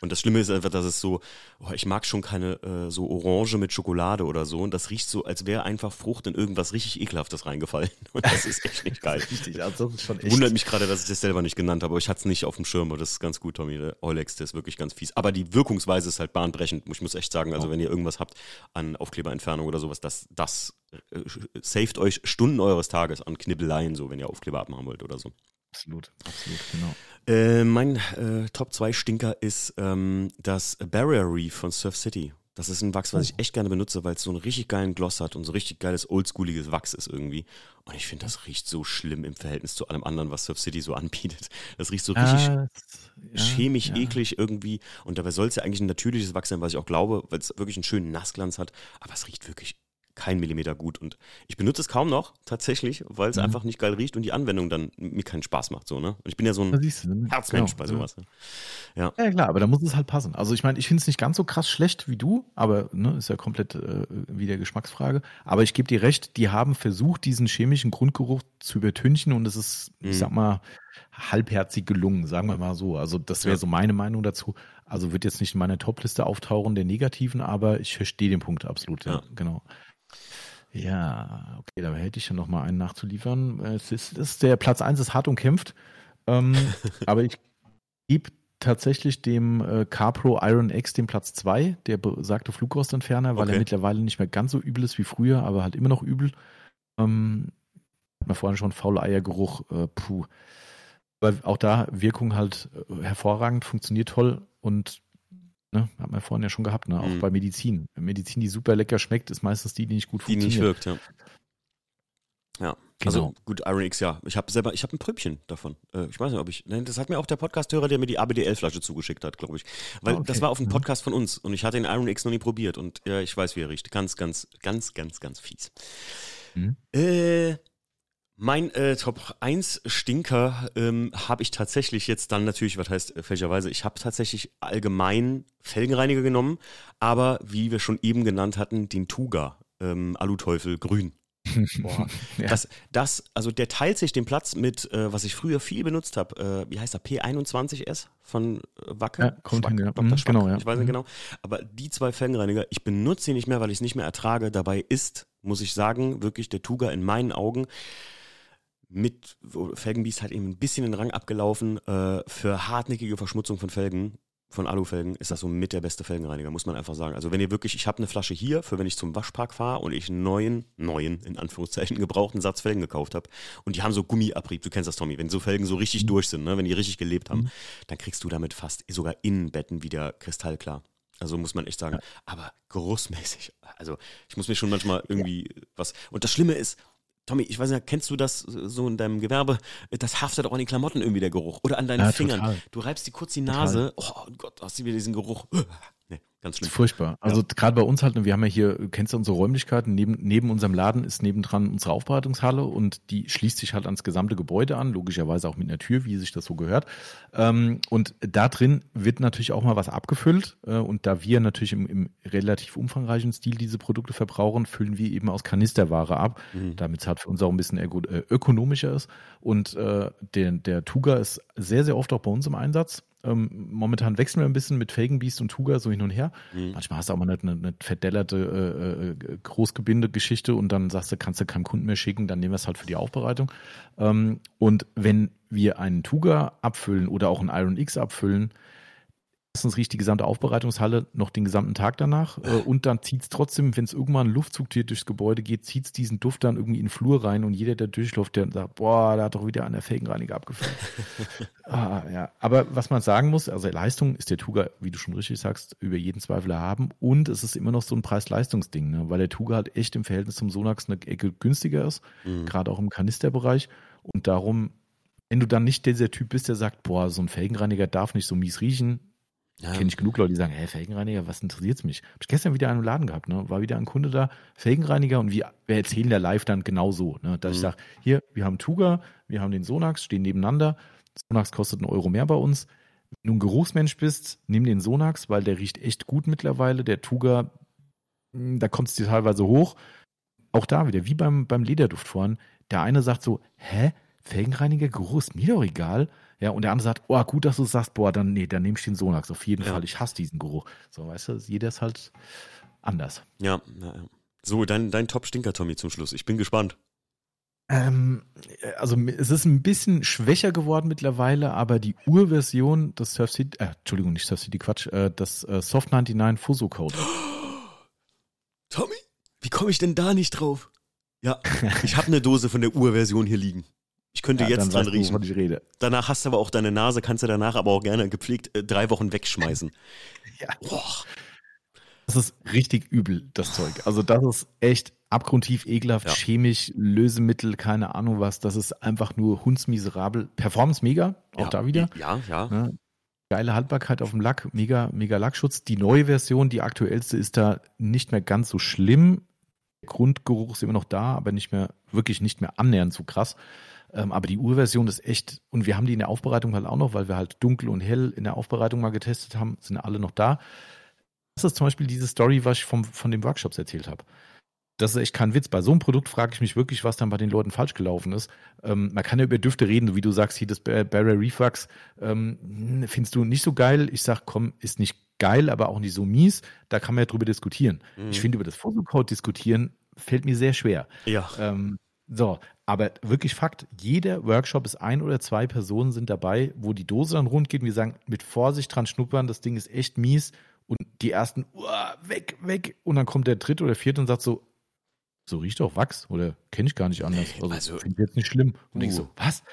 Und das Schlimme ist einfach, dass es so, oh, ich mag schon keine äh, so Orange mit Schokolade oder so. Und das riecht so, als wäre einfach Frucht in irgendwas richtig Ekelhaftes reingefallen. <laughs> Und das ist echt nicht geil. Richtig, also schon echt. Wundert mich gerade, dass ich das selber nicht genannt habe, aber ich hatte es nicht auf dem Schirm. Aber das ist ganz gut, Tommy. Der Eulex, der ist wirklich ganz fies. Aber die Wirkungsweise ist halt bahnbrechend. Ich muss echt sagen, also oh. wenn ihr irgendwas habt an Aufkleberentfernung oder sowas, das, das äh, saved euch Stunden eures Tages an Knibbeleien, so wenn ihr Aufkleber abmachen wollt oder so. Absolut, absolut, genau. Äh, mein äh, Top 2 Stinker ist ähm, das Barrier Reef von Surf City. Das ist ein Wachs, was ich oh. echt gerne benutze, weil es so einen richtig geilen Gloss hat und so richtig geiles oldschooliges Wachs ist irgendwie. Und ich finde, das riecht so schlimm im Verhältnis zu allem anderen, was Surf City so <laughs> anbietet. Das riecht so richtig ah, ja, chemisch ja. eklig irgendwie. Und dabei soll es ja eigentlich ein natürliches Wachs sein, was ich auch glaube, weil es wirklich einen schönen Nassglanz hat. Aber es riecht wirklich kein Millimeter gut. Und ich benutze es kaum noch, tatsächlich, weil es mhm. einfach nicht geil riecht und die Anwendung dann mir keinen Spaß macht. So, ne? Und ich bin ja so ein du, ne? Herzmensch genau, bei sowas. Ne? Ja. ja, klar, aber da muss es halt passen. Also ich meine, ich finde es nicht ganz so krass schlecht wie du, aber ne, ist ja komplett äh, wieder Geschmacksfrage. Aber ich gebe dir recht, die haben versucht, diesen chemischen Grundgeruch zu übertünchen und es ist, mhm. ich sag mal, halbherzig gelungen, sagen wir mal so. Also das wäre ja. so meine Meinung dazu. Also wird jetzt nicht in meiner Topliste auftauchen der negativen, aber ich verstehe den Punkt absolut. Ja, ja. genau. Ja, okay, da hätte ich ja noch mal einen nachzuliefern. Es ist, ist der Platz 1 ist hart umkämpft, ähm, <laughs> aber ich gebe tatsächlich dem äh, CarPro Iron X den Platz 2, der besagte Flugrostentferner, weil okay. er mittlerweile nicht mehr ganz so übel ist wie früher, aber halt immer noch übel. Ähm, hat man vorhin schon faule Eiergeruch, äh, puh. Weil auch da Wirkung halt äh, hervorragend, funktioniert toll und Ne? Hat man vorhin ja schon gehabt, ne? auch mhm. bei Medizin. Medizin, die super lecker schmeckt, ist meistens die, die nicht gut funktioniert. Die nicht wirkt, ja. Ja, also genau. gut, Iron X, ja. Ich habe selber, ich habe ein Pröbchen davon. Äh, ich weiß nicht, ob ich, nein, das hat mir auch der Podcast-Hörer, der mir die ABDL-Flasche zugeschickt hat, glaube ich. Weil ah, okay. das war auf einem mhm. Podcast von uns und ich hatte den Iron X noch nie probiert und ja, ich weiß, wie er riecht. Ganz, ganz, ganz, ganz, ganz fies. Mhm. Äh, mein äh, Top 1 Stinker ähm, habe ich tatsächlich jetzt dann natürlich, was heißt äh, fälschlicherweise, ich habe tatsächlich allgemein Felgenreiniger genommen, aber wie wir schon eben genannt hatten, den Tuga, ähm, Aluteufel grün. <laughs> Boah. ja. <laughs> das, das, also der teilt sich den Platz mit, äh, was ich früher viel benutzt habe, äh, wie heißt der, P21S von äh, Wacke? Ja, kommt Schwack, hin, ja. Dr. Schwack, genau, ja. ich weiß nicht mhm. genau. Aber die zwei Felgenreiniger, ich benutze sie nicht mehr, weil ich es nicht mehr ertrage. Dabei ist, muss ich sagen, wirklich der Tuga in meinen Augen mit Felgenbiest halt eben ein bisschen den Rang abgelaufen. Äh, für hartnäckige Verschmutzung von Felgen, von Alufelgen, ist das so mit der beste Felgenreiniger, muss man einfach sagen. Also wenn ihr wirklich, ich habe eine Flasche hier, für wenn ich zum Waschpark fahre und ich einen neuen, neuen, in Anführungszeichen, <laughs> gebrauchten Satz Felgen gekauft habe und die haben so Gummiabrieb, du kennst das, Tommy, wenn so Felgen so richtig durch sind, ne, wenn die richtig gelebt haben, mhm. dann kriegst du damit fast sogar Innenbetten wieder kristallklar. Also muss man echt sagen. Aber geruchsmäßig, also ich muss mir schon manchmal irgendwie was. Und das Schlimme ist, Tommy, ich weiß nicht, kennst du das so in deinem Gewerbe? Das haftet auch an den Klamotten irgendwie der Geruch. Oder an deinen ja, Fingern. Total. Du reibst dir kurz die Nase. Total. Oh Gott, hast du wieder diesen Geruch. <laughs> Nee, ganz schlimm. furchtbar. Also ja. gerade bei uns halt, wir haben ja hier, kennst du unsere Räumlichkeiten, neben, neben unserem Laden ist nebendran unsere Aufbereitungshalle und die schließt sich halt ans gesamte Gebäude an, logischerweise auch mit einer Tür, wie sich das so gehört. Ähm, und da drin wird natürlich auch mal was abgefüllt äh, und da wir natürlich im, im relativ umfangreichen Stil diese Produkte verbrauchen, füllen wir eben aus Kanisterware ab, mhm. damit es halt für uns auch ein bisschen äh, ökonomischer ist. Und äh, der, der Tuga ist sehr, sehr oft auch bei uns im Einsatz. Ähm, momentan wechseln wir ein bisschen mit Felgenbiest und Tuga so hin und her. Mhm. Manchmal hast du auch mal eine, eine verdellerte äh, äh, Großgebinde-Geschichte und dann sagst du, kannst du keinem Kunden mehr schicken, dann nehmen wir es halt für die Aufbereitung. Ähm, und wenn wir einen Tuga abfüllen oder auch einen Iron X abfüllen, Erstens riecht die gesamte Aufbereitungshalle noch den gesamten Tag danach äh, und dann zieht es trotzdem, wenn es irgendwann ein Luftzug durchs Gebäude geht, zieht es diesen Duft dann irgendwie in den Flur rein und jeder, der durchläuft, der sagt, boah, da hat doch wieder einer Felgenreiniger abgefüllt. <laughs> ah, ja. Aber was man sagen muss, also Leistung ist der Tuga, wie du schon richtig sagst, über jeden Zweifel erhaben und es ist immer noch so ein Preis-Leistungs-Ding, ne? weil der Tuga halt echt im Verhältnis zum Sonax eine Ecke günstiger ist, mhm. gerade auch im Kanisterbereich und darum wenn du dann nicht dieser Typ bist, der sagt, boah, so ein Felgenreiniger darf nicht so mies riechen, ja. Kenne ich genug Leute, die sagen, hey, Felgenreiniger, was interessiert es mich? Hab ich gestern wieder einen Laden gehabt, ne? War wieder ein Kunde da, Felgenreiniger und wir, wir erzählen der live dann genau so, ne? Dass mhm. ich sage, hier, wir haben Tuga, wir haben den Sonax, stehen nebeneinander. Sonax kostet einen Euro mehr bei uns. Wenn du ein Geruchsmensch bist, nimm den Sonax, weil der riecht echt gut mittlerweile. Der Tuga, hm, da kommt es dir teilweise hoch. Auch da wieder, wie beim, beim Lederduft vorhin, der eine sagt so, hä? Felgenreiniger, Geruch ist mir doch egal. Ja, und der andere sagt, oh, gut, dass du sagst, boah, dann, nee, dann nehme ich den Sonax auf jeden ja. Fall. Ich hasse diesen Geruch. So, weißt du, jeder ist halt anders. Ja, ja. So, dein, dein Top-Stinker, Tommy, zum Schluss. Ich bin gespannt. Ähm, also es ist ein bisschen schwächer geworden mittlerweile, aber die Urversion des Surf City, äh, Entschuldigung, nicht Surf City, Quatsch, äh, das äh, Soft 99 Fuso Code. <gasps> Tommy, wie komme ich denn da nicht drauf? Ja, ich habe eine Dose von der Urversion hier liegen. Ich könnte ja, jetzt dran riechen. Du, ich rede. Danach hast du aber auch deine Nase, kannst du danach aber auch gerne gepflegt äh, drei Wochen wegschmeißen. <laughs> ja. Boah. Das ist richtig übel, das Zeug. Also das ist echt abgrundtief ekelhaft, ja. chemisch, Lösemittel, keine Ahnung was. Das ist einfach nur hundsmiserabel. Performance mega, auch ja, da wieder. Ja, ja. ja. Geile Haltbarkeit auf dem Lack, mega, mega Lackschutz. Die neue Version, die aktuellste, ist da nicht mehr ganz so schlimm. Der Grundgeruch ist immer noch da, aber nicht mehr, wirklich nicht mehr annähernd so krass. Ähm, aber die Urversion ist echt, und wir haben die in der Aufbereitung halt auch noch, weil wir halt dunkel und hell in der Aufbereitung mal getestet haben, sind alle noch da. Das ist zum Beispiel diese Story, was ich vom, von den Workshops erzählt habe. Das ist echt kein Witz. Bei so einem Produkt frage ich mich wirklich, was dann bei den Leuten falsch gelaufen ist. Ähm, man kann ja über Düfte reden, wie du sagst, hier das Barrier Reflux ähm, findest du nicht so geil. Ich sag, komm, ist nicht geil, aber auch nicht so mies. Da kann man ja drüber diskutieren. Mhm. Ich finde, über das Photocode diskutieren fällt mir sehr schwer. Ja. Ähm, so, aber wirklich Fakt, jeder Workshop ist ein oder zwei Personen sind dabei, wo die Dose dann rund geht und wir sagen, mit Vorsicht dran schnuppern, das Ding ist echt mies. Und die ersten, uah, weg, weg. Und dann kommt der dritte oder vierte und sagt so, so riecht doch Wachs oder kenne ich gar nicht anders. Also, also finde ich jetzt nicht schlimm. Und uh. ich so, was?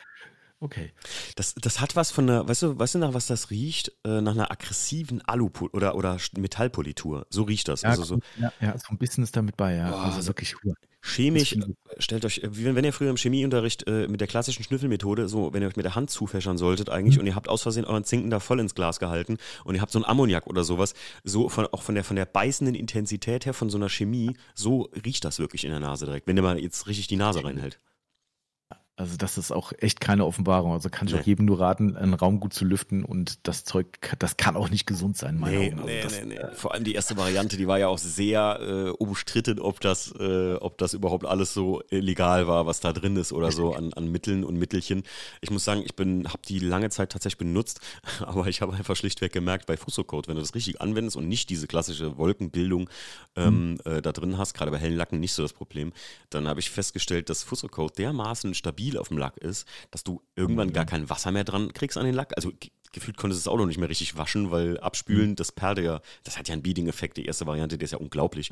Okay. Das, das hat was von einer, weißt du, weißt du nach was das riecht? Äh, nach einer aggressiven Alu- oder, oder Metallpolitur. So riecht das. Ja, also so, ja, ja, so ein bisschen ist damit bei, ja. Oh, also wirklich. Chemisch, stellt euch, wenn, wenn ihr früher im Chemieunterricht äh, mit der klassischen Schnüffelmethode, so, wenn ihr euch mit der Hand zufächern solltet eigentlich mhm. und ihr habt aus Versehen euren Zinken da voll ins Glas gehalten und ihr habt so ein Ammoniak oder sowas, so von, auch von der, von der beißenden Intensität her, von so einer Chemie, so riecht das wirklich in der Nase direkt, wenn ihr mal jetzt richtig die Nase reinhält. Also das ist auch echt keine Offenbarung. Also kann ich nee. auch jedem nur raten, einen Raum gut zu lüften und das Zeug, das kann auch nicht gesund sein, meine nee, Augen. Also nee, das, nee, nee. Vor allem die erste Variante, die war ja auch sehr äh, umstritten, ob das, äh, ob das überhaupt alles so illegal war, was da drin ist oder so an, an Mitteln und Mittelchen. Ich muss sagen, ich bin, habe die lange Zeit tatsächlich benutzt, <laughs> aber ich habe einfach schlichtweg gemerkt, bei Fussocode, wenn du das richtig anwendest und nicht diese klassische Wolkenbildung ähm, mhm. äh, da drin hast, gerade bei hellen Lacken nicht so das Problem, dann habe ich festgestellt, dass Fussocode dermaßen stabil stabil auf dem Lack ist, dass du irgendwann mhm. gar kein Wasser mehr dran kriegst an den Lack. Also gefühlt konntest du es auch noch nicht mehr richtig waschen, weil abspülen, mhm. das perlte ja, das hat ja einen Beading-Effekt, die erste Variante, der ist ja unglaublich.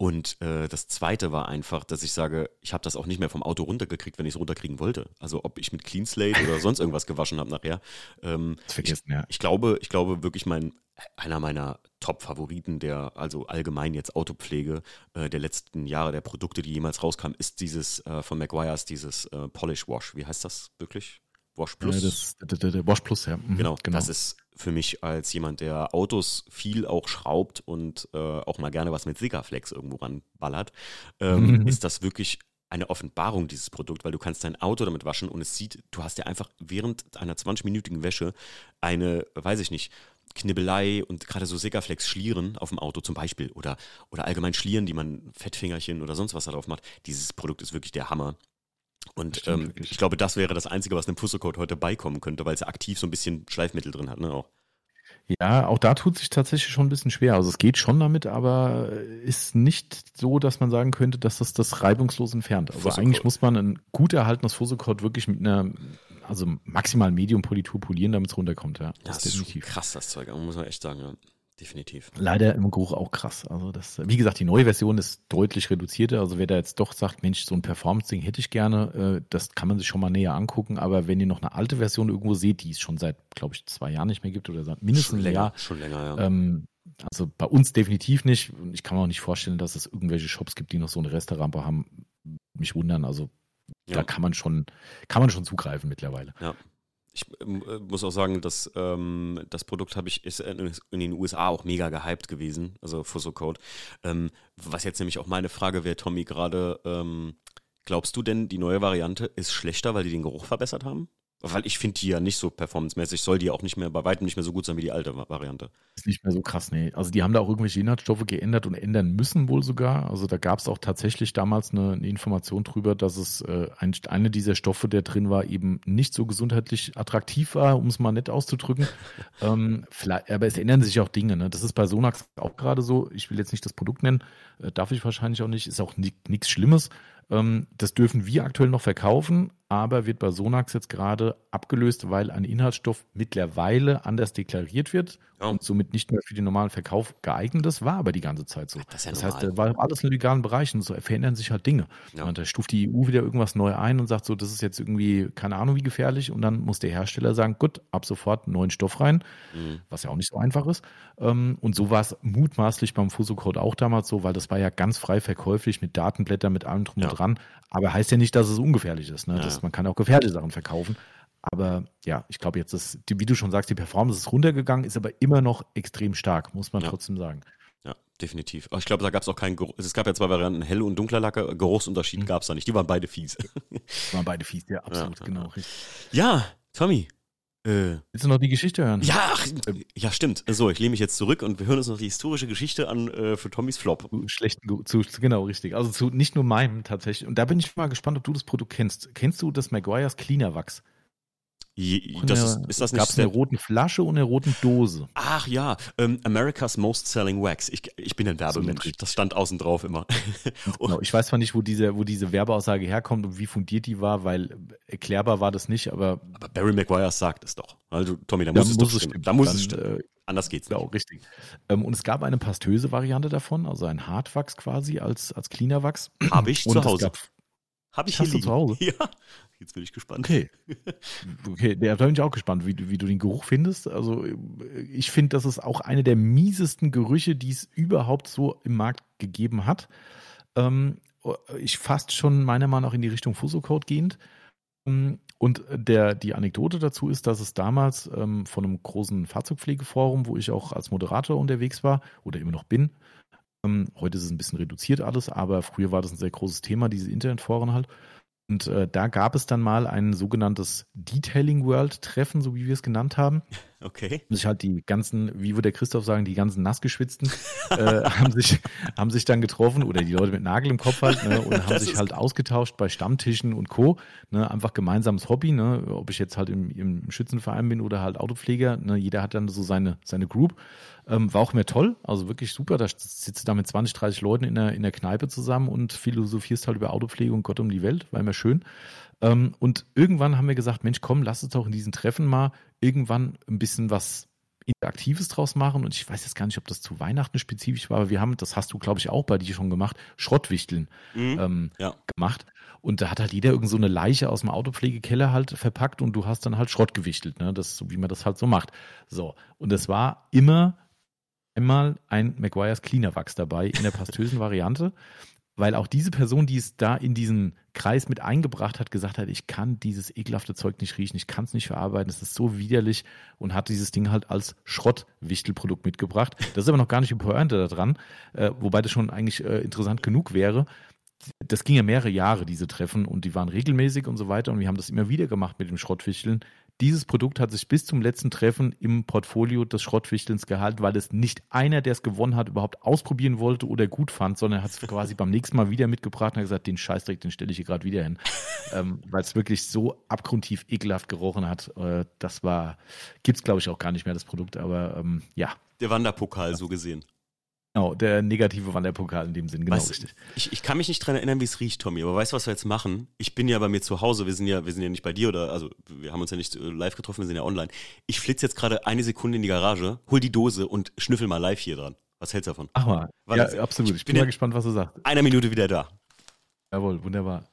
Und äh, das Zweite war einfach, dass ich sage, ich habe das auch nicht mehr vom Auto runtergekriegt, wenn ich es runterkriegen wollte. Also ob ich mit Clean Slate oder sonst irgendwas gewaschen habe nachher. Ähm, vergessen, ich, ja. ich glaube, ich glaube wirklich mein einer meiner Top-Favoriten der, also allgemein jetzt Autopflege äh, der letzten Jahre, der Produkte, die jemals rauskamen, ist dieses äh, von Maguire's, dieses äh, Polish Wash. Wie heißt das wirklich? Wash Plus? Ja, das, das, das, Wash Plus, ja. Mhm, genau, genau, das ist für mich als jemand, der Autos viel auch schraubt und äh, auch mal gerne was mit Sigaflex irgendwo ranballert, ähm, mhm. <laughs> ist das wirklich eine Offenbarung, dieses Produkt, weil du kannst dein Auto damit waschen und es sieht, du hast ja einfach während einer 20-minütigen Wäsche eine, weiß ich nicht, Knibbelei und gerade so Sigaflex Schlieren auf dem Auto zum Beispiel oder, oder allgemein Schlieren, die man Fettfingerchen oder sonst was darauf macht. Dieses Produkt ist wirklich der Hammer. Und ähm, ich glaube, das wäre das Einzige, was einem Fussecode heute beikommen könnte, weil es ja aktiv so ein bisschen Schleifmittel drin hat, ne? Auch. Ja, auch da tut sich tatsächlich schon ein bisschen schwer. Also es geht schon damit, aber ist nicht so, dass man sagen könnte, dass das das reibungslos entfernt. Also Fussecode. eigentlich muss man ein gut erhaltenes Fussecode wirklich mit einer also maximal Medium-Politur polieren, damit es runterkommt, ja. Das, das ist definitiv. krass, das Zeug, muss man echt sagen, ja. Definitiv. Leider im Geruch auch krass. Also das, wie gesagt, die neue Version ist deutlich reduzierter. Also wer da jetzt doch sagt, Mensch, so ein Performance-Ding hätte ich gerne, äh, das kann man sich schon mal näher angucken. Aber wenn ihr noch eine alte Version irgendwo seht, die es schon seit, glaube ich, zwei Jahren nicht mehr gibt oder seit mindestens schon länger, Jahr, schon länger, ja. Ähm, also bei uns definitiv nicht. Ich kann mir auch nicht vorstellen, dass es irgendwelche Shops gibt, die noch so eine Resterampe haben. Mich wundern. Also ja. da kann man schon, kann man schon zugreifen mittlerweile. Ja. Ich ähm, äh, muss auch sagen, dass ähm, das Produkt habe ich ist in, in, den USA auch mega gehypt gewesen, also Fusso Code. Ähm, was jetzt nämlich auch meine Frage wäre, Tommy, gerade, ähm, glaubst du denn, die neue Variante ist schlechter, weil die den Geruch verbessert haben? Weil ich finde die ja nicht so performancemäßig, soll die auch nicht mehr, bei weitem nicht mehr so gut sein wie die alte Variante. Ist nicht mehr so krass, nee. Also die haben da auch irgendwelche Inhaltsstoffe geändert und ändern müssen wohl sogar. Also da gab es auch tatsächlich damals eine, eine, Information drüber, dass es äh, ein, eine dieser Stoffe, der drin war, eben nicht so gesundheitlich attraktiv war, um es mal nett auszudrücken. <laughs> ähm, aber es ändern sich auch Dinge. Ne? Das ist bei Sonax auch gerade so. Ich will jetzt nicht das Produkt nennen, äh, darf ich wahrscheinlich auch nicht. Ist auch nichts Schlimmes. Ähm, das dürfen wir aktuell noch verkaufen, aber wird bei Sonax jetzt gerade abgelöst, weil ein Inhaltsstoff mittlerweile anders deklariert wird ja. und somit nicht mehr für den normalen Verkauf geeignet ist, war aber die ganze Zeit so. Das, ja das heißt, da war alles in legalen Bereichen so verändern sich halt Dinge. Ja. Und da stuft die EU wieder irgendwas neu ein und sagt so, das ist jetzt irgendwie, keine Ahnung wie gefährlich und dann muss der Hersteller sagen, gut, ab sofort neuen Stoff rein, mhm. was ja auch nicht so einfach ist. Ähm, und so war es mutmaßlich beim Fuso-Code auch damals so, weil das war ja ganz frei verkäuflich mit Datenblättern, mit allem drum und dran. Aber heißt ja nicht, dass es ungefährlich ist. Ne? Das, man kann auch gefährliche Sachen verkaufen. Aber ja, ich glaube jetzt, ist, wie du schon sagst, die Performance ist runtergegangen, ist aber immer noch extrem stark, muss man ja. trotzdem sagen. Ja, definitiv. Aber ich glaube, da gab es auch keinen Geruch. Es gab ja zwei Varianten, hell und dunkler Lacke. Geruchsunterschied mhm. gab es da nicht. Die waren beide fies. waren beide fies, ja, <laughs> absolut, ja, genau. Ja, Tommy, äh, Willst du noch die Geschichte hören? Ja, ach, ja, stimmt. So, ich lehne mich jetzt zurück und wir hören uns noch die historische Geschichte an äh, für Tommys Flop. Schlechten, zu, genau, richtig. Also zu nicht nur meinem tatsächlich. Und da bin ich mal gespannt, ob du das Produkt kennst. Kennst du das Maguire's Cleaner Wachs? Das ist, ist das nicht gab es eine roten Flasche und eine roten Dose. Ach ja, ähm, America's Most Selling Wax. Ich, ich bin ein Werbemensch. Das stand außen drauf immer. genau, ich weiß zwar nicht, wo diese, wo diese Werbeaussage herkommt und wie fundiert die war, weil erklärbar war das nicht, aber. Aber Barry Maguire sagt es doch. Also, Tommy, da muss es muss doch stimmen. Da muss Dann, es stimmen. Äh, Anders geht's nicht. Genau, richtig. Ähm, und es gab eine pastöse Variante davon, also ein Hartwachs quasi als, als Cleaner Wachs. Habe ich und zu Hause. Habe ich Hast hier du zu Hause? <laughs> Ja. Jetzt bin ich gespannt. Okay. Okay, da bin ich auch gespannt, wie, wie du den Geruch findest. Also, ich finde, das ist auch eine der miesesten Gerüche, die es überhaupt so im Markt gegeben hat. Ähm, ich fast schon meiner Meinung nach in die Richtung Fuso-Code gehend. Und der, die Anekdote dazu ist, dass es damals ähm, von einem großen Fahrzeugpflegeforum, wo ich auch als Moderator unterwegs war oder immer noch bin, heute ist es ein bisschen reduziert alles, aber früher war das ein sehr großes Thema, diese Internetforen halt. Und äh, da gab es dann mal ein sogenanntes Detailing World Treffen, so wie wir es genannt haben. Okay. Und sich halt die ganzen, wie würde der Christoph sagen, die ganzen nassgeschwitzten äh, <laughs> haben sich haben sich dann getroffen oder die Leute mit Nagel im Kopf halt ne, und <laughs> haben sich halt ausgetauscht bei Stammtischen und Co. Ne, einfach gemeinsames Hobby, ne, ob ich jetzt halt im, im Schützenverein bin oder halt Autopfleger. Ne, jeder hat dann so seine seine Group. Ähm, war auch mehr toll, also wirklich super. Da sitzt du da mit 20, 30 Leuten in der in der Kneipe zusammen und philosophierst halt über Autopflege und Gott um die Welt, war immer schön. Ähm, und irgendwann haben wir gesagt, Mensch, komm, lass uns doch in diesen Treffen mal irgendwann ein bisschen was Interaktives draus machen und ich weiß jetzt gar nicht, ob das zu Weihnachten spezifisch war, aber wir haben, das hast du, glaube ich, auch bei dir schon gemacht, Schrottwichteln mhm. ähm, ja. gemacht. Und da hat halt jeder irgend so eine Leiche aus dem Autopflegekeller halt verpackt und du hast dann halt Schrott gewichtelt, ne? Das, so wie man das halt so macht. So. Und es war immer einmal ein McGuire's Cleaner Wachs dabei in der pastösen Variante weil auch diese Person, die es da in diesen Kreis mit eingebracht hat, gesagt hat, ich kann dieses ekelhafte Zeug nicht riechen, ich kann es nicht verarbeiten, es ist so widerlich und hat dieses Ding halt als Schrottwichtelprodukt mitgebracht. Das ist aber noch gar nicht die Pointe da dran, äh, wobei das schon eigentlich äh, interessant genug wäre. Das ging ja mehrere Jahre, diese Treffen, und die waren regelmäßig und so weiter. Und wir haben das immer wieder gemacht mit dem Schrottwichteln. Dieses Produkt hat sich bis zum letzten Treffen im Portfolio des Schrottwichtelns gehalten, weil es nicht einer, der es gewonnen hat, überhaupt ausprobieren wollte oder gut fand, sondern er hat es quasi <laughs> beim nächsten Mal wieder mitgebracht und hat gesagt, den Scheißdreck, den stelle ich hier gerade wieder hin. ähm, weil es wirklich so abgrundtief ekelhaft gerochen hat. Äh, das war, gibt es glaube ich auch gar nicht mehr, das Produkt, aber ähm, ja. Der Wanderpokal so gesehen. Genau, der negative Wanderpokal in dem Sinn, genau weißt, richtig. Ich, ich kann mich nicht dran erinnern, wie es riecht, Tommy, aber weißt du, was wir jetzt machen? Ich bin ja bei mir zu Hause, wir sind ja, wir sind ja nicht bei dir oder, also wir haben uns ja nicht äh, live getroffen, wir sind ja online. Ich flitze jetzt gerade eine Sekunde in die Garage, hol die Dose und schnüffel mal live hier dran. Was hältst du davon? Ach mal, ja, absolut. Ich, ich bin, bin mal gespannt, was du sagst. Einer Minute wieder da. Jawohl, wunderbar.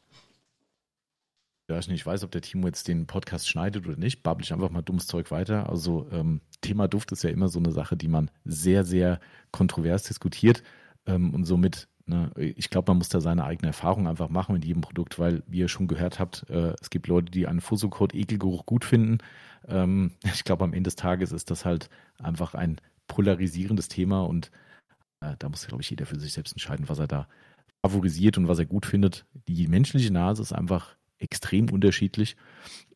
Ja, ich nicht weiß, ob der Timo jetzt den Podcast schneidet oder nicht, babbel ich einfach mal dummes Zeug weiter. Also ähm, Thema Duft ist ja immer so eine Sache, die man sehr, sehr kontrovers diskutiert. Ähm, und somit, ne, ich glaube, man muss da seine eigene Erfahrung einfach machen mit jedem Produkt, weil, wie ihr schon gehört habt, äh, es gibt Leute, die einen Fusselcode Ekelgeruch gut finden. Ähm, <laughs> ich glaube, am Ende des Tages ist das halt einfach ein polarisierendes Thema und äh, da muss, glaube ich, jeder für sich selbst entscheiden, was er da favorisiert und was er gut findet. Die menschliche Nase ist einfach extrem unterschiedlich.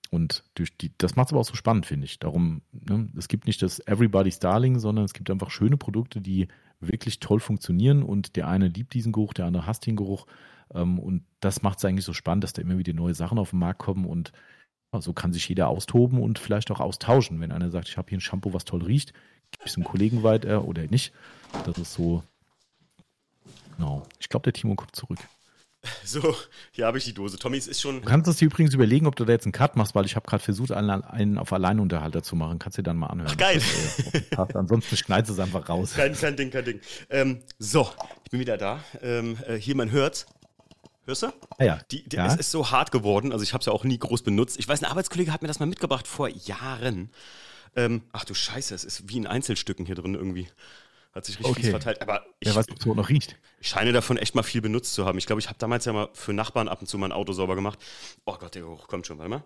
Und durch die, das macht es aber auch so spannend, finde ich. Darum, ne, es gibt nicht das Everybody's Darling, sondern es gibt einfach schöne Produkte, die wirklich toll funktionieren und der eine liebt diesen Geruch, der andere hasst den Geruch. Ähm, und das macht es eigentlich so spannend, dass da immer wieder neue Sachen auf den Markt kommen und ja, so kann sich jeder austoben und vielleicht auch austauschen. Wenn einer sagt, ich habe hier ein Shampoo, was toll riecht, gebe ich es einem Kollegen weiter oder nicht. Das ist so, genau. Ich glaube, der Timo kommt zurück. So, hier habe ich die Dose. Tommy, es ist schon. Du kannst es dir übrigens überlegen, ob du da jetzt einen Cut machst, weil ich habe gerade versucht, einen, einen auf Alleinunterhalter zu machen. Kannst du dir dann mal anhören. Ach, geil. Das, äh, Ansonsten schneidest du es einfach raus. Kein, kein Ding, kein Ding. Ähm, so, ich bin wieder da. Ähm, äh, hier, man hört. Hörst du? Ah, ja. Die, die, ja. Es ist so hart geworden. Also, ich habe es ja auch nie groß benutzt. Ich weiß, ein Arbeitskollege hat mir das mal mitgebracht vor Jahren. Ähm, ach du Scheiße, es ist wie in Einzelstücken hier drin irgendwie. Hat sich richtig okay. verteilt. Aber ich, ja, was so noch riecht. Ich scheine davon echt mal viel benutzt zu haben. Ich glaube, ich habe damals ja mal für Nachbarn ab und zu mein Auto sauber gemacht. Oh Gott, der Geruch kommt schon, warte mal.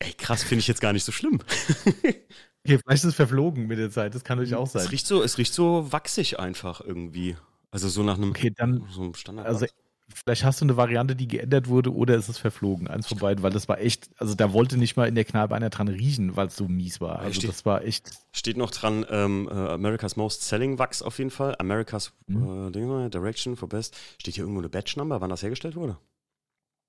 Ey, krass, finde ich jetzt gar nicht so schlimm. <laughs> okay, vielleicht ist es verflogen mit der Zeit, das kann natürlich auch sein. Es riecht so, es riecht so wachsig einfach irgendwie. Also so nach einem, okay, dann, so einem Standard. Also Vielleicht hast du eine Variante, die geändert wurde, oder ist es verflogen. Eins von beiden, weil das war echt, also da wollte nicht mal in der Kneipe einer dran riechen, weil es so mies war. Also steht, das war echt. Steht noch dran, ähm, uh, America's Most Selling Wax auf jeden Fall. America's mhm. uh, Direction for Best. Steht hier irgendwo eine Batch Number, wann das hergestellt wurde?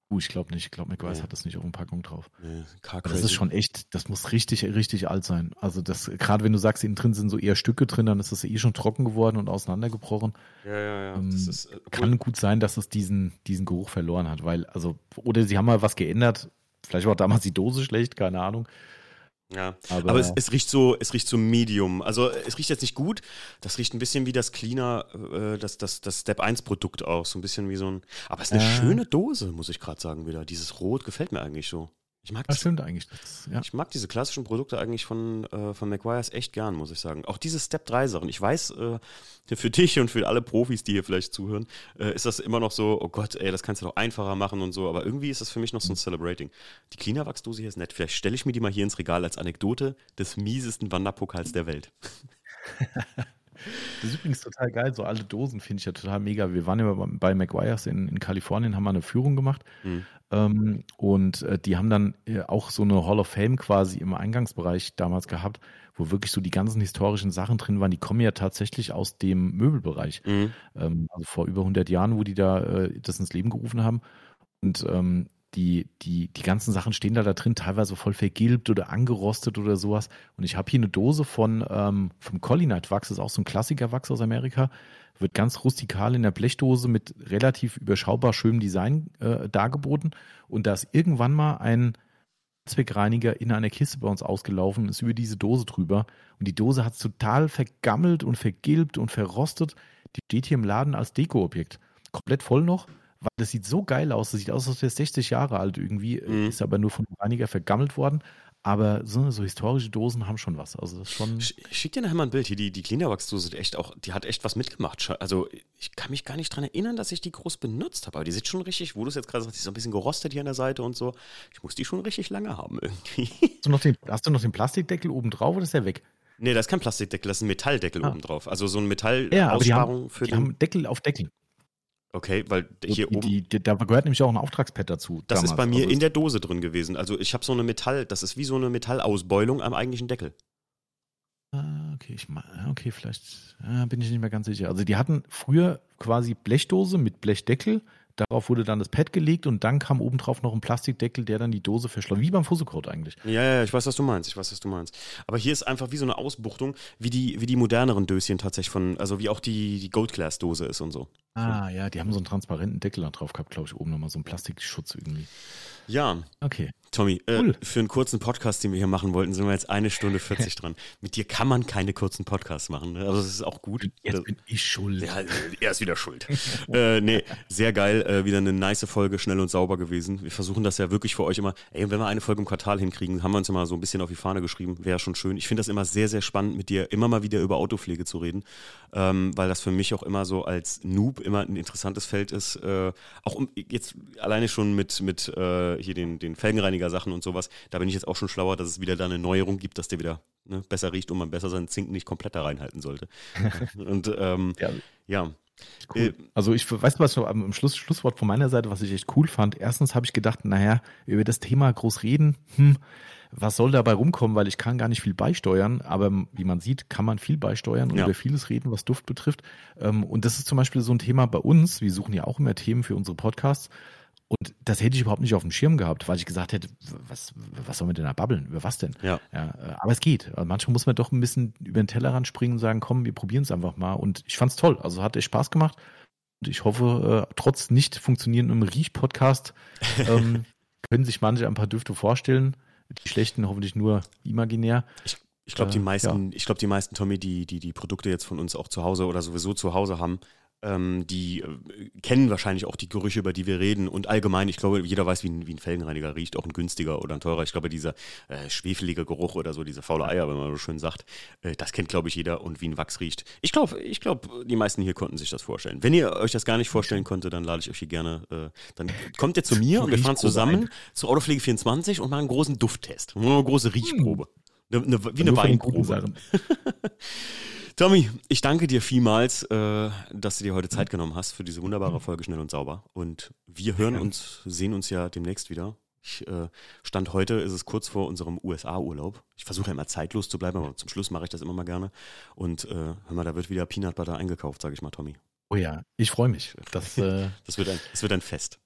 Uh, ich glaube nicht. Ich glaube, McWise nee. hat das nicht auf der Packung drauf. Nee, das ist schon echt, das muss richtig, richtig alt sein. Also das, gerade wenn du sagst, innen drin sind so eher Stücke drin, dann ist das eh schon trocken geworden und auseinandergebrochen. Ja, ja, ja. Ähm, ist, äh, kann gut sein, dass es diesen, diesen Geruch verloren hat, weil, also, oder sie haben mal was geändert. Vielleicht war damals die Dose schlecht, keine Ahnung. Ja, aber, aber es, es, riecht so, es riecht so medium. Also es riecht jetzt nicht gut. Das riecht ein bisschen wie das Cleaner, äh, das, das, das Step 1 Produkt auch. So ein bisschen wie so ein. Aber es ist eine äh. schöne Dose, muss ich gerade sagen wieder. Dieses Rot gefällt mir eigentlich so. Ich mag das. stimmt eigentlich. Das, ja. Ich mag diese klassischen Produkte eigentlich von, äh, von McGuire's echt gern, muss ich sagen. Auch diese Step 3 Sachen. Ich weiß, äh, für dich und für alle Profis, die hier vielleicht zuhören, äh, ist das immer noch so, oh Gott, ey, das kannst du doch einfacher machen und so. Aber irgendwie ist das für mich noch so ein Celebrating. Die Cleaner Wachsdose hier ist nett. Vielleicht stelle ich mir die mal hier ins Regal als Anekdote des miesesten Wanderpokals der Welt. <laughs> Das ist übrigens total geil. So alte Dosen finde ich ja total mega. Wir waren ja bei McGuire's in, in Kalifornien, haben mal eine Führung gemacht. Mhm. Ähm, und äh, die haben dann äh, auch so eine Hall of Fame quasi im Eingangsbereich damals gehabt, wo wirklich so die ganzen historischen Sachen drin waren. Die kommen ja tatsächlich aus dem Möbelbereich. Mhm. Ähm, also vor über 100 Jahren, wo die da äh, das ins Leben gerufen haben. Und ähm, die, die, die ganzen Sachen stehen da, da drin, teilweise voll vergilbt oder angerostet oder sowas. Und ich habe hier eine Dose von ähm, vom Collinite Wachs, das ist auch so ein Klassiker-Wachs aus Amerika. Wird ganz rustikal in der Blechdose mit relativ überschaubar schönem Design äh, dargeboten. Und da ist irgendwann mal ein Allzweckreiniger in einer Kiste bei uns ausgelaufen, ist über diese Dose drüber und die Dose hat total vergammelt und vergilbt und verrostet. Die steht hier im Laden als Dekoobjekt. Komplett voll noch, weil das sieht so geil aus. Das sieht aus, als wäre es 60 Jahre alt irgendwie, mhm. ist aber nur von Reiniger vergammelt worden. Aber so, so, historische Dosen haben schon was. Also das schon. Ich schick dir nachher mal ein Bild. Hier, die, die Cleanerwachs-Dose, echt auch, die hat echt was mitgemacht. Also ich kann mich gar nicht daran erinnern, dass ich die groß benutzt habe. Aber die sieht schon richtig, wo du es jetzt gerade sagst, die ist so ein bisschen gerostet hier an der Seite und so. Ich muss die schon richtig lange haben irgendwie. Hast du noch den, hast du noch den Plastikdeckel oben drauf oder ist der weg? Nee, das ist kein Plastikdeckel, das ist ein Metalldeckel ah. oben drauf. Also so ein Metallaussparung ja, für die den. Haben Deckel auf Deckel. Okay, weil hier die, oben. Die, die, da gehört nämlich auch ein Auftragspad dazu. Das damals. ist bei mir also in der Dose drin gewesen. Also ich habe so eine Metall, das ist wie so eine Metallausbeulung am eigentlichen Deckel. Ah, okay, ich okay, vielleicht ah, bin ich nicht mehr ganz sicher. Also die hatten früher quasi Blechdose mit Blechdeckel Darauf wurde dann das Pad gelegt und dann kam obendrauf noch ein Plastikdeckel, der dann die Dose verschloss. Wie beim Fussecode eigentlich. Ja, ja, ich weiß, was du meinst. Ich weiß, was du meinst. Aber hier ist einfach wie so eine Ausbuchtung, wie die, wie die moderneren Döschen tatsächlich von, also wie auch die, die Gold-Glass-Dose ist und so. Ah, ja, die haben so einen transparenten Deckel da drauf gehabt, glaube ich, oben nochmal so einen Plastikschutz irgendwie. Ja. Okay. Tommy, äh, cool. für einen kurzen Podcast, den wir hier machen wollten, sind wir jetzt eine Stunde 40 <laughs> dran. Mit dir kann man keine kurzen Podcasts machen. Ne? Also das ist auch gut. Jetzt bin ich schuld. Ja, er ist wieder schuld. <laughs> äh, nee, sehr geil. Äh, wieder eine nice Folge, schnell und sauber gewesen. Wir versuchen das ja wirklich für euch immer. Ey, wenn wir eine Folge im Quartal hinkriegen, haben wir uns immer so ein bisschen auf die Fahne geschrieben. Wäre schon schön. Ich finde das immer sehr, sehr spannend, mit dir immer mal wieder über Autopflege zu reden, ähm, weil das für mich auch immer so als Noob immer ein interessantes Feld ist. Äh, auch um, jetzt alleine schon mit, mit äh, hier den, den Felgenreiniger-Sachen und sowas. Da bin ich jetzt auch schon schlauer, dass es wieder da eine Neuerung gibt, dass der wieder ne, besser riecht und man besser seinen Zink nicht komplett da reinhalten sollte. <laughs> und ähm, ja. ja. Cool. Äh, also ich weiß was am Schluss, Schlusswort von meiner Seite, was ich echt cool fand. Erstens habe ich gedacht, naja, über das Thema groß reden, hm, was soll dabei rumkommen, weil ich kann gar nicht viel beisteuern, aber wie man sieht, kann man viel beisteuern und ja. über vieles reden, was Duft betrifft. Ähm, und das ist zum Beispiel so ein Thema bei uns. Wir suchen ja auch immer Themen für unsere Podcasts. Und das hätte ich überhaupt nicht auf dem Schirm gehabt, weil ich gesagt hätte, was, was soll man denn da babbeln? Über was denn? Ja. ja äh, aber es geht. Also manchmal muss man doch ein bisschen über den Tellerrand springen und sagen, komm, wir probieren es einfach mal. Und ich fand es toll. Also hat echt Spaß gemacht. Und ich hoffe, äh, trotz nicht funktionierendem Riech-Podcast <laughs> ähm, können sich manche ein paar Düfte vorstellen. Die schlechten hoffentlich nur imaginär. Ich, ich glaube, die äh, meisten, ja. ich glaube, die meisten, Tommy, die, die die Produkte jetzt von uns auch zu Hause oder sowieso zu Hause haben, ähm, die äh, kennen wahrscheinlich auch die Gerüche, über die wir reden. Und allgemein, ich glaube, jeder weiß, wie ein, wie ein Felgenreiniger riecht, auch ein günstiger oder ein teurer. Ich glaube, dieser äh, schwefelige Geruch oder so, diese faule Eier, wenn man so schön sagt, äh, das kennt, glaube ich, jeder und wie ein Wachs riecht. Ich glaube, ich glaube, die meisten hier konnten sich das vorstellen. Wenn ihr euch das gar nicht vorstellen konntet, dann lade ich euch hier gerne, äh, dann kommt ihr zu mir und wir fahren zusammen zu Autopflege 24 und machen einen großen Dufttest. Eine große Riechprobe. Eine, eine, wie eine Weinprobe. <laughs> Tommy, ich danke dir vielmals, äh, dass du dir heute Zeit genommen hast für diese wunderbare Folge Schnell und Sauber. Und wir hören uns, sehen uns ja demnächst wieder. Ich, äh, Stand heute ist es kurz vor unserem USA-Urlaub. Ich versuche ja immer zeitlos zu bleiben, aber zum Schluss mache ich das immer mal gerne. Und äh, hör mal, da wird wieder Peanut Butter eingekauft, sage ich mal, Tommy. Oh ja, ich freue mich. Das, <laughs> äh, das, wird ein, das wird ein Fest.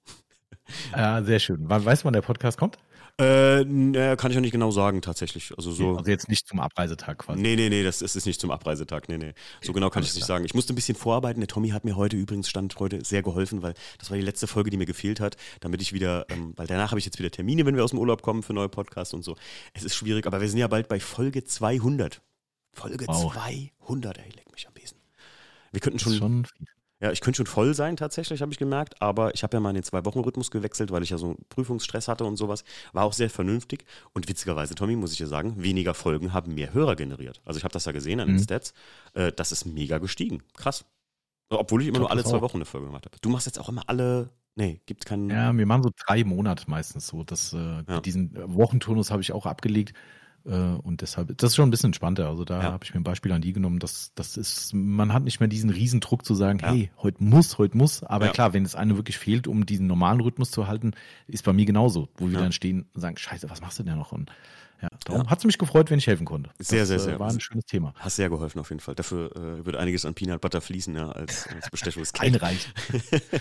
Ja, sehr schön. Wann weißt du, wann der Podcast kommt? Äh, ne, kann ich auch nicht genau sagen, tatsächlich. Also, so, also jetzt nicht zum Abreisetag quasi. Nee, nee, nee, das ist, ist nicht zum Abreisetag. Nee, nee. So genau kann ich es nicht sagen. Ich musste ein bisschen vorarbeiten. Der Tommy hat mir heute übrigens, stand heute sehr geholfen, weil das war die letzte Folge, die mir gefehlt hat, damit ich wieder, ähm, weil danach habe ich jetzt wieder Termine, wenn wir aus dem Urlaub kommen für neue Podcasts und so. Es ist schwierig, aber wir sind ja bald bei Folge 200. Folge wow. 200, ey, leck mich am Besen. Wir könnten schon, schon ja, ich könnte schon voll sein tatsächlich, habe ich gemerkt, aber ich habe ja mal in den Zwei-Wochen-Rhythmus gewechselt, weil ich ja so Prüfungsstress hatte und sowas. War auch sehr vernünftig und witzigerweise, Tommy, muss ich ja sagen, weniger Folgen haben mehr Hörer generiert. Also ich habe das ja gesehen an den mhm. Stats. Äh, das ist mega gestiegen. Krass. Obwohl ich immer nur alle zwei Wochen eine Folge gemacht habe. Du machst jetzt auch immer alle Nee, gibt keinen. Ja, wir machen so drei Monate meistens so. Das, äh, ja. Diesen Wochenturnus habe ich auch abgelegt. Äh, und deshalb, das ist schon ein bisschen entspannter. Also da ja. habe ich mir ein Beispiel an die genommen. Das, das ist, man hat nicht mehr diesen Riesendruck zu sagen, ja. hey, heute muss, heute muss. Aber ja. klar, wenn es einem wirklich fehlt, um diesen normalen Rhythmus zu halten, ist bei mir genauso, wo wir dann stehen und sagen, scheiße, was machst du denn noch? Und ja, darum ja. hat es mich gefreut, wenn ich helfen konnte. Sehr, das, sehr, sehr. Äh, war ein schönes Thema. Hast sehr geholfen auf jeden Fall. Dafür äh, wird einiges an Peanut Butter fließen, ja, als, als Bestechungskit. Einreichen.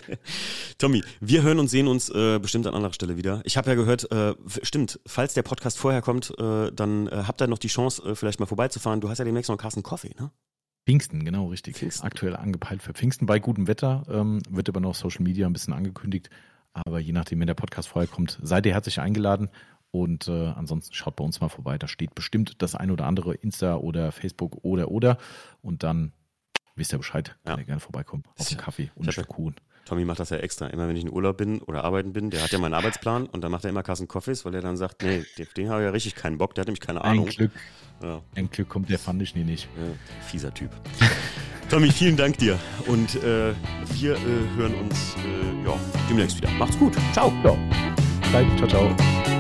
<laughs> Tommy, wir hören und sehen uns äh, bestimmt an anderer Stelle wieder. Ich habe ja gehört, äh, stimmt, falls der Podcast vorher kommt, äh, dann äh, habt ihr noch die Chance, äh, vielleicht mal vorbeizufahren. Du hast ja demnächst noch einen Carsten Coffee, ne? Pfingsten, genau, richtig. Pfingsten. Aktuell angepeilt für Pfingsten bei gutem Wetter, ähm, wird aber noch Social Media ein bisschen angekündigt. Aber je nachdem, wenn der Podcast vorher kommt, seid ihr herzlich eingeladen. Und äh, ansonsten schaut bei uns mal vorbei. Da steht bestimmt das ein oder andere Insta oder Facebook oder oder. Und dann wisst ihr Bescheid, ja. kann ihr gerne vorbeikommen. Auf den Kaffee und einen Kuchen. Tommy macht das ja extra. Immer wenn ich in Urlaub bin oder arbeiten bin, der hat ja meinen Arbeitsplan und dann macht er immer Kassen Coffees, weil er dann sagt, nee, den habe ich ja richtig keinen Bock, der hat nämlich keine Ahnung. Ein Glück. Ja. Ein Glück kommt der fand ich nie nicht. Ja, fieser Typ. <laughs> Tommy, vielen Dank dir. Und äh, wir äh, hören uns äh, ja, demnächst wieder. Macht's gut. Ciao. Ja. Ciao, ciao.